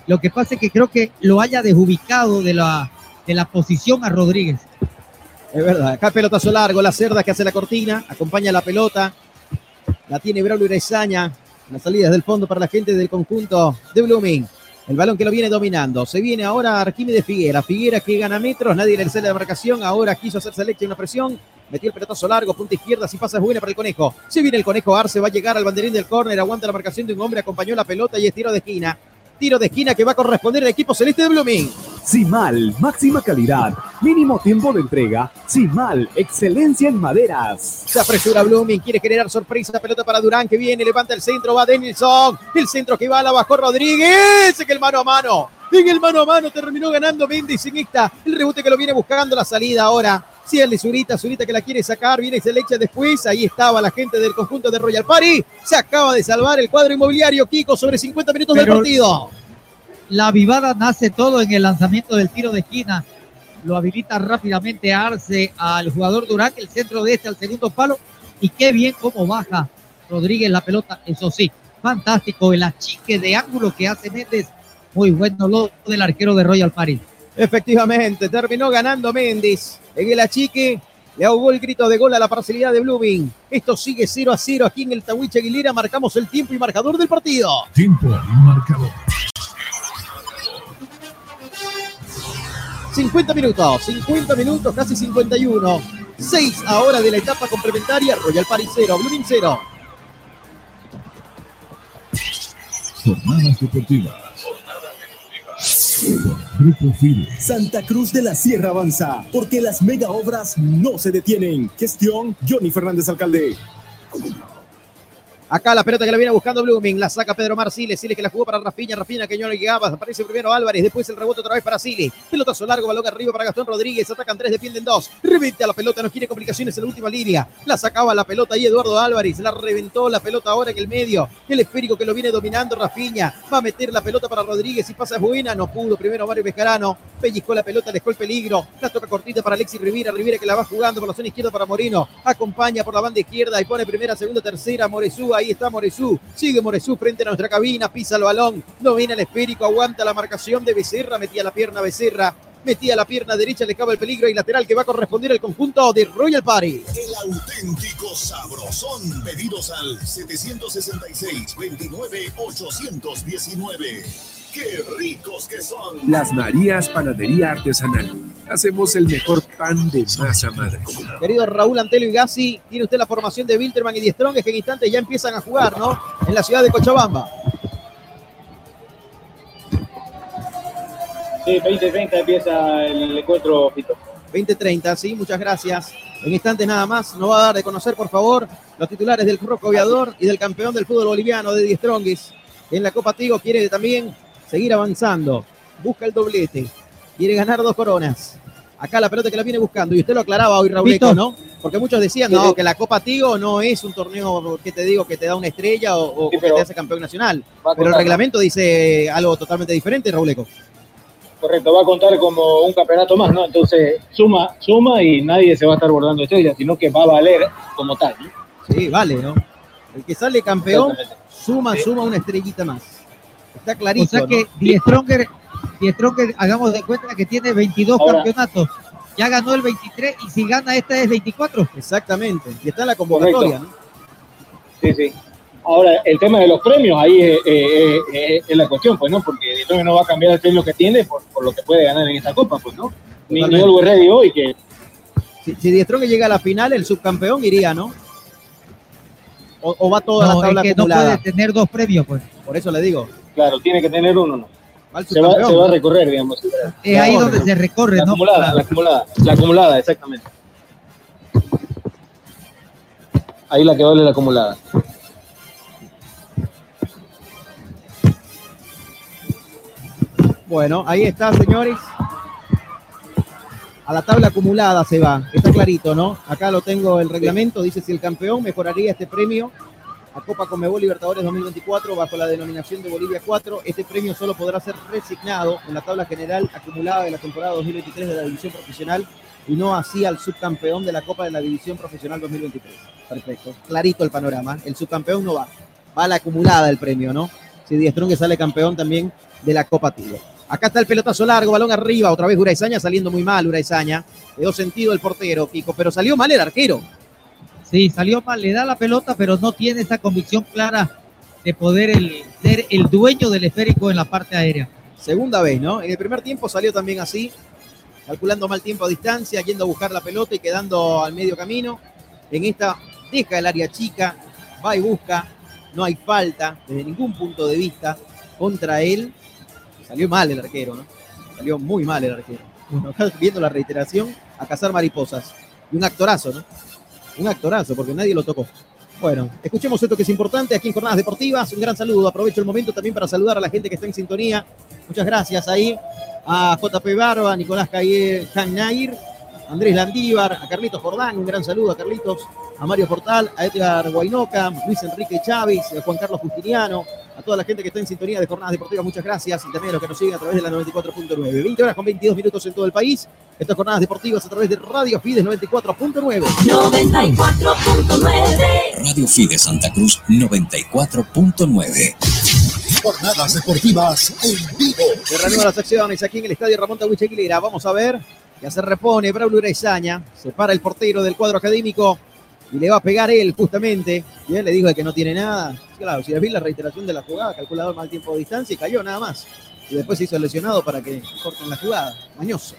Lo que pasa es que creo que lo haya desubicado de la, de la posición a Rodríguez. Es verdad, acá pelotazo largo, la cerda que hace la cortina, acompaña la pelota, la tiene Braulio Irezaña, las salidas del fondo para la gente del conjunto de Blooming. El balón que lo viene dominando. Se viene ahora Arquímedes Figuera. Figuera que gana metros. Nadie le sale la marcación. Ahora quiso hacerse leche una presión. Metió el pelotazo largo. Punta izquierda. Si pasa es buena para el conejo. Se viene el conejo Arce. Va a llegar al banderín del córner. Aguanta la marcación de un hombre. Acompañó la pelota y es tiro de esquina. Tiro de esquina que va a corresponder al equipo celeste de Blooming. Simal, máxima calidad, mínimo tiempo de entrega. Simal, excelencia en maderas. Se apresura Blooming, quiere generar sorpresa. Pelota para Durán que viene, levanta el centro, va Denilson. El centro que va, la bajó Rodríguez. Que el mano a mano. En el mano a mano terminó ganando Mendes en esta. El rebote que lo viene buscando la salida ahora. Si el de Zurita, Zurita que la quiere sacar, viene y se le echa después. Ahí estaba la gente del conjunto de Royal Party. Se acaba de salvar el cuadro inmobiliario Kiko sobre 50 minutos del partido. La vivada nace todo en el lanzamiento del tiro de esquina. Lo habilita rápidamente Arce al jugador Durán, el centro de este al segundo palo. Y qué bien cómo baja Rodríguez la pelota. Eso sí, fantástico el achique de ángulo que hace Méndez. Muy bueno lo del arquero de Royal Party. Efectivamente, terminó ganando Méndez en el achique. Le ahogó el grito de gol a la parcialidad de Blooming. Esto sigue 0 a 0 aquí en el Tahuiche Aguilera. Marcamos el tiempo y marcador del partido. Tiempo y marcador. 50 minutos, 50 minutos, casi 51. 6 ahora de la etapa complementaria. Royal Paris 0, Blooming 0. Jornadas deportivas. Santa Cruz de la Sierra avanza, porque las mega obras no se detienen. Gestión Johnny Fernández Alcalde. Acá la pelota que la viene buscando Blooming, la saca Pedro Mar Siles, que la jugó para Rafiña, Rafiña que no le llegaba, aparece primero Álvarez, después el rebote otra vez para Siles, pelotazo largo, balón arriba para Gastón Rodríguez, atacan tres, defienden dos, revite a la pelota, no quiere complicaciones en la última línea, la sacaba la pelota ahí Eduardo Álvarez, la reventó la pelota ahora en el medio, el esférico que lo viene dominando Rafiña, va a meter la pelota para Rodríguez y pasa buena, no pudo, primero Mario Bejarano, pellizcó la pelota, dejó el peligro, la toca cortita para Alexis Rivera, Rivera que la va jugando por la zona izquierda para Moreno, acompaña por la banda izquierda y pone primera, segunda, tercera, Moresú, ahí está Moresú, sigue Moresú frente a nuestra cabina, pisa el balón, no viene el esférico, aguanta la marcación de Becerra, metía la pierna Becerra, metía la pierna derecha, le acaba el peligro. Y lateral que va a corresponder al conjunto de Royal Party. El auténtico sabrosón. Pedidos al 766-29-819. ¡Qué ricos que son! Las Marías Panadería Artesanal. Hacemos el mejor pan de masa madre. Querido Raúl Antelio y Gassi, tiene usted la formación de Wilterman y Strong, que en instantes ya empiezan a jugar, ¿no? En la ciudad de Cochabamba. Sí, 20-30 empieza el encuentro, Pito. 2030, sí, muchas gracias. En instantes nada más, nos va a dar de conocer, por favor, los titulares del Roco Aviador y del campeón del fútbol boliviano de Die Strongis. En la Copa Tigo quiere también seguir avanzando. Busca el doblete. Quiere ganar dos coronas. Acá la pelota que la viene buscando. Y usted lo aclaraba hoy, Raúl, Pito. ¿no? Porque muchos decían no, que la Copa Tigo no es un torneo que te digo que te da una estrella o, o Sí, que te hace campeón nacional. Pero el reglamento dice algo totalmente diferente, Raúl Eco. Correcto, va a contar como un campeonato más, ¿no? Entonces, suma, suma y nadie se va a estar bordando estrellas, sino que va a valer como tal. ¿no? Sí, vale, ¿no? El que sale campeón suma, suma una estrellita más. Está clarito. O sea que ¿no? Die Stronger, Die Stronger, hagamos de cuenta que tiene 22 Ahora- campeonatos. Ya ganó el 23 y si gana esta es 24. Exactamente. Y está en la convocatoria, ¿no? Sí, sí. Ahora, el tema de los premios, ahí es, es- es- es la cuestión, pues, ¿no? Porque entonces no va a cambiar el premio que tiene por, por lo que puede ganar en esta copa, pues, ¿no? Ni, ni. Always Ready hoy, que Si, si Die Strong llega a la final, el subcampeón iría, ¿no? O, o va toda No, la tabla es que no puede tener dos premios, pues. Por eso le digo. Claro, tiene que tener uno, ¿no? Se va, se va a recorrer, digamos. Es ahí donde se recorre, La ¿no? acumulada, la acumulada, la acumulada, exactamente. Ahí la que vale la acumulada. Bueno, ahí está, señores. A la tabla acumulada se va. Está clarito, ¿no? Acá lo tengo el reglamento. Dice si el campeón mejoraría este premio a Copa Conmebol Libertadores 2024 bajo la denominación de Bolivia 4. Este premio solo podrá ser resignado en la tabla general acumulada de la temporada 2023 de la división profesional y no así al subcampeón de la Copa de la División Profesional 2023. Perfecto. Clarito el panorama. El subcampeón no va. Va a la acumulada el premio, ¿no? Si Die Strong sale campeón también de la Copa Tigo. Acá está el pelotazo largo, balón arriba, otra vez Uraizaña saliendo muy mal, Uraizaña. Le dio sentido el portero, Kiko, pero salió mal el arquero. Sí, salió mal, le da la pelota, pero no tiene esa convicción clara de poder ser el dueño del esférico en la parte aérea. Segunda vez, ¿no? En el primer tiempo salió también así, calculando mal tiempo a distancia, yendo a buscar la pelota y quedando al medio camino. En esta deja el área chica, va y busca, no hay falta desde ningún punto de vista contra él. Salió mal el arquero, ¿no? Salió muy mal el arquero. Bueno, acá viendo la reiteración, a cazar mariposas. Y un actorazo, ¿no? Un actorazo, porque nadie lo tocó. Bueno, escuchemos esto que es importante aquí en Jornadas Deportivas. Un gran saludo. Aprovecho el momento también para saludar a la gente que está en sintonía. Muchas gracias ahí a JP Barba, a Nicolás Cayer, Nair, Andrés Landívar, a Carlitos Jordán, un gran saludo a Carlitos, a Mario Portal, a Edgar Guainoca, Luis Enrique Chávez, a Juan Carlos Justiniano, a toda la gente que está en sintonía de Jornadas Deportivas, muchas gracias, y también a los que nos siguen a través de la 94.9. 20 horas con 22 minutos en todo el país. Estas Jornadas Deportivas a través de Radio Fides 94.9. 94.9. Radio Fide Santa Cruz 94.9. Jornadas deportivas en vivo. Se reanudan las acciones aquí en el estadio Ramón Tawich Aguilera. Vamos a ver. Ya se repone Braulio Urezaña. Se para el portero del cuadro académico y le va a pegar él justamente. Y él le dijo que no tiene nada. Claro, si vi la reiteración de la jugada, calculador mal tiempo de distancia y cayó nada más. Y después se hizo lesionado para que corten la jugada. Mañoso.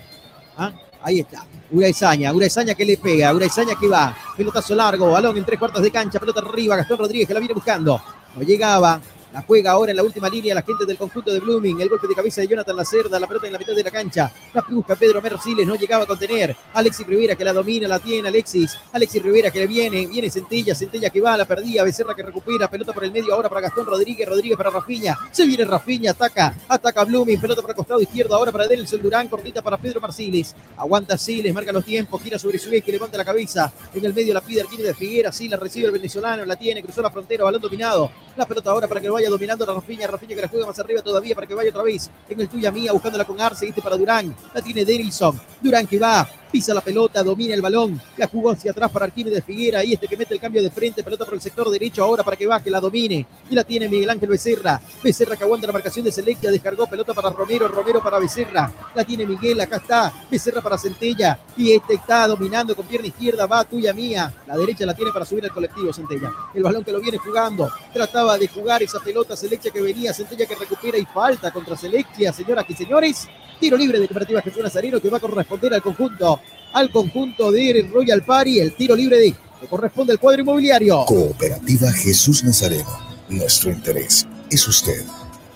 ¿Ah? Ahí está. Uraizaña, Uraizaña que le pega, Uraizaña que va. Pelotazo largo, balón en tres cuartos de cancha, pelota arriba, Gastón Rodríguez que la viene buscando. No llegaba. La juega ahora en la última línea la gente del conjunto de Blooming. El golpe de cabeza de Jonathan Lacerda. La pelota en la mitad de la cancha. La busca Pedro Merciles. No llegaba a contener. Alexis Rivera que la domina. La tiene Alexis. Alexis Rivera que le viene. Viene Centella. Centella que va. La perdía. Becerra que recupera. Pelota por el medio ahora para Gastón Rodríguez. Rodríguez para Rafiña. Se viene Rafiña. Ataca. Ataca Blooming. Pelota para el costado izquierdo. Ahora para Delson Durán. Cortita para Pedro Marciles. Aguanta Siles. Marca los tiempos. Gira sobre su eje. Que levanta la cabeza. En el medio la pide Arquino de Figuera. Sí, recibe el venezolano. La tiene. Cruzó la frontera. Balón dominado. La pelota ahora para que lo vaya dominando Rafiña. Rafiña que la juega más arriba todavía para que vaya otra vez en el tuya mía buscándola con Arce. Este para Durán. La tiene Denilson. Durán que va pisa la pelota, domina el balón, la jugó hacia atrás para de Figuera, y este que mete el cambio de frente, pelota por el sector derecho ahora para que baje, la domine, y la tiene Miguel Ángel Becerra, Becerra que aguanta la marcación de Selecta, descargó pelota para Romero, Romero para Becerra, la tiene Miguel, acá está, Becerra para Centella, y este está dominando con pierna izquierda, va tuya mía, la derecha la tiene para subir al colectivo Centella, el balón que lo viene jugando, trataba de jugar esa pelota Selecta que venía, Centella que recupera y falta contra Selecta, señoras y señores, Tiro libre de Cooperativa Jesús Nazareno que va a corresponder al conjunto, al conjunto de Royal Party. El tiro libre de que corresponde al cuadro inmobiliario. Cooperativa Jesús Nazareno. Nuestro interés es usted.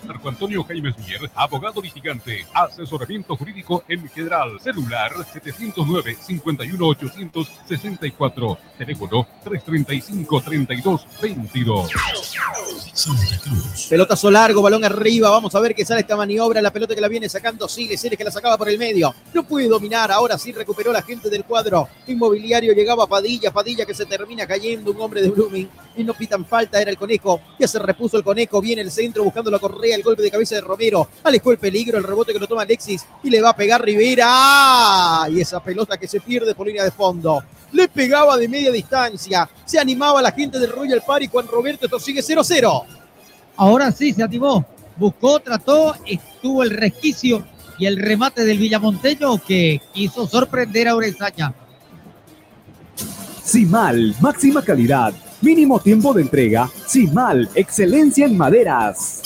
Marco Antonio Jaime Mier, abogado litigante, asesoramiento jurídico en general, celular 709-51864, teléfono 335-3222. Pelotazo largo, balón arriba, vamos a ver qué sale esta maniobra, la pelota que la viene sacando sigue, Ceres que la sacaba por el medio, no puede dominar, ahora sí recuperó la gente del cuadro. Inmobiliario, llegaba Padilla, Padilla que se termina cayendo, un hombre de Blooming, y no pitan falta, era el conejo, ya se repuso el conejo, viene el centro buscando la correa, el golpe de cabeza de Romero, alejó el peligro, el rebote que lo toma Alexis y le va a pegar Rivera. ¡Ah! Y esa pelota que se pierde por línea de fondo. Le pegaba de media distancia. Se animaba la gente del Royal Party Juan Roberto esto sigue 0-0. Ahora sí se animó. Buscó, trató, estuvo el resquicio y el remate del Villamonteño que quiso sorprender a Orezaña. Simal, máxima calidad, mínimo tiempo de entrega. Simal, excelencia en maderas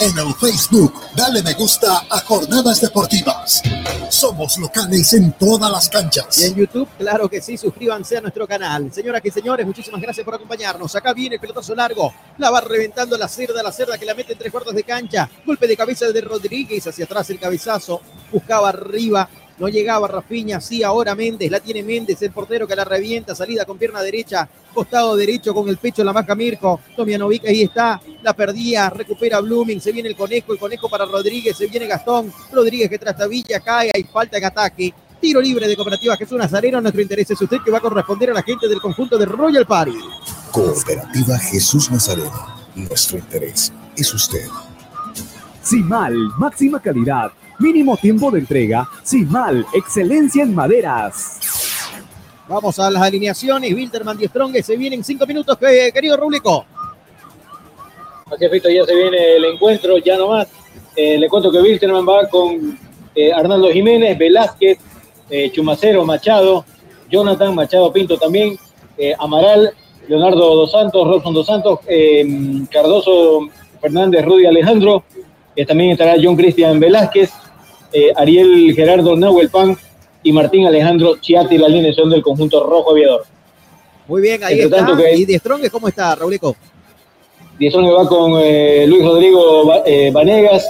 en el Facebook. Dale me gusta a Jornadas Deportivas. Somos locales en todas las canchas. Y en YouTube, claro que sí, suscríbanse a nuestro canal. Señoras y señores, muchísimas gracias por acompañarnos. Acá viene el pelotazo largo. La va reventando la cerda, la cerda que la mete en tres cuartos de cancha. Golpe de cabeza de Rodríguez hacia atrás el cabezazo. Buscaba arriba no llegaba Rafiña, sí, ahora Méndez, la tiene Méndez, el portero que la revienta, salida con pierna derecha, costado derecho con el pecho la marca Mirko, Tomianovic, ahí está, la perdía, recupera Blooming, se viene el conejo, el conejo para Rodríguez, se viene Gastón, Rodríguez que trastabilla, cae, hay falta en ataque. Tiro libre de Cooperativa Jesús Nazareno. Nuestro interés es usted que va a corresponder a la gente del conjunto de Royal Party. Cooperativa Jesús Nazareno. Nuestro interés es usted. Simal, máxima calidad Mínimo tiempo de entrega, sin mal, excelencia en maderas. Vamos a las alineaciones. Wilterman y Strong se vienen cinco minutos, querido Rulico. Así es, ya se viene el encuentro, ya nomás. Eh, le cuento que Wilterman va con eh, Arnaldo Jiménez, Velázquez, eh, Chumacero, Machado, Jonathan, Machado Pinto también, Amaral, Leonardo Dos Santos, Robson Dos Santos, Cardoso Fernández, Rudy Alejandro, también estará John Cristian Velázquez, eh, Ariel Gerardo Nahuel Pan y Martín Alejandro Chiati, la alineación del conjunto rojo aviador. Muy bien, ahí está. ¿Y De Strong cómo está, Raulico? De Strong va con eh, Luis Rodrigo eh, Vanegas,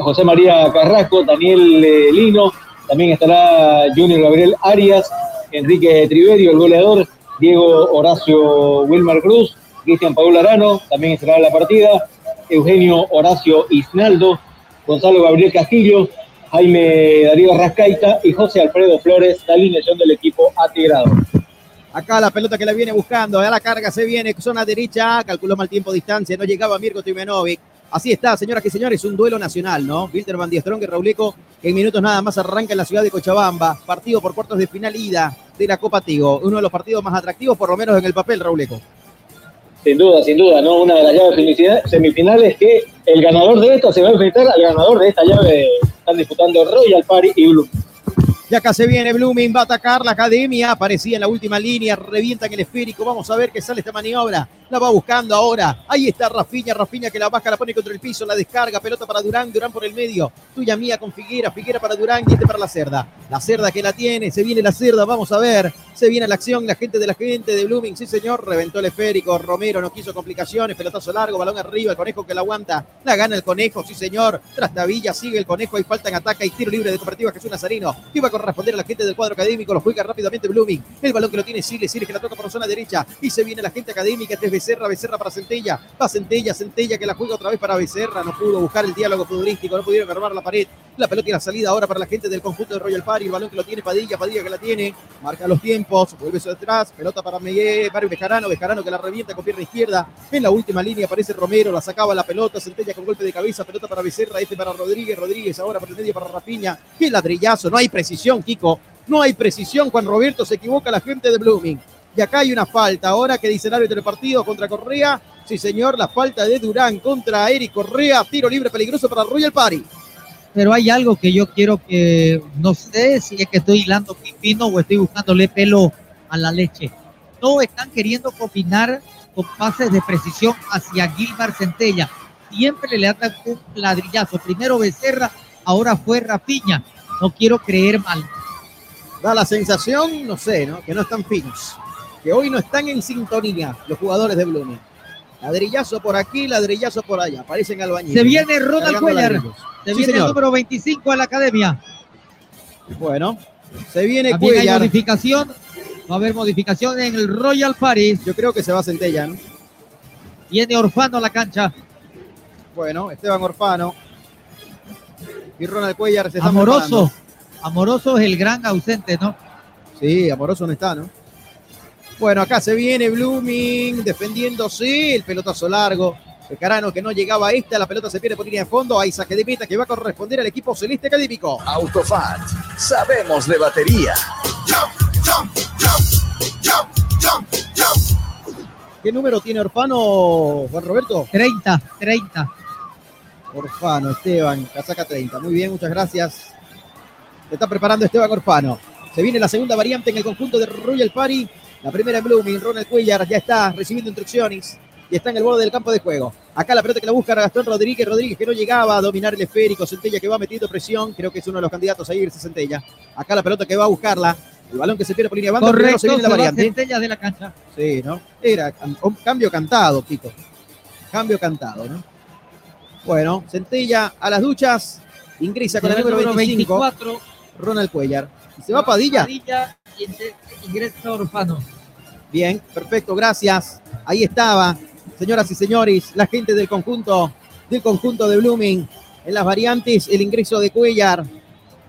José María Carrasco, Daniel Lino, también estará Junior Gabriel Arias, Enrique Triverio, el goleador, Diego Horacio Wilmar Cruz, Cristian Paul Arano, también estará en la partida, Eugenio Horacio Isnaldo, Gonzalo Gabriel Castillo, Jaime Darío Rascaita y José Alfredo Flores, la alineación del equipo atigrado. Acá la pelota que la viene buscando, a la carga se viene, zona derecha, calculó mal tiempo, distancia, no llegaba Mirko Timenovic. Así está, señoras y señores, un duelo nacional, ¿no? Wilter Van Strong y Rauleco, que en minutos nada más arranca en la ciudad de Cochabamba. Partido por cuartos de final ida de la Copa Tigo. Uno de los partidos más atractivos, por lo menos en el papel, Rauleco. Sin duda, sin duda, ¿no? Una de las llaves semifinales que el ganador de esto se va a enfrentar al ganador de esta llave. Están disputando Royal Party y Blooming. Y acá se viene Blooming, va a atacar la academia, aparecía en la última línea, revienta en el esférico, vamos a ver qué sale esta maniobra. La va buscando ahora. Ahí está Rafiña, Rafiña que la baja, la pone contra el piso, la descarga, pelota para Durán, Durán por el medio. Tuya mía con Figuera, Figuera para Durán y este para la Cerda. La Cerda que la tiene, se viene la Cerda, vamos a ver. Se viene la acción, la gente de la gente de Blooming, sí señor, reventó el esférico, Romero no quiso complicaciones, pelotazo largo, balón arriba, el conejo que la aguanta, la gana el conejo, sí señor, Trastavilla sigue el conejo, hay falta en ataque, hay tiro libre de cooperativa Jesús Nazarino, que va a corresponder a la gente del cuadro académico, lo juega rápidamente Blooming, el balón que lo tiene Siles, Siles que la toca por zona derecha, y se viene la gente académica, este es Becerra, Becerra para Centella, va Centella, Centella que la juega otra vez para Becerra, no pudo buscar el diálogo futbolístico, no pudieron armar la pared, la pelota y la salida ahora para la gente del conjunto de Royal Party, el balón que lo tiene Padilla, Padilla que la tiene, marca los tiempos, vuelve hacia atrás, pelota para Miguel, Mario Bejarano, Bejarano que la revienta con pierna izquierda, en la última línea aparece Romero, la sacaba la pelota, Centella con golpe de cabeza, pelota para Becerra, este para Rodríguez, Rodríguez ahora por el medio para Rapiña, qué ladrillazo, no hay precisión, Kiko, no hay precisión, Juan Roberto se equivoca la gente de Blooming. Y acá hay una falta, ahora que dice el árbitro del partido contra Correa, sí señor, la falta de Durán contra Eric Correa, tiro libre peligroso para Royal Party. Pero hay algo que yo quiero que, no sé si es que estoy hilando pipino o estoy buscándole pelo a la leche. No están queriendo combinar con pases de precisión hacia Gilmar Centella. Siempre le dan un ladrillazo. Primero Becerra, ahora fue Rapiña. No quiero creer mal. Da la sensación, no sé, ¿no? que no están finos. Que hoy no están en sintonía los jugadores de Blooming. Ladrillazo por aquí, ladrillazo por allá. Parecen albañiles. Se viene Ronald Cuellar. Se Sí, viene el número 25 a la academia. Bueno, se viene También hay Cuellar. modificación. Va a haber modificación en el Royal Paris. Yo creo que se va Centella, ¿no? Viene Orfano a la cancha. Bueno, Esteban Orfano. Y Ronald Cuellar se está Amoroso. Amoroso es el gran ausente, ¿no? Sí, Amoroso no está, ¿no? Bueno, acá se viene Blooming defendiéndose, el pelotazo largo. Bejarano que no llegaba a esta, la pelota se pierde por línea de fondo. Hay saque de meta que va a corresponder al equipo celeste académico. Autofat, sabemos de batería. ¿Qué número tiene Orfano, Juan Roberto? 30, 30. Orfano, Esteban, casaca 30. Muy bien, muchas gracias. Se está preparando Esteban Orfano. Se viene la segunda variante en el conjunto de Royal Party. La primera en Blooming, Ronald Cuellar ya está recibiendo instrucciones y está en el borde del campo de juego. Acá la pelota que la busca Gastón Rodríguez, Rodríguez que no llegaba a dominar el esférico, Centella que va metiendo presión, creo que es uno de los candidatos a irse Centella. Acá la pelota que va a buscarla, el balón que se pierde por línea de banda, Correcto, se viene la se va variante. Centella de la cancha. Sí, ¿no? Era un cambio cantado, Pico. Cambio cantado, ¿no? Bueno, Centella a las duchas, ingresa con el número número 25, 24. Ronald Cuellar. Y se va Padilla. Padilla y ingresa Orfano. Bien, perfecto, gracias. Ahí estaba, señoras y señores, la gente del conjunto, del conjunto de Blooming. En las variantes, el ingreso de Cuellar.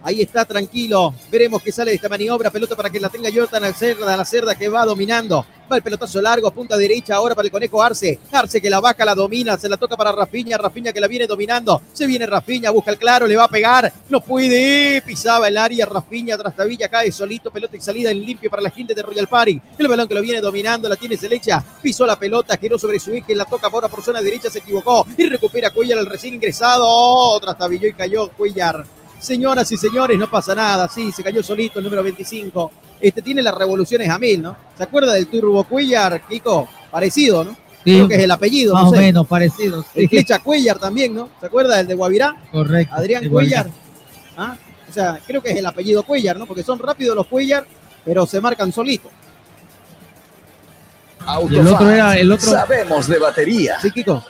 Ahí está, tranquilo. Veremos qué sale de esta maniobra. Pelota para que la tenga Jordan al cerda, la cerda que va dominando. Va el pelotazo largo, punta derecha ahora para el conejo Arce. Arce que la baja, la domina, se la toca para Rafiña. Rafiña que la viene dominando. Se viene Rafiña, busca el claro, le va a pegar. No puede. Pisaba el área. Rafiña, Trastavilla cae solito. Pelota y salida en limpio para la gente de Royal Party. El balón que lo viene dominando, la tiene Selecha. Pisó la pelota, giró sobre su eje, la toca ahora por zona derecha, se equivocó. Y recupera Cuellar al recién ingresado. Oh, Trastavilló y cayó Cuellar. Señoras y señores, no pasa nada. Sí, se cayó solito el número 25. Este tiene las revoluciones a mil, ¿no? ¿Se acuerda del Turbo Cuellar, Kiko? Parecido, ¿no? Sí, Creo que es el apellido. Más no o menos parecido. El sí. Flecha Cuellar también, ¿no? ¿Se acuerda del de Guavirá? Correcto. Adrián. Cuellar. ¿Ah? O sea, creo que es el apellido Cuellar, ¿no? Porque son rápidos los Cuellar, pero se marcan solitos. El otro era el otro, Sabemos de batería. Sí, Kiko.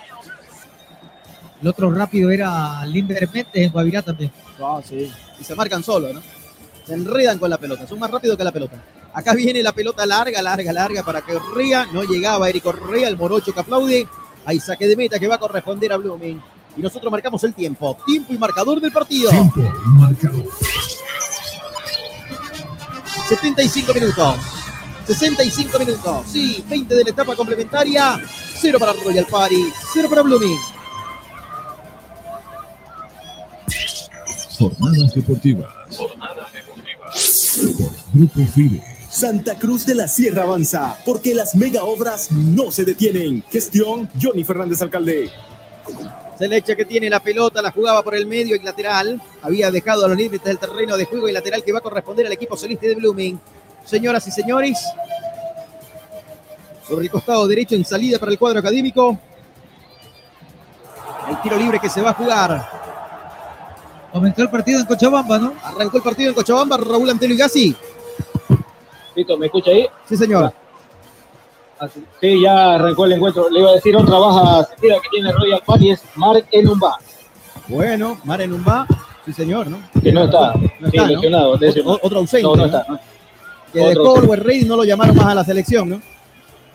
El otro rápido era Limber Méndez en Guavirá también. Ah, sí. Y se marcan solo, ¿no? Se enredan con la pelota, son más rápidos que la pelota. Acá viene la pelota larga, larga, larga para que Correa. No llegaba Eric Correa, el morocho que aplaude. Hay saque de meta que va a corresponder a Blooming. Y nosotros marcamos el tiempo. Tiempo y marcador del partido. Tiempo y marcador. 75 minutos. 65 minutos. Sí, 20 de la etapa complementaria. 0 para Royal Party, 0 para Blooming. Jornadas deportivas. Jornadas deportivas. Por Grupo FIDE. Santa Cruz de la Sierra avanza, porque las mega obras no se detienen. Gestión Johnny Fernández Alcalde. Selecha que tiene la pelota, la jugaba por el medio y lateral. Había dejado a los límites del terreno de juego y lateral que va a corresponder al equipo celeste de Blooming. Señoras y señores, Sobre el costado derecho en salida para el cuadro académico. El tiro libre que se va a jugar. Comenzó el partido en Cochabamba, ¿no? Arrancó el partido en Cochabamba, Raúl Antelio Gassi. Listo, ¿me escucha ahí? Sí, señor. Sí, ya arrancó el encuentro. Le iba a decir otra baja sentida que tiene Royal Party es Mark Enumba. Bueno, Mar Enumba, sí señor, ¿no? Que no está, No sí, está, ¿no? lesionado. otro ausente, No, no está. ¿no? Que de Otro Colwell Rey no lo llamaron más a la selección, ¿no?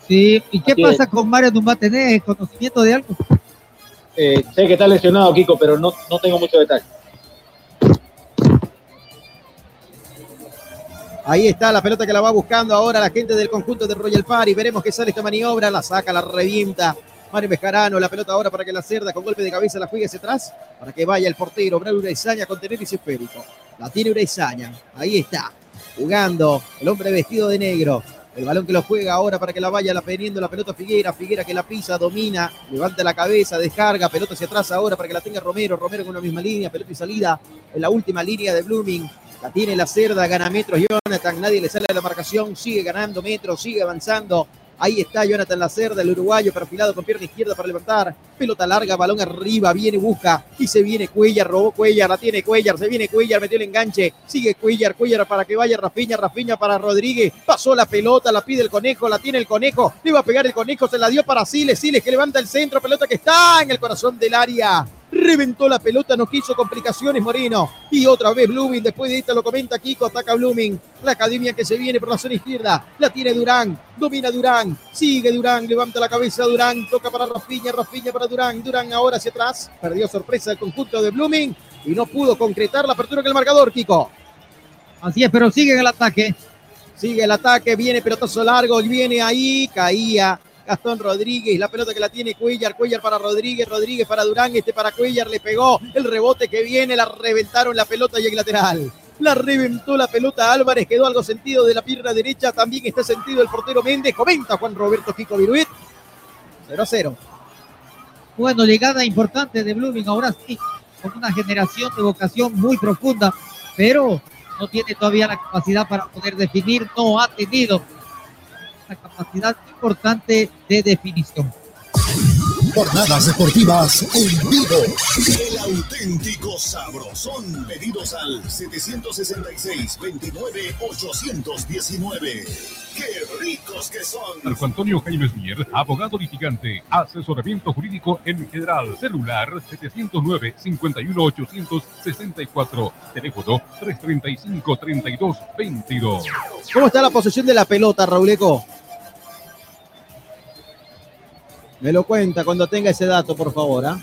Sí, ¿y qué Así pasa es. con Mario Dumba? ¿Tenés conocimiento de algo? Eh, sé que está lesionado, Kiko, pero no, no tengo mucho detalle. Ahí está la pelota que la va buscando ahora la gente del conjunto de Royal Party. Veremos qué sale esta maniobra. La saca, la revienta. Mario Bejarano, la pelota ahora para que la cerda con golpe de cabeza la juegue hacia atrás. Para que vaya el portero. Bravo Uraizaña con Teneris esférico. La tiene Uraizaña. Ahí está. Jugando el hombre vestido de negro. El balón que lo juega ahora para que la vaya la peniendo la pelota Figuera. Figuera que la pisa, domina, levanta la cabeza, descarga, pelota hacia atrás ahora para que la tenga Romero. Romero con una misma línea, pelota y salida en la última línea de Blooming. La tiene la cerda, gana metros Jonathan, nadie le sale a la marcación, sigue ganando metros, sigue avanzando. Ahí está Jonathan La Cerda, el uruguayo perfilado con pierna izquierda para levantar. Pelota larga, balón arriba, viene, busca y se viene Cuellar, robó Cuellar, la tiene Cuellar, se viene Cuellar, metió el enganche, sigue Cuellar, Cuellar para que vaya Rafiña, Rafiña para Rodríguez, pasó la pelota, la pide el conejo, la tiene el conejo, le iba a pegar el conejo, se la dio para Siles, Siles que levanta el centro, pelota que está en el corazón del área. Reventó la pelota, no quiso complicaciones Moreno. Y otra vez Blooming, después de esta lo comenta Kiko, ataca Blooming. La academia que se viene por la zona izquierda. La tiene Durán, domina Durán. Sigue Durán, levanta la cabeza Durán, toca para Rafiña, Rafiña para Durán. Durán ahora hacia atrás. Perdió sorpresa el conjunto de Blooming y no pudo concretar la apertura que el marcador, Kiko. Así es, pero sigue en el ataque. Sigue el ataque, viene pelotazo largo, viene ahí, caía Gastón Rodríguez, la pelota que la tiene Cuellar, Cuellar para Rodríguez, Rodríguez para Durán, este para Cuellar, le pegó el rebote que viene, la reventaron la pelota y el lateral. La reventó la pelota Álvarez, quedó algo sentido de la pierna derecha, también está sentido el portero Méndez, comenta Juan Roberto Kiko Viruet. 0 a 0. Bueno, llegada importante de Blooming, ahora sí, con una generación de vocación muy profunda, pero no tiene todavía la capacidad para poder definir, no ha tenido una capacidad importante de definición. Jornadas deportivas en vivo. El auténtico sabrosón. Pedidos al 766-29-819. ¡Qué ricos que son! Marco Antonio Jaimes Mier, abogado litigante, asesoramiento jurídico en general, celular 709-51864, teléfono 335-3222. ¿Cómo está la posesión de la pelota, Rauleco? Me lo cuenta cuando tenga ese dato, por favor. ¿ah?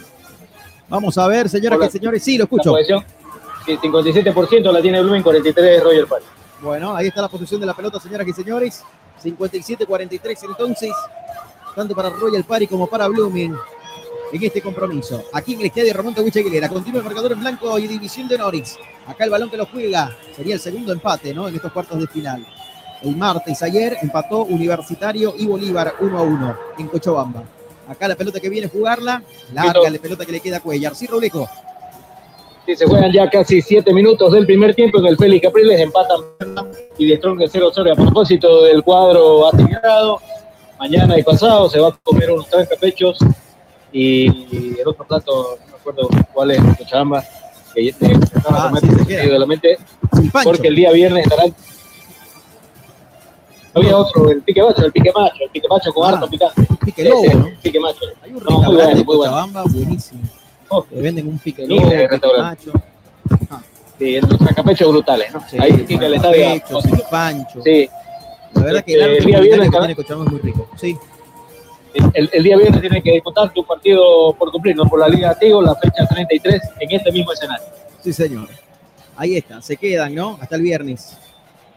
Vamos a ver, señoras y señores. Sí, lo escucho. sí, 57% la tiene Blooming, 43% Royal Party. Bueno, ahí está la posición de la pelota, señoras y señores. 57-43 entonces, tanto para Royal Party como para Blooming en este compromiso. Aquí en el estadio Ramón Tahuicha Aguilera. Continúa el marcador en blanco y división de Norris. Acá el balón que lo juega sería el segundo empate, ¿no? En estos cuartos de final. El martes ayer empató Universitario y Bolívar 1 a 1 en Cochabamba. Acá la pelota que viene a jugarla, larga la pelota que le queda a Cuellar. Sí, Roleco. Sí, se juegan ya casi 7 minutos del primer tiempo en el Félix Capriles, empatan y de Strong 0-0 a propósito del cuadro asignado. Mañana y pasado se va a comer unos trancapechos y el otro plato, no me acuerdo cuál es, Cochabamba, que acaba Ah, de sí, se queda. de porque el día viernes estarán. Había otro, el pique macho, el pique macho, el pique macho con Ah, harto picante. pique lobo, Ese, ¿no? Pique macho. Hay un No, muy bueno, en muy bueno. Buenísimo. Le venden un pique lobo, pique macho. Sí, los trancapechos brutales, ¿no? Sí, Ahí sí que el estadio. pechos, el pancho. Sí. La verdad que Este, el el arte día viernes que tiene Cochabamba es muy rico. Sí. El, el día viernes tienen que disputar tu partido por cumplir, ¿no? Por la Liga Tigo, la fecha 33, en este mismo escenario. Sí, señor. Ahí está, se quedan, ¿no? Hasta el viernes.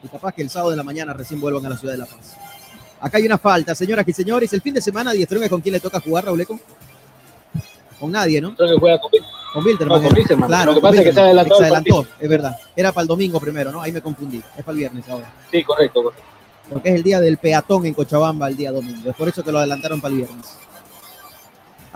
Y capaz que el sábado de la mañana recién vuelvan a la ciudad de La Paz. Acá hay una falta, señoras y señores. El fin de semana, Diestrome, ¿con quién le toca jugar, Rauleco? Con nadie, ¿no? Creo que juega con Con Wilterman. No, con Wilterman. Claro, Lo que pasa es que se adelantó Se el adelantó, es verdad. Era para el domingo primero, ¿no? Ahí me confundí. Es para el viernes ahora. Sí, correcto, correcto. Porque es el día del peatón en Cochabamba, el día domingo. Es por eso que lo adelantaron para el viernes.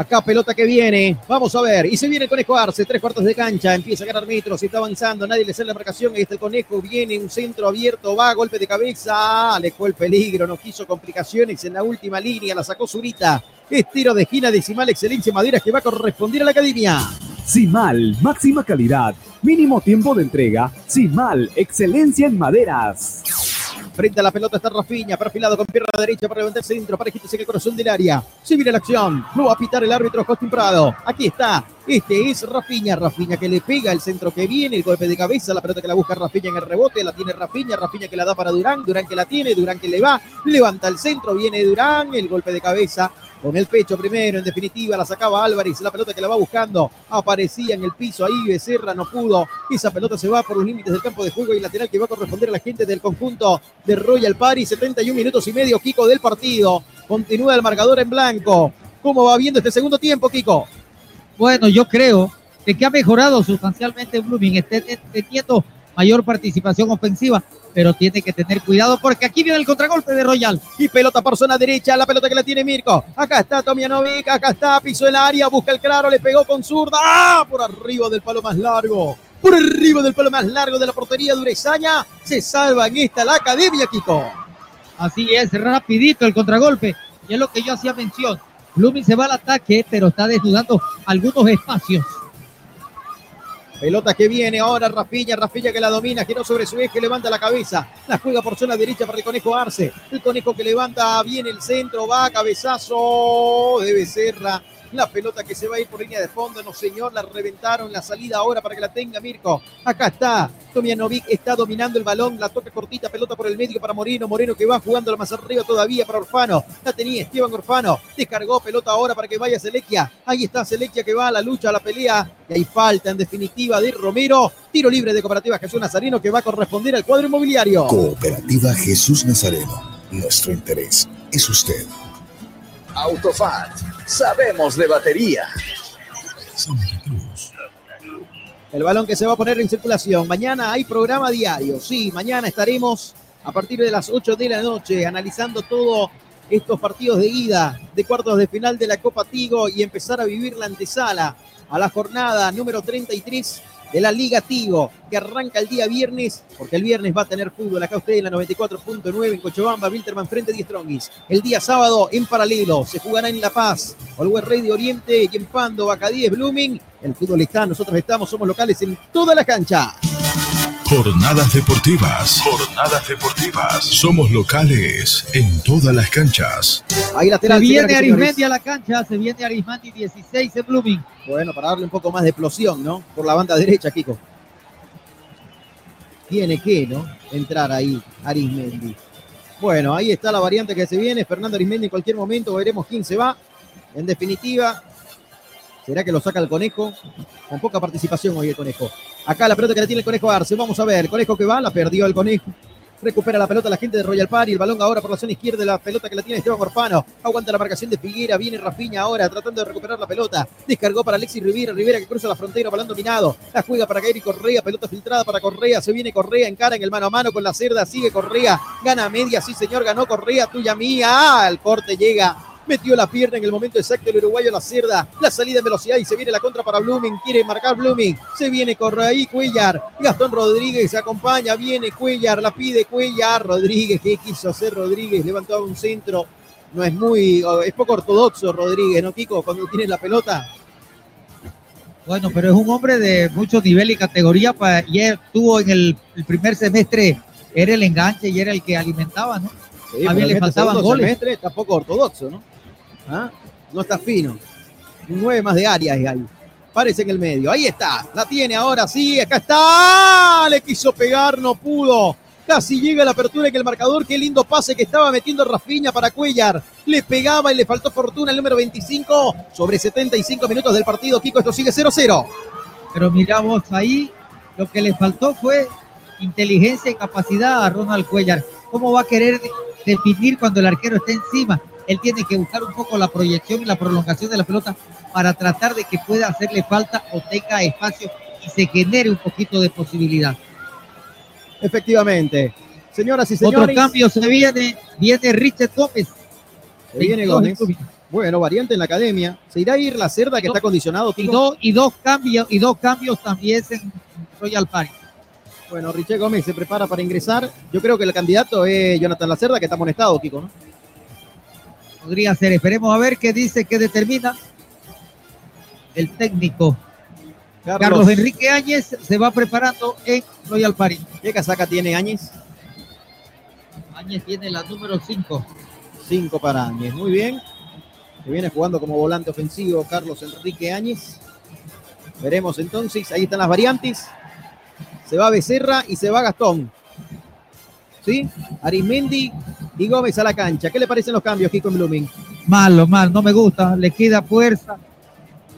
Acá pelota que viene. Vamos a ver. Y se viene el Conejo Arce. Tres cuartos de cancha. Empieza a ganar metros. Está avanzando. Nadie le sale la marcación. Ahí está el Conejo. Viene un centro abierto. Va. Golpe de cabeza. Alejó el peligro. No quiso complicaciones en la última línea. La sacó Zurita. Es tiro de esquina decimal. Excelencia Maderas que va a corresponder a la academia. Simal, máxima calidad, mínimo tiempo de entrega. Simal, excelencia en maderas. Frente a la pelota está Rafiña, perfilado con pierna derecha para levantar el centro, para quitarse el corazón del área. Se viene la acción, lo va a pitar el árbitro Costin Prado. Aquí está, este es Rafiña, Rafiña que le pega el centro que viene, el golpe de cabeza, la pelota que la busca Rafiña en el rebote, la tiene Rafiña, Rafiña que la da para Durán, Durán que la tiene, Durán que le va, levanta el centro, viene Durán, el golpe de cabeza con el pecho primero, en definitiva la sacaba Álvarez, la pelota que la va buscando, aparecía en el piso ahí, Becerra no pudo, esa pelota se va por los límites del campo de juego y lateral que va a corresponder a la gente del conjunto de Royal Party, 71 minutos y medio, Kiko del partido, continúa el marcador en blanco, ¿cómo va viendo este segundo tiempo, Kiko? Bueno, yo creo que, que ha mejorado sustancialmente Blooming, está teniendo mayor participación ofensiva, pero tiene que tener cuidado porque aquí viene el contragolpe de Royal. Y pelota por zona derecha, la pelota que la tiene Mirko. Acá está Tomianovic, acá está, pisó el área, busca el claro, le pegó con zurda. ¡Ah! Por arriba del palo más largo. Por arriba del palo más largo de la portería de Urezaña. Se salva en esta la academia, Kiko. Así es, rapidito el contragolpe. Y es lo que yo hacía mención. Blooming se va al ataque, pero está desnudando algunos espacios. Pelota que viene ahora Rafiña, Rafiña que la domina, giró sobre su eje, levanta la cabeza, la juega por zona derecha para el conejo Arce. El conejo que levanta bien el centro, va, cabezazo de Becerra. La pelota que se va a ir por línea de fondo, no señor, la reventaron la salida ahora para que la tenga Mirko. Acá está, Tomianovic está dominando el balón, la toca cortita, pelota por el medio para Moreno, Moreno que va jugando más arriba todavía para Orfano. La tenía Esteban Orfano, descargó pelota ahora para que vaya Selequia. Ahí está Selequia que va a la lucha, a la pelea. Y hay falta en definitiva de Romero. Tiro libre de Cooperativa Jesús Nazareno que va a corresponder al cuadro inmobiliario. Cooperativa Jesús Nazareno. Nuestro interés es usted. Autofat, sabemos de batería. El balón que se va a poner en circulación. Mañana hay programa diario. Sí, mañana estaremos a partir de las 8 de la noche analizando todos estos partidos de ida de cuartos de final de la Copa Tigo y empezar a vivir la antesala a la jornada número 33 de la Liga Tigo, que arranca el día viernes, porque el viernes va a tener fútbol acá usted en la 94.9 en Cochabamba, Wilterman frente a Die Strongis. El día sábado, en paralelo, se jugará en La Paz, Olwer Rey de Oriente, y en Pando, Bacadíes, Blooming. El fútbol está, nosotros estamos, somos locales en toda la cancha. Jornadas deportivas. Jornadas deportivas. Somos locales en todas las canchas. Ahí lateral. Se viene Arismendi a la cancha, se viene Arismendi 16 en Blooming. Bueno, para darle un poco más de explosión, ¿no? Por la banda derecha, Kiko. Tiene que, ¿no? Entrar ahí, Arismendi. Bueno, ahí está la variante que se viene. Fernando Arismendi en cualquier momento veremos quién se va. En definitiva, ¿será que lo saca el conejo? Con poca participación hoy el conejo. Acá la pelota que la tiene el conejo Arce. Vamos a ver. El conejo que va, la perdió el conejo. Recupera la pelota la gente de Royal Party. El balón ahora por la zona izquierda. La pelota que la tiene Esteban Orfano. Aguanta la marcación de Figuera. Viene Rafiña ahora tratando de recuperar la pelota. Descargó para Alexis Rivera. Rivera que cruza la frontera. Balón dominado. La juega para Gairi Correa. Pelota filtrada para Correa. Se viene Correa. Encara en el mano a mano con la cerda. Sigue Correa. Gana media. Sí, señor. Ganó Correa. Tuya mía. Ah, el corte llega. Metió la pierna en el momento exacto el uruguayo la cerda. La salida en velocidad y se viene la contra para Blooming. Quiere marcar Blooming. Se viene Correa ahí Cuellar. Gastón Rodríguez se acompaña. Viene Cuellar. La pide Cuellar. Rodríguez. ¿Qué quiso hacer Rodríguez? Levantó un centro. No es muy. Es poco ortodoxo Rodríguez, ¿no, Kiko? Cuando tiene la pelota. Bueno, pero es un hombre de mucho nivel y categoría. pa- y él tuvo en el, el primer semestre, era el enganche y era el que alimentaba, ¿no? Sí, a en le faltaban goles. semestre está poco ortodoxo, ¿no? ¿Ah? No está fino. Un nueve más de áreas ahí. Parece en el medio. Ahí está. La tiene ahora sí. Acá está. Le quiso pegar, no pudo. Casi llega la apertura en el marcador. Qué lindo pase que estaba metiendo Rafiña para Cuellar. Le pegaba y le faltó fortuna el número 25. Sobre 75 minutos del partido. Kiko, esto sigue 0-0. Pero miramos ahí, lo que le faltó fue inteligencia y capacidad a Ronald Cuellar. ¿Cómo va a querer definir cuando el arquero está encima? Él tiene que buscar un poco la proyección y la prolongación de la pelota para tratar de que pueda hacerle falta o tenga espacio y se genere un poquito de posibilidad. Efectivamente. Señoras y señores. Otro cambio se viene, viene Richard Gómez. Se viene 22 Gómez. Bueno, variante en la academia. Se irá a ir la cerda que está condicionado. Y, dos y dos cambios y dos cambios también en Royal Party. Bueno, Richard Gómez se prepara para ingresar. Yo creo que el candidato es Jonathan Lacerda, que está amonestado, Kiko, ¿no? Podría ser. Esperemos a ver qué dice, qué determina el técnico. Carlos, Enrique Áñez se va preparando en Royal Party. ¿Qué casaca tiene Áñez? Áñez tiene la número 5. 5 para Áñez. Muy bien. Que viene jugando como volante ofensivo Carlos Enrique Áñez. Veremos entonces. Ahí están las variantes. Se va Becerra y se va Gastón. ¿Sí? Arismendi y Gómez a la cancha. ¿Qué le parecen los cambios, Kiko Blooming? Malo, mal, no me gusta. Le queda fuerza.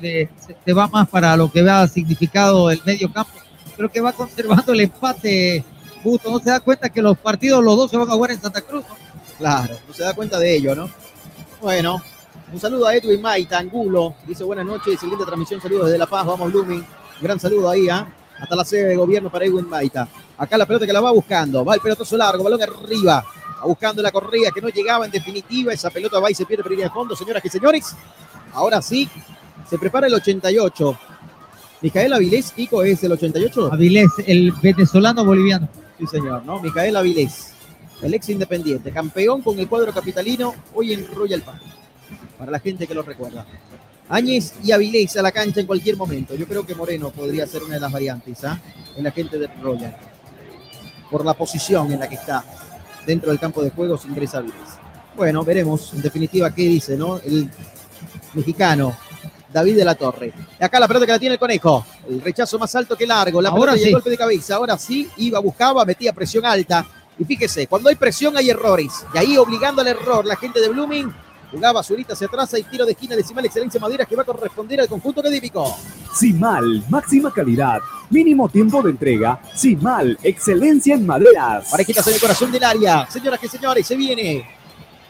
Le, se, va más para lo que va significado el medio campo. Creo que va conservando el empate. Justo, no se da cuenta que los partidos, los dos se van a jugar en Santa Cruz. Claro, no se da cuenta de ello, ¿no? Bueno, un saludo a Edwin Maita, Angulo. Dice buenas noches, siguiente transmisión, saludos desde La Paz, vamos Blooming. Gran saludo ahí, ¿ah? Hasta la sede de gobierno para Edwin Maita. Acá la pelota que la va buscando. Va el pelotazo largo, balón arriba. Va buscando la correa que no llegaba en definitiva. Esa pelota va y se pierde por de fondo, señoras y señores. Ahora sí, se prepara el 88. Micael Avilés, Kiko, es el 88. Avilés, el venezolano boliviano. Sí, señor, ¿no? Micael Avilés, el ex independiente, campeón con el cuadro capitalino, hoy en Royal Park. Para la gente que lo recuerda. Áñez y Avilés a la cancha en cualquier momento. Yo creo que Moreno podría ser una de las variantes ¿ah? en la gente de Royal. Por la posición en la que está dentro del campo de juego, se ingresa Avilés. Bueno, veremos en definitiva qué dice, ¿no? El mexicano David de la Torre. Acá la pelota que la tiene el conejo. El rechazo más alto que largo. La Ahora sí. el golpe de cabeza. Ahora sí, iba, buscaba, metía presión alta. Y fíjese, cuando hay presión hay errores. Y ahí obligando al error la gente de Blooming Jugaba Zurita hacia atrás y tiro de esquina de Simal Excelencia Madera que va a corresponder al conjunto cadímico. Simal, máxima calidad, mínimo tiempo de entrega. Simal, excelencia en maderas. Parejitas en el corazón del área. Señoras y señores, se viene.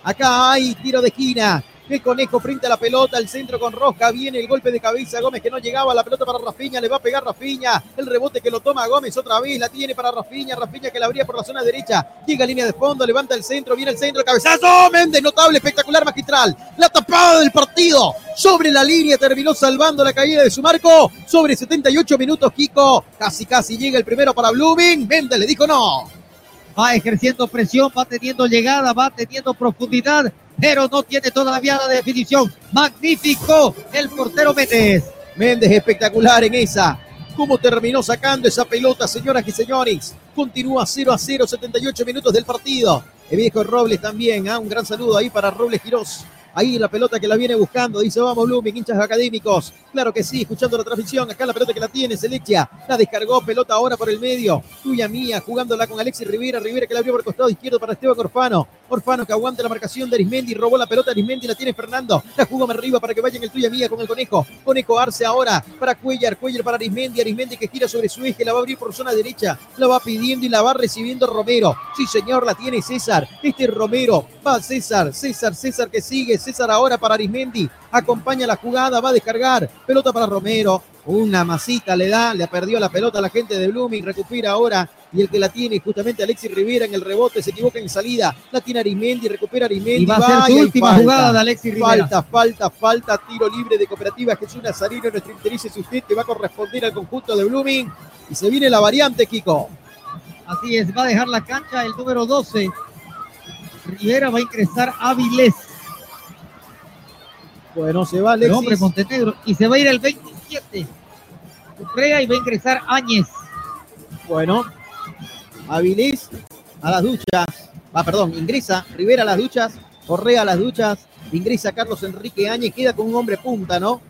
Acá hay tiro de esquina. El conejo frente a la pelota, el centro con Roja, viene el golpe de cabeza, Gómez que no llegaba, la pelota para Rafiña, le va a pegar Rafiña, el rebote que lo toma Gómez otra vez, la tiene para Rafiña, Rafiña que la abría por la zona derecha, llega a línea de fondo, levanta el centro, viene el centro, cabezazo, Méndez, notable, espectacular, magistral, la tapada del partido, sobre la línea, terminó salvando la caída de su marco, sobre 78 minutos, Kiko, casi casi llega el primero para Blooming, Méndez le dijo no. Va ejerciendo presión, va teniendo llegada, va teniendo profundidad, pero no tiene todavía la definición. Magnífico el portero Méndez. Méndez espectacular en esa. ¿Cómo terminó sacando esa pelota, señoras y señores? Continúa 0 a 0, 78 minutos del partido. El viejo Robles también, ¿ah? un gran saludo ahí para Robles Girós. Ahí la pelota que la viene buscando. Dice, vamos, Blooming, hinchas académicos. Claro que sí, escuchando la transmisión. Acá la pelota que la tiene, Selecia. La descargó, pelota ahora por el medio. Tuya mía, jugándola con Alexis Rivera. Rivera que la abrió por el costado izquierdo para Esteban Orfano. Orfano que aguanta la marcación de Arismendi. Robó la pelota Arismendi, la tiene Fernando. La jugó arriba para que vaya en el tuya mía con el conejo. Conejo Arce ahora para Cuellar. Cuellar para Arismendi. Arismendi que gira sobre su eje. La va a abrir por zona derecha. La va pidiendo y la va recibiendo Romero. Sí, señor, la tiene César. Este Romero. Va César. César, César que sigue. César ahora para Arismendi. Acompaña la jugada. Va a descargar. Pelota para Romero. Una masita le da, le perdió la pelota a la gente de Blooming, recupera ahora y el que la tiene justamente Alexis Rivera en el rebote, se equivoca en salida, la tiene Arimendi, recupera Arimendi. Y va a ser su última jugada de Alexis Rivera. Falta, falta, falta, tiro libre de Cooperativa Jesús Nazarino, nuestro interés es usted que va a corresponder al conjunto de Blooming y se viene la variante, Kiko. Así es, va a dejar la cancha el número 12. Rivera va a ingresar Avilés. Bueno, se va Alexis. El hombre Montenegro. Y se va a ir el 27. Correa y va a ingresar Áñez. Bueno, Avilés a las duchas. Ah, perdón, ingresa Rivera a las duchas. Correa a las duchas. Ingresa Carlos Enrique Áñez. Queda con un hombre punta, ¿no?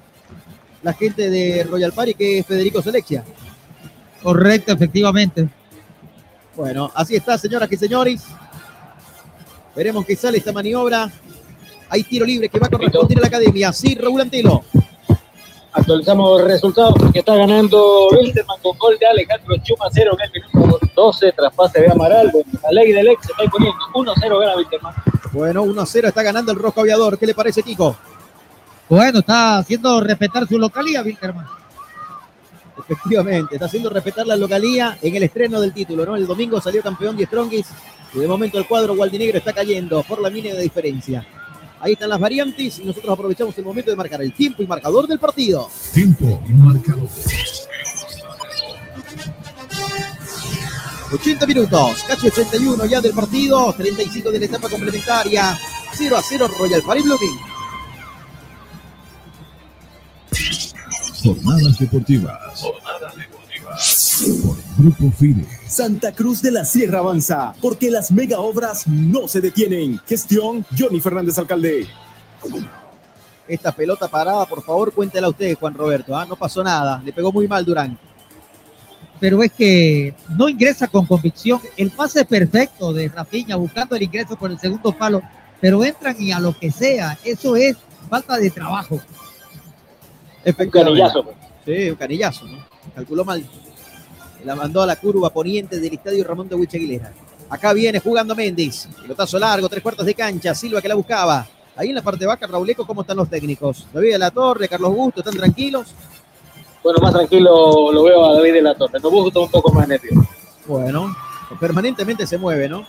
La gente de Royal Party que es Federico Selexia. Correcto, efectivamente. Bueno, así está, señoras y señores. Veremos qué sale esta maniobra. Hay tiro libre que va a corresponder a la academia. Sí, Raúl Antelo. Actualizamos el resultado porque está ganando Wilterman con gol de Alejandro Chumacero en el minuto 12 tras pase de Amaral. la ley del ex se está imponiendo 1-0 gana Wilterman. Bueno, 1-0 está ganando el Rojo Aviador. ¿Qué le parece, Tico? Bueno, está haciendo respetar su localía, Wilterman. Efectivamente, está haciendo respetar la localía en el estreno del título, ¿no? El domingo salió campeón de Strongis y de momento el cuadro gualdinegro está cayendo por la mínima diferencia. Ahí están las variantes y nosotros aprovechamos el momento de marcar el tiempo y marcador del partido. Tiempo y marcador. 80 minutos, casi 81 ya del partido, 35 de la etapa complementaria, 0 a 0 Royal Party Blooming. Jornadas deportivas. Jornadas deportivas. Grupo FIDE. Santa Cruz de la Sierra avanza, porque las mega obras no se detienen. Gestión Johnny Fernández Alcalde. Esta pelota parada, por favor, cuéntela usted, Juan Roberto. ¿ah? No pasó nada, le pegó muy mal Durán. Pero es que no ingresa con convicción. El pase perfecto de Rafinha buscando el ingreso por el segundo palo, pero entran y a lo que sea. Eso es falta de trabajo. Un canillazo. Sí, un canillazo, ¿no? Calculó mal. La mandó a la curva poniente del estadio Ramón de Huiche Aguilera. Acá viene jugando Méndez. Pelotazo largo, tres cuartos de cancha. Silva que la buscaba. Ahí en la parte baja, Rauleco, ¿cómo están los técnicos? David de la Torre, Carlos Gusto, ¿están tranquilos? Bueno, más tranquilo lo veo a David de la Torre. Nos gusta un poco más nervioso. Bueno, permanentemente se mueve, ¿no?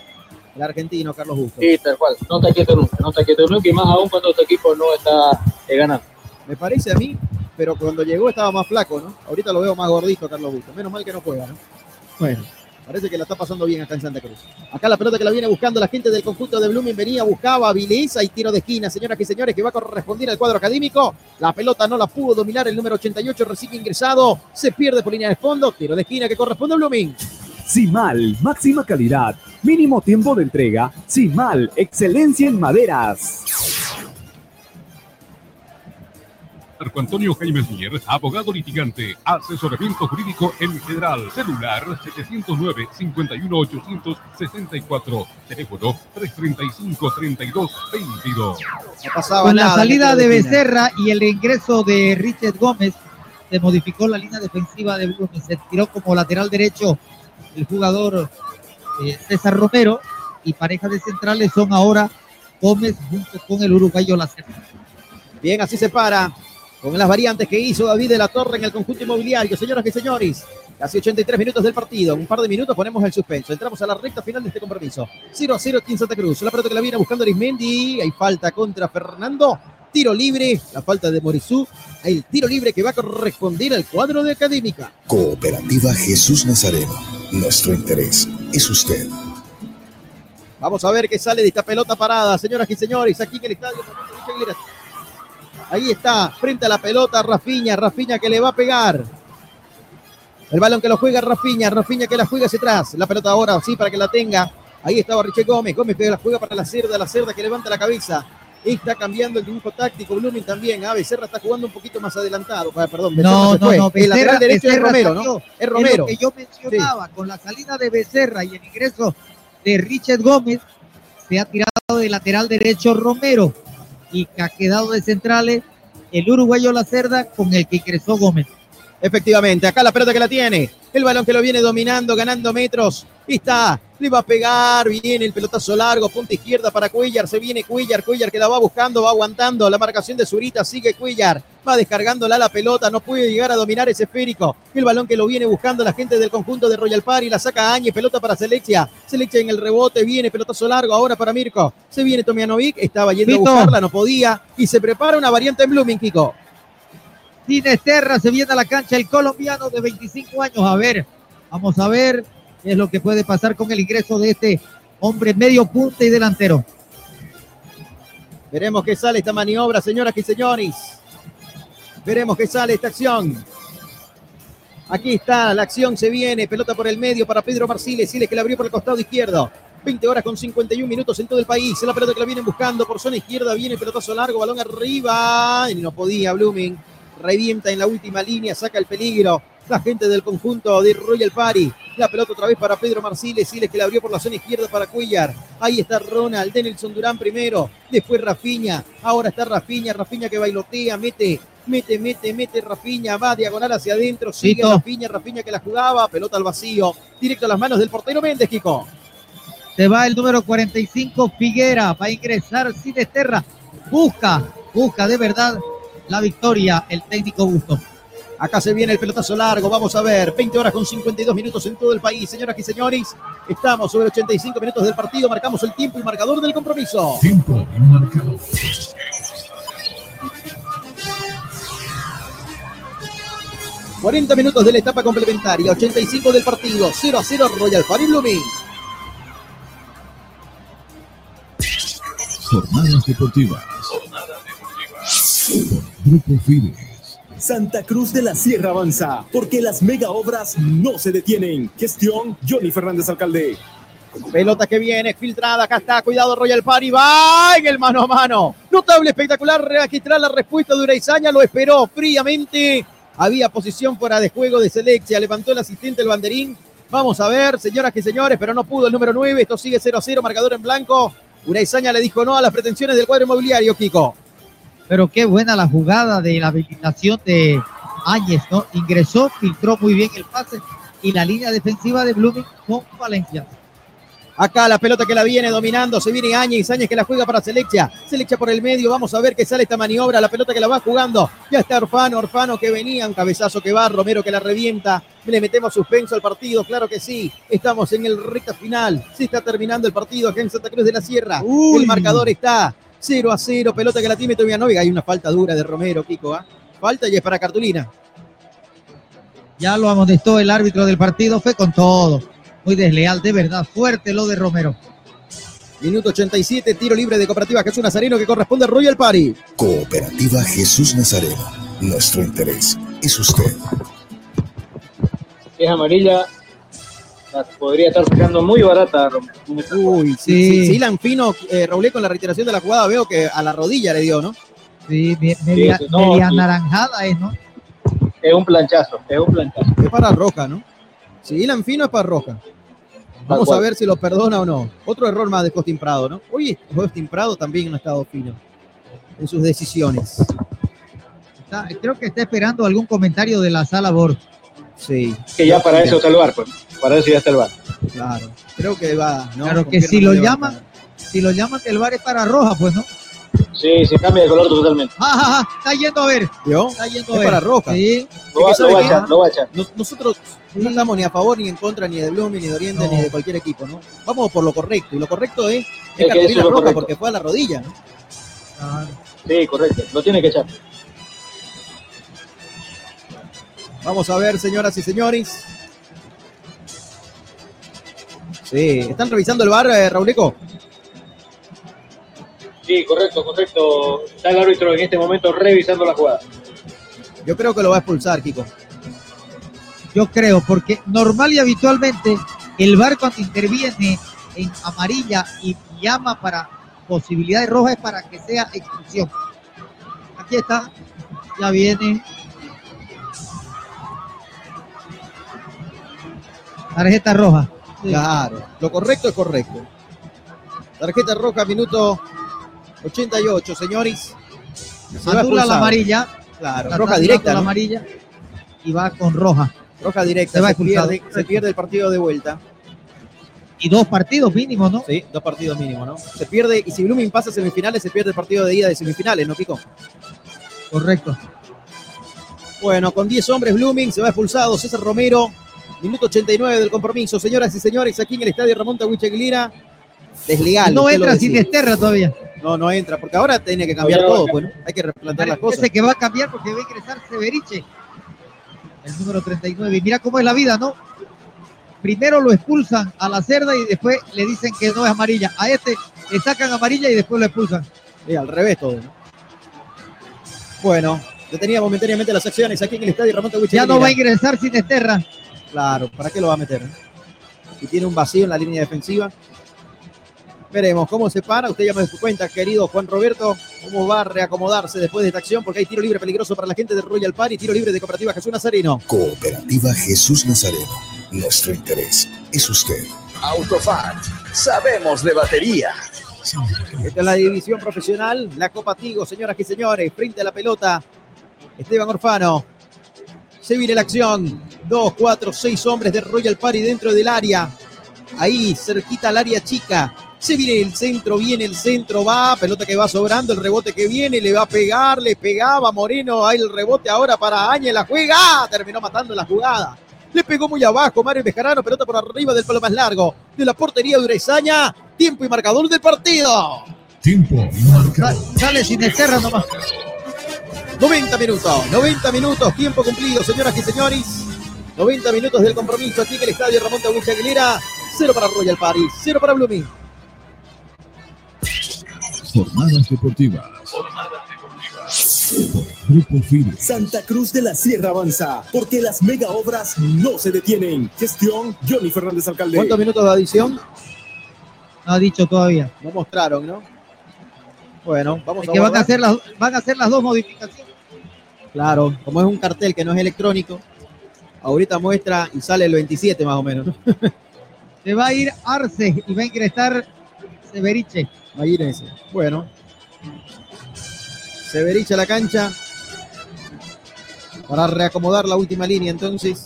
El argentino, Carlos Gusto. Sí, tal cual. No está quieto nunca, no está quieto nunca y más aún cuando tu equipo no está eh, ganando. Me parece a mí, pero cuando llegó estaba más flaco, ¿no? Ahorita lo veo más gordito, Carlos Gusto. Menos mal que no juega, ¿no? Bueno, parece que la está pasando bien acá en Santa Cruz. Acá la pelota que la viene buscando la gente del conjunto de Blooming venía, buscaba, habiliza y tiro de esquina, señoras y señores, que va a corresponder al cuadro académico. La pelota no la pudo dominar el número 88, recibe ingresado, se pierde por línea de fondo, tiro de esquina que corresponde a Blooming. Simal, máxima calidad, mínimo tiempo de entrega. Simal, excelencia en maderas. Marco Antonio Jaime Mier, abogado litigante, asesoramiento jurídico en general, celular 709-51864, teléfono 335-3222. Con la salida de Becerra y el ingreso de Richard Gómez, se modificó la línea defensiva de Blooming. Se tiró como lateral derecho el jugador eh, César Romero y pareja de centrales son ahora Gómez junto con el uruguayo Lacerda. Bien, así se para con las variantes que hizo David de la Torre en el conjunto inmobiliario. Señoras y señores, casi 83 minutos del partido. En un par de minutos ponemos el suspenso. Entramos a la recta final de este compromiso. 0 a 0 aquí en Santa Cruz. La pelota que la viene buscando Arismendi. Hay falta contra Fernando. Tiro libre. La falta de Morizú. El tiro libre que va a corresponder al cuadro de Académica. Cooperativa Jesús Nazareno. Nuestro interés es usted. Vamos a ver qué sale de esta pelota parada, señoras y señores, aquí en el estadio. Ahí está, frente a la pelota, Rafiña, Rafiña que le va a pegar. El balón que lo juega Rafiña, Rafiña que la juega hacia atrás. La pelota ahora sí para que la tenga. Ahí estaba Richie Gómez, Gómez que la juega para la cerda, la cerda que levanta la cabeza. Está cambiando el dibujo táctico, Blooming también. Ah, Becerra está jugando un poquito más adelantado. Ah, perdón, Becerra No, se no, fue. no. el lateral derecho es Becerra Romero, salió. ¿no? Es Es Romero. lo que yo mencionaba, con la salida de Becerra y el ingreso de Richard Gómez, se ha tirado de lateral derecho Romero y que ha quedado de centrales el uruguayo Lacerda con el que ingresó Gómez. Efectivamente, acá la pelota que la tiene. El balón que lo viene dominando, ganando metros. Está, le va a pegar, viene el pelotazo largo, punta izquierda para Cuellar, se viene Cuellar, Cuellar que la va buscando, va aguantando la marcación de Zurita, sigue Cuellar, va descargándola la pelota, no puede llegar a dominar ese esférico. El balón que lo viene buscando la gente del conjunto de Royal Party, la saca Áñez, pelota para Selexia, Selexia en el rebote, viene pelotazo largo ahora para Mirko, se viene Tomianovic, estaba yendo Vito. a buscarla, no podía, y se prepara una variante en Blooming, Kiko. Sinesterra se viene a la cancha el colombiano de 25 años. A ver, vamos a ver es lo que puede pasar con el ingreso de este hombre medio punta y delantero. Veremos qué sale esta maniobra, señoras y señores. Veremos qué sale esta acción. Aquí está, la acción se viene, pelota por el medio para Pedro Marciles, Siles que la abrió por el costado izquierdo. 20 horas con 51 minutos en todo el país. La pelota que la vienen buscando por zona izquierda, viene pelotazo largo, balón arriba. Y no podía Blooming. Revienta en la última línea, saca el peligro. La gente del conjunto de Royal Party. La pelota otra vez para Pedro Marciles, Siles que la abrió por la zona izquierda para Cuellar. Ahí está Ronald, Denelson Durán primero. Después Rafiña. Ahora está Rafiña, Rafiña que bailotea, mete, mete, mete, mete Rafiña, va diagonal hacia adentro, sigue Tito. Rafiña, Rafiña que la jugaba, pelota al vacío, directo a las manos del portero Méndez, Kiko. Se va el número 45, Figuera. Va a ingresar Sinesterra. Busca, busca de verdad la victoria el técnico Gusto. Acá se viene el pelotazo largo, vamos a ver, 20 horas con 52 minutos en todo el país, señoras y señores. Estamos sobre 85 minutos del partido, marcamos el tiempo y marcador del compromiso. Tiempo y marcador. 40 minutos de la etapa complementaria, 85 del partido, 0 a 0 Royal Party Blooming. Jornadas deportivas. Grupo Fides. Santa Cruz de la Sierra avanza, porque las mega obras no se detienen. Gestión Johnny Fernández Alcalde. Pelota que viene, filtrada, acá está, cuidado Royal Party, va en el mano a mano. Notable, espectacular, registrar la respuesta de Uraizaña, lo esperó fríamente. Había posición fuera de juego de Selexia, levantó el asistente el banderín. Vamos a ver, señoras y señores, pero no pudo el número 9, esto sigue 0 a 0, marcador en blanco. Uraizaña le dijo no a las pretensiones del cuadro inmobiliario, Kiko. Pero qué buena la jugada de la habilitación de Áñez, ¿no? Ingresó, filtró muy bien el pase y la línea defensiva de Blooming con Valencia. Acá la pelota que la viene dominando, se viene Áñez, Áñez que la juega para Seleccia, Seleccia por el medio, vamos a ver qué sale esta maniobra, la pelota que la va jugando, ya está Orfano, Orfano que venía, un cabezazo que va, Romero que la revienta, le metemos suspenso al partido, claro que sí, estamos en el recta final, se está terminando el partido acá en Santa Cruz de la Sierra, Uy. el marcador está 0 a 0, pelota que la tiene Tomianovic, hay una falta dura de Romero, Kiko, ¿ah? falta y es para Cartulina. Ya lo amonestó el árbitro del partido, fue con todo. Muy desleal, de verdad, fuerte lo de Romero. Minuto 87, tiro libre de Cooperativa Jesús Nazareno que corresponde a Royal Party. Cooperativa Jesús Nazareno. Nuestro interés es usted. Es amarilla, podría estar sacando muy barata. Romero. Uy, sí. sí, sí, Ilan Fino, eh, Raulé con la retiración de la jugada, veo que a la rodilla le dio, ¿no? Sí, me- media, Sí, sí, no, media sí. naranjada es, ¿no? Es un planchazo, es un planchazo. Es para Roja, ¿no? Si Ilan Fino es para Roja. Vamos a ver si lo perdona o no. Otro error más de Costin Prado, ¿no? Oye, Costin Prado también no ha estado fino en sus decisiones. Está- creo que está esperando algún comentario de la sala Bor. Sí. Que ya para eso está el bar, pues. Para eso ya está el bar. Claro. Creo que va, ¿no? Claro que si lo llaman, si lo llaman que el bar es para roja, pues no. Sí, se cambia de color totalmente. Ah, ah, ah, está yendo a ver. ¿Vio? Está yendo a Es ver. para Roja. Sí. Lo va, que a echar, lo va a echar. Nos- nosotros no estamos ni a favor ni en contra ni de Blooming, ni de Oriente, No. ni de cualquier equipo, ¿no? Vamos por lo correcto. Y lo correcto es, es que es lo roja correcto. porque fue a la rodilla, ¿no? Sí, correcto. Lo tiene que echar. Vamos a ver, señoras y señores. Sí, ¿están revisando el bar, eh, Rauleco? Sí, correcto, correcto. Está el árbitro en este momento revisando la jugada. Yo creo que lo va a expulsar, Kiko. Yo creo, porque normal y habitualmente el bar cuando interviene en amarilla y llama para posibilidades rojas es para que sea expulsión. Aquí está, ya viene. Tarjeta roja. Claro, lo correcto es correcto. Tarjeta roja, minuto 88, señores. Se va Anula la amarilla. Claro, Está roja directa. La ¿no? amarilla y va con roja. Roja directa, Se va se, pierde, se pierde el partido de vuelta. Y dos partidos mínimos, ¿no? Sí, dos partidos mínimos, ¿no? Se pierde, y si Blooming pasa a semifinales, se pierde el partido de ida de semifinales, ¿no, Kiko? Correcto. Bueno, con 10 hombres, Blooming se va expulsado. César Romero, minuto 89 del compromiso. Señoras y señores, aquí en el estadio Ramón Tahuiche Aguilera, deslegal. no entra sin decía. Esterra todavía. No, no entra, porque ahora tiene que cambiar todo, bueno, hay que replantear las Parece cosas. que va a cambiar porque va a ingresar Severiche, el número 39. Y mira cómo es la vida, ¿no? Primero lo expulsan a la cerda y después le dicen que no es amarilla. A este le sacan amarilla y después lo expulsan. Sí, al revés todo, ¿no? Bueno, detenía momentáneamente las acciones aquí en el estadio Ramón Tahuiche Ya no va a ingresar sin Esterra. Claro, ¿para qué lo va a meter? eh? Y tiene un vacío en la línea defensiva. Veremos cómo se para. Usted ya me su cuenta, querido Juan Roberto, cómo va a reacomodarse después de esta acción, porque hay tiro libre peligroso para la gente de Royal Party, tiro libre de Cooperativa Jesús Nazareno. Cooperativa Jesús Nazareno. Nuestro interés es usted. Autofat, sabemos de batería. Esta es la división profesional, la Copa Tigo, señoras y señores, frente a la pelota. Esteban Orfano. Se viene la acción. Dos, cuatro, seis hombres de Royal Party dentro del área. Ahí, cerquita al área chica. Se viene el centro, viene el centro, va, pelota que va sobrando, el rebote que viene, le va a pegar, le pegaba Moreno, ahí el rebote ahora para Áñez, la juega, ¡Ah! terminó matando la jugada. Le pegó muy abajo Mario Bejarano, pelota por arriba del palo más largo de la portería de Urezaña. Tiempo y marcador del partido. Tiempo y marcador. Sale sin Esterra nomás. 90 minutos, 90 minutos, tiempo cumplido, señoras y señores. 90 minutos del compromiso aquí en el estadio Ramón de Aguilera. Cero para Royal Paris, cero para Blooming. Jornadas deportivas. Grupo FIDE. Santa Cruz de la Sierra avanza, porque las mega obras no se detienen. Gestión Johnny Fernández Alcalde. ¿Cuántos minutos de adición? No ha dicho todavía. No mostraron, ¿no? Bueno, vamos Es a que van a, hacer las, van a hacer las dos modificaciones. Claro, como es un cartel que no es electrónico, ahorita muestra y sale el 27 más o menos. ¿no? Se va a ir Arce y va a ingresar Severiche. Imagínense. Bueno. Severiche a la cancha. Para reacomodar la última línea entonces.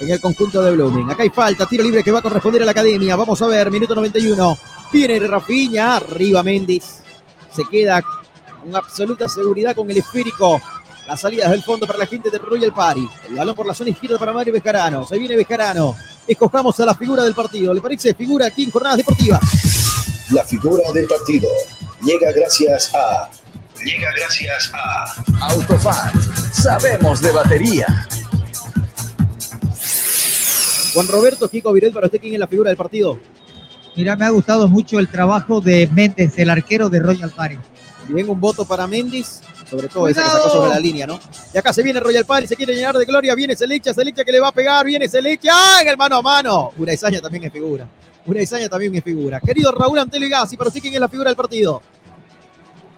En el conjunto de Blooming. Acá hay falta, tiro libre que va a corresponder a la academia. Vamos a ver, minuto 91. Viene Rafiña, arriba Méndez. Se queda con absoluta seguridad con el esférico. Las salidas del fondo para la gente de Royal Party. El balón por la zona izquierda para Mario Bejarano. Se viene Bejarano. Escojamos a la figura del partido. ¿Le parece figura aquí en Jornadas Deportivas? La figura del partido llega gracias a Llega gracias a Autofat. Sabemos de batería. Juan Roberto Kiko Viret, para usted, ¿quién es la figura del partido? Mira, me ha gustado mucho el trabajo de Méndez, el arquero de Royal Party. Bien, un voto para Méndez, sobre todo ese que sacó sobre la línea, ¿no? Y acá se viene Royal Party, se quiere llenar de gloria, viene Selecha, Selecha que le va a pegar, viene Selecha, ¡ah! En el mano a mano. Uraizaña también es figura. Uraizaña también es figura. Querido Raúl Antelo y Gassi, para usted, ¿quién es la figura del partido?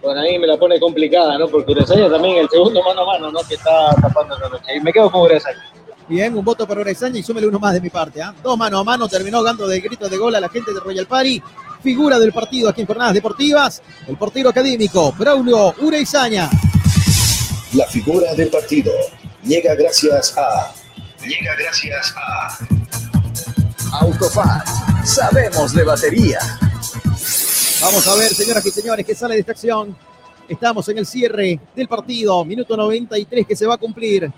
Bueno, ahí me la pone complicada, ¿no? Porque Urezaña también el segundo mano a mano, ¿no? Que está tapando esta noche. Y me quedo con Urezaña. Bien, un voto para Uraizaña y súmele uno más de mi parte. ¿ah? Dos mano a mano, terminó dando de grito de gol a la gente de Royal Party. Figura del partido aquí en Jornadas Deportivas, el portero académico, Braulio Uraizaña. la figura del partido llega gracias a Llega gracias a Autofat. Sabemos de batería. Vamos a ver, señoras y señores, que sale de esta acción. Estamos en el cierre del partido, minuto 93 que se va a cumplir.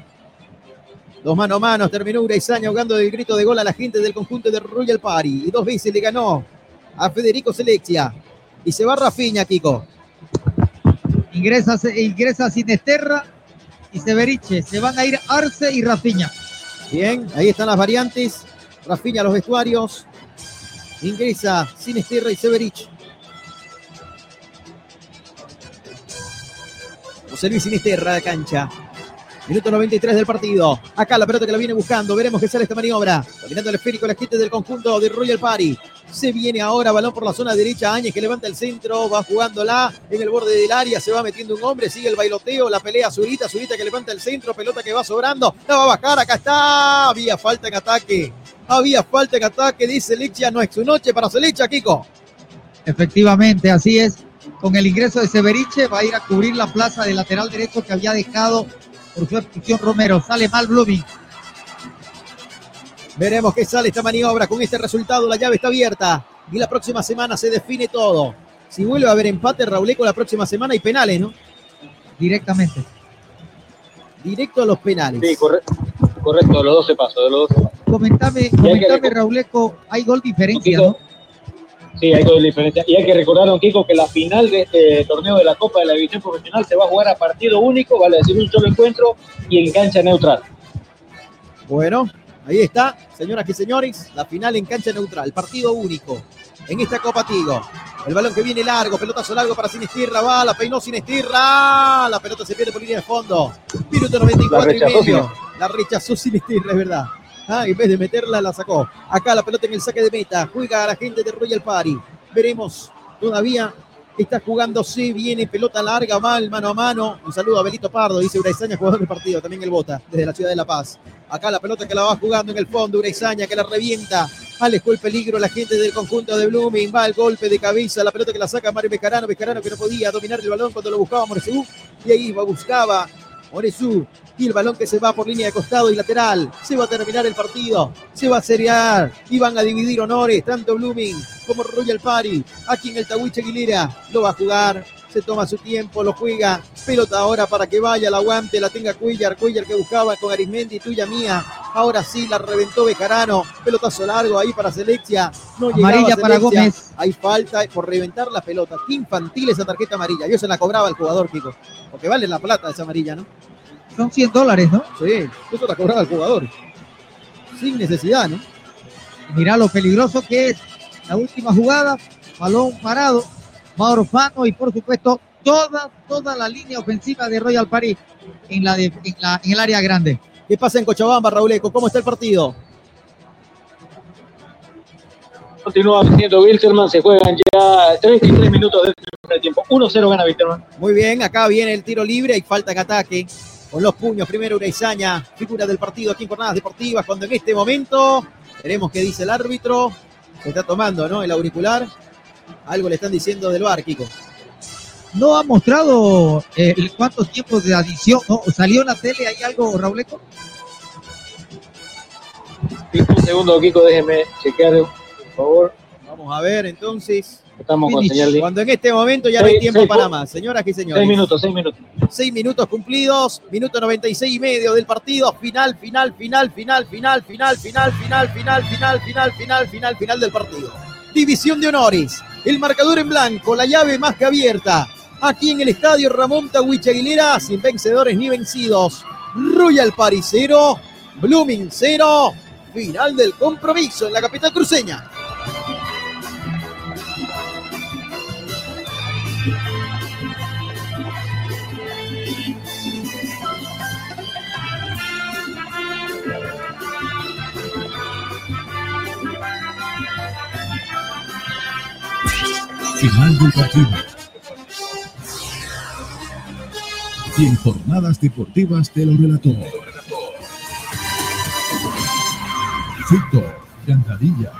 Dos mano a mano, terminó Uraizaña ahogando el grito de gol a la gente del conjunto de Royal Party. Y dos veces le ganó a Federico Selexia. Y se va Rafiña, Kiko. Ingresa, ingresa Sinesterra y Severiche. Se van a ir Arce y Rafiña. Bien, ahí están las variantes. Rafiña a los vestuarios. Ingresa Sinesterra y Severich. José Luis Sinisterra de cancha. Minuto 93 del partido. Acá la pelota que la viene buscando. Veremos qué sale esta maniobra. Dominando el esférico la gente del conjunto de Royal Party. Se viene ahora balón por la zona derecha. Áñez que levanta el centro. Va jugándola en el borde del área. Se va metiendo un hombre. Sigue el bailoteo. La pelea Zurita. Zurita que levanta el centro. Pelota que va sobrando. La va a bajar. Acá está. Había falta en ataque. Había falta en ataque. Dice Lechia. No es su noche para Selecha, Kiko. Efectivamente, así es. Con el ingreso de Severiche va a ir a cubrir la plaza de lateral derecho que había dejado por su expulsión Romero. Sale mal Blooming. Veremos qué sale esta maniobra. Con este resultado, la llave está abierta. Y la próxima semana se define todo. Si vuelve a haber empate, Rauleco, la próxima semana hay penales, ¿no? Directamente. Directo a los penales. Sí, correcto. Correcto, los 12 pasos, de los 12 pasos. Comentame, comentame Rauleco, hay gol diferencia, ¿no? Sí, hay gol diferencia. Y hay que recordar, don Kiko, que la final de este torneo de la Copa de la División Profesional se va a jugar a partido único, vale decir un solo encuentro y en cancha neutral. Bueno, ahí está, señoras y señores, la final en cancha neutral, partido único en esta Copa Tigo. El balón que viene largo, pelotazo largo para Sinestirra, va, la peinó Sinestirra, la pelota se pierde por línea de fondo. Minuto 94 La y rechazó medio. La rechazó Sinestirra, es verdad. Ah, en vez de meterla, la sacó. Acá la pelota en el saque de meta. Juega a la gente de Royal Party. Veremos. Todavía está jugándose. Viene pelota larga, mal, mano a mano. Un saludo a Belito Pardo, dice Uraizaña, jugador del partido. También el bota, desde la ciudad de La Paz. Acá la pelota que la va jugando en el fondo. Uraizaña que la revienta. Alejó el peligro la gente del conjunto de Blooming. Va el golpe de cabeza. La pelota que la saca Mario Bejarano. Bejarano que no podía dominar el balón cuando lo buscaba Moresú. Y ahí buscaba Moresú. Y el balón que se va por línea de costado y lateral. Se va a terminar el partido. Se va a seriar. Y van a dividir honores. Tanto Blooming como Royal Party. Aquí en el Tahuiche Aguilera. Lo va a jugar se toma su tiempo, lo juega, pelota ahora para que vaya, la aguante, la tenga Cuellar, Cuellar que buscaba con Arismendi, tuya mía, ahora sí la reventó Bejarano, pelotazo largo ahí para Selexia, no llegaba Amarilla para Selexia. Gómez. hay falta por reventar la pelota, qué infantil esa tarjeta amarilla, yo se la cobraba el jugador, Kiko, porque vale la plata esa amarilla, ¿no? Son 100 dólares, ¿no? Sí, eso la cobraba el jugador, sin necesidad, ¿no? Mirá lo peligroso que es la última jugada, balón parado, Mauro Fano y por supuesto toda, toda la línea ofensiva de Royal Party en, la de- en, la- en el área grande. ¿Qué pasa en Cochabamba, Raúl Eco? ¿Cómo está el partido? Continúa venciendo Wilterman, se juegan ya 33 minutos del primer tiempo. 1-0 gana Wilterman. Muy bien, acá viene el tiro libre, hay falta en ataque. Con los puños, primero Uraizaña, figura del partido aquí en Jornadas Deportivas, cuando en este momento, veremos qué dice el árbitro, se está tomando, ¿no? El auricular, algo le están diciendo del bar, Kiko. No ha mostrado eh, el cuántos tiempos de adición, ¿no? ¿Salió en la tele? ¿Hay algo, Rauleco? Un segundo, Kiko, déjeme chequear, por favor. Vamos a ver, entonces. Estamos con señal de- Cuando en este momento ya no hay tiempo seis- para más, señoras y señores. Seis minutos, seis minutos. Seis minutos cumplidos, minuto 96 y medio del partido, final, final, final, final, final, final, final, final, final, final, final, final, final, final del partido. División de honores, el marcador en blanco, la llave más que abierta. Aquí en el estadio Ramón Tawich Aguilera, sin vencedores ni vencidos. Royal Paris 0, Blooming 0, final del compromiso en la capital cruceña. Del partido. Y en jornadas deportivas te lo relató. Cantadilla.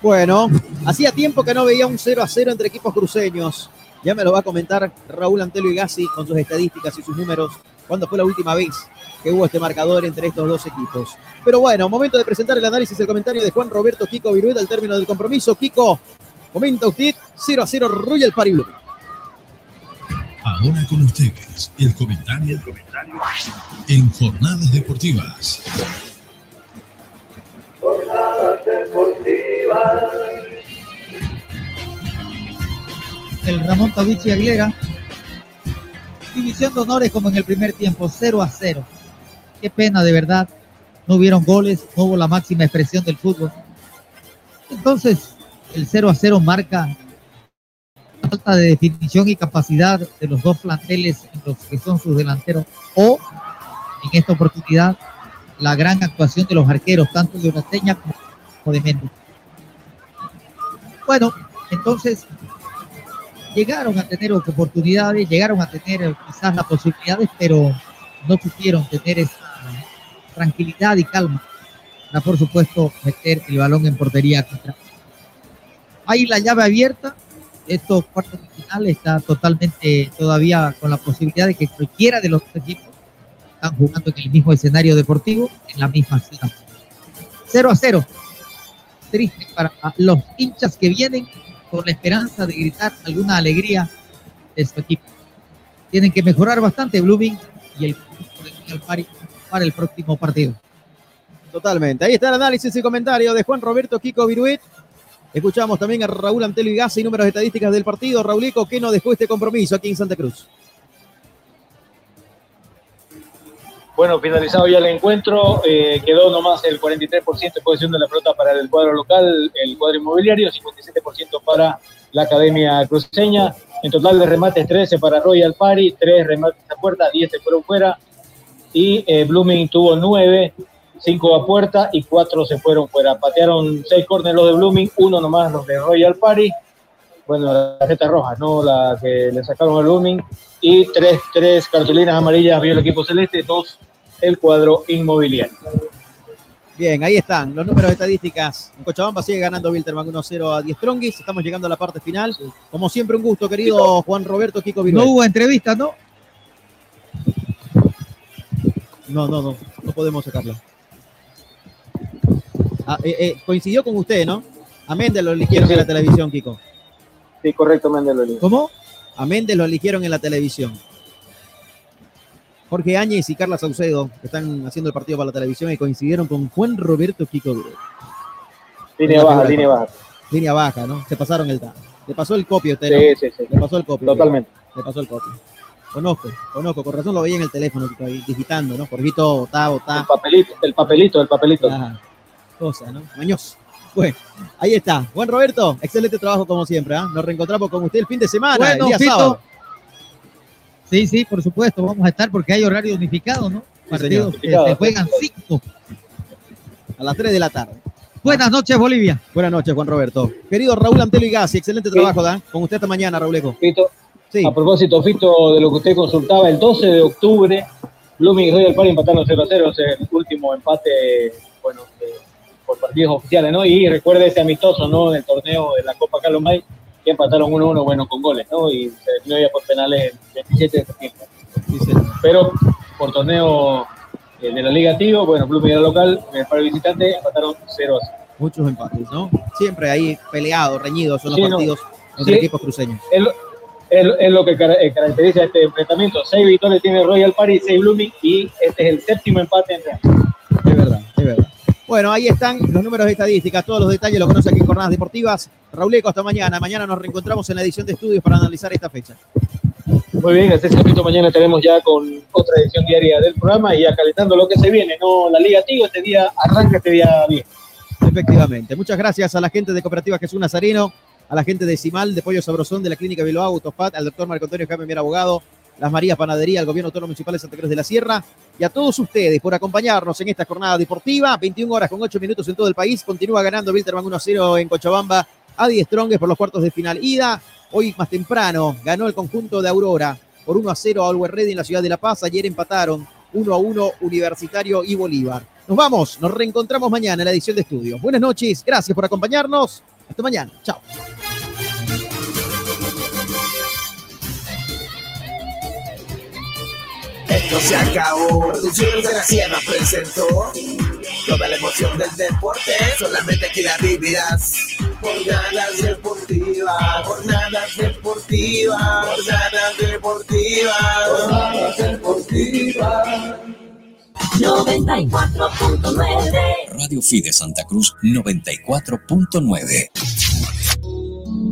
Bueno, hacía tiempo que no veía un 0 a 0 entre equipos cruceños. Ya me lo va a comentar Raúl Antelo Gassi con sus estadísticas y sus números. ¿Cuándo fue la última vez que hubo este marcador entre estos dos equipos? Pero bueno, momento de presentar el análisis y el comentario de Juan Roberto Kiko Viruet al término del compromiso. Kiko, comenta usted 0 a 0 Royal Party Blue. Ahora con ustedes el comentario, en jornadas deportivas. El Ramón Tawichi Aguilera. División de honores como en el primer tiempo, 0 a 0. Qué pena, de verdad. No hubieron goles, no hubo la máxima expresión del fútbol. Entonces, el 0 a 0 marca falta de definición y capacidad de los dos planteles que son sus delanteros o en esta oportunidad la gran actuación de los arqueros tanto de Orateña como de Méndez. Bueno, entonces llegaron a tener oportunidades, llegaron a tener quizás las posibilidades, pero no supieron tener esa tranquilidad y calma para, por supuesto, meter el balón en portería contra. Hay la llave abierta, estos cuartos de final está totalmente todavía con la posibilidad de que cualquiera de los equipos están jugando en el mismo escenario deportivo, en la misma ciudad. 0 a 0. Triste para los hinchas que vienen con la esperanza de gritar alguna alegría de su equipo. Tienen que mejorar bastante Blooming y el, para el próximo partido. Totalmente. Ahí está el análisis y comentario de Juan Roberto Kiko Viruet. Escuchamos también a Raúl Antelo y Gassi, números estadísticas del partido. Raulico, ¿qué nos dejó este compromiso aquí en Santa Cruz? Bueno, finalizado ya el encuentro, eh, quedó nomás el 43% de posesión de la pelota para el cuadro local, el cuadro inmobiliario, 57% para la Academia Cruceña. En total de remates 13 para Royal Party, 3 remates a puerta, 10 se fueron fuera. Y eh, Blooming tuvo 9, 5 a puerta y 4 se fueron fuera. Patearon 6 córneres los de Blooming, uno nomás los de Royal Party. Bueno, la tarjeta roja, ¿no? La que le sacaron al Blooming. Y 3, tres cartulinas amarillas vio el equipo celeste, 2 el cuadro inmobiliario. Bien, ahí están los números estadísticas. En Cochabamba sigue ganando Wilterman 1-0 a 10 Strongis. Estamos llegando a la parte final. Como siempre, un gusto, querido Juan Roberto Kiko Viruet. No hubo entrevista, ¿no? No, no, no. No podemos sacarlo. Ah, eh, eh, coincidió con usted, ¿no? A Méndez lo eligieron Sí, en la televisión, Kiko. Sí, correcto, Méndez lo eligió. ¿Cómo? A Méndez lo eligieron en la televisión. Jorge Áñez y Carla Saucedo están haciendo el partido para la televisión y coincidieron con Juan Roberto Kiko Duro. Línea baja, línea baja. Línea baja, ¿no? Se pasaron el Le pasó el copio usted, Sí, sí, sí. Le pasó el copio. Totalmente. Le pasó el copio. Conozco, conozco, con razón lo veía en el teléfono, digitando, ¿no? Jorgito, está, está. El papelito, el papelito, el papelito. Ajá. Cosa, ¿no? Mañoso. Bueno, ahí está. Juan Roberto, excelente trabajo como siempre. ¿ah? Nos reencontramos con usted el fin de semana, Bueno, el día Fito. sábado. Sí, sí, por supuesto, vamos a estar porque hay horario unificado, ¿no? Partidos que se juegan cinco. A las 3 de la tarde. Buenas noches, Bolivia. Buenas noches, Juan Roberto. Querido Raúl Antelo y Gassi, excelente trabajo, ¿da? Con usted esta mañana, Rauleco. Fito, A propósito, Fito, de lo que usted consultaba, el 12 de octubre, Blooming y Royal Party empataron 0 a 0, ese es el último empate, bueno, eh, por partidos oficiales, ¿no? Y recuerde ese amistoso, ¿no? En el torneo de la Copa Carlos May, que empataron 1-1, bueno, con goles, ¿no? Y se definió ya por penales el 27 de septiembre. Pero por torneo eh, de la Liga Tío, bueno, Blooming era local, en el par visitante empataron 0 a 0. Muchos empates, ¿no? Siempre ahí peleados, reñidos son los Sí, no. partidos entre Sí. equipos cruceños. Es lo- es lo que cara- eh, caracteriza este enfrentamiento. Seis victorias tiene Royal Party, seis Blooming y este es el séptimo empate entre ambos. Es verdad, es verdad. Bueno, ahí están los números de estadísticas, todos los detalles los conoce aquí en Jornadas Deportivas. Rauleco, hasta mañana. Mañana nos reencontramos en la edición de estudios para analizar esta fecha. Muy bien, así es, Fito. Mañana tenemos ya con otra edición diaria del programa y ya calentando lo que se viene, ¿no? La Liga Tío, este día arranca este día bien. Efectivamente. Muchas gracias a la gente de Cooperativa Jesús Nazareno, a la gente de Simal, de Pollo Sabrosón, de la Clínica Bilbao, Autofat, al doctor Marco Antonio Jaime Mier Abogado, las Marías Panadería, al Gobierno Autónomo Municipal de Santa Cruz de la Sierra, y a todos ustedes por acompañarnos en esta jornada deportiva. 21 horas con 8 minutos en todo el país. Continúa ganando Wilterman 1-0 en Cochabamba a 10 Strongest por los cuartos de final. Ida, hoy más temprano, ganó el conjunto de Aurora por 1 a 0 a Always Ready en la ciudad de La Paz. Ayer empataron 1 a 1 Universitario y Bolívar. Nos vamos, nos reencontramos mañana en la edición de estudios. Buenas noches, gracias por acompañarnos. Hasta mañana, chao. Esto se acabó. Producciones de la Sierra presentó toda la emoción del deporte. Solamente aquí la vivirás. Jornadas deportivas, jornadas deportivas, jornadas deportivas, jornadas deportivas. 94.9 Radio Fide Santa Cruz 94.9.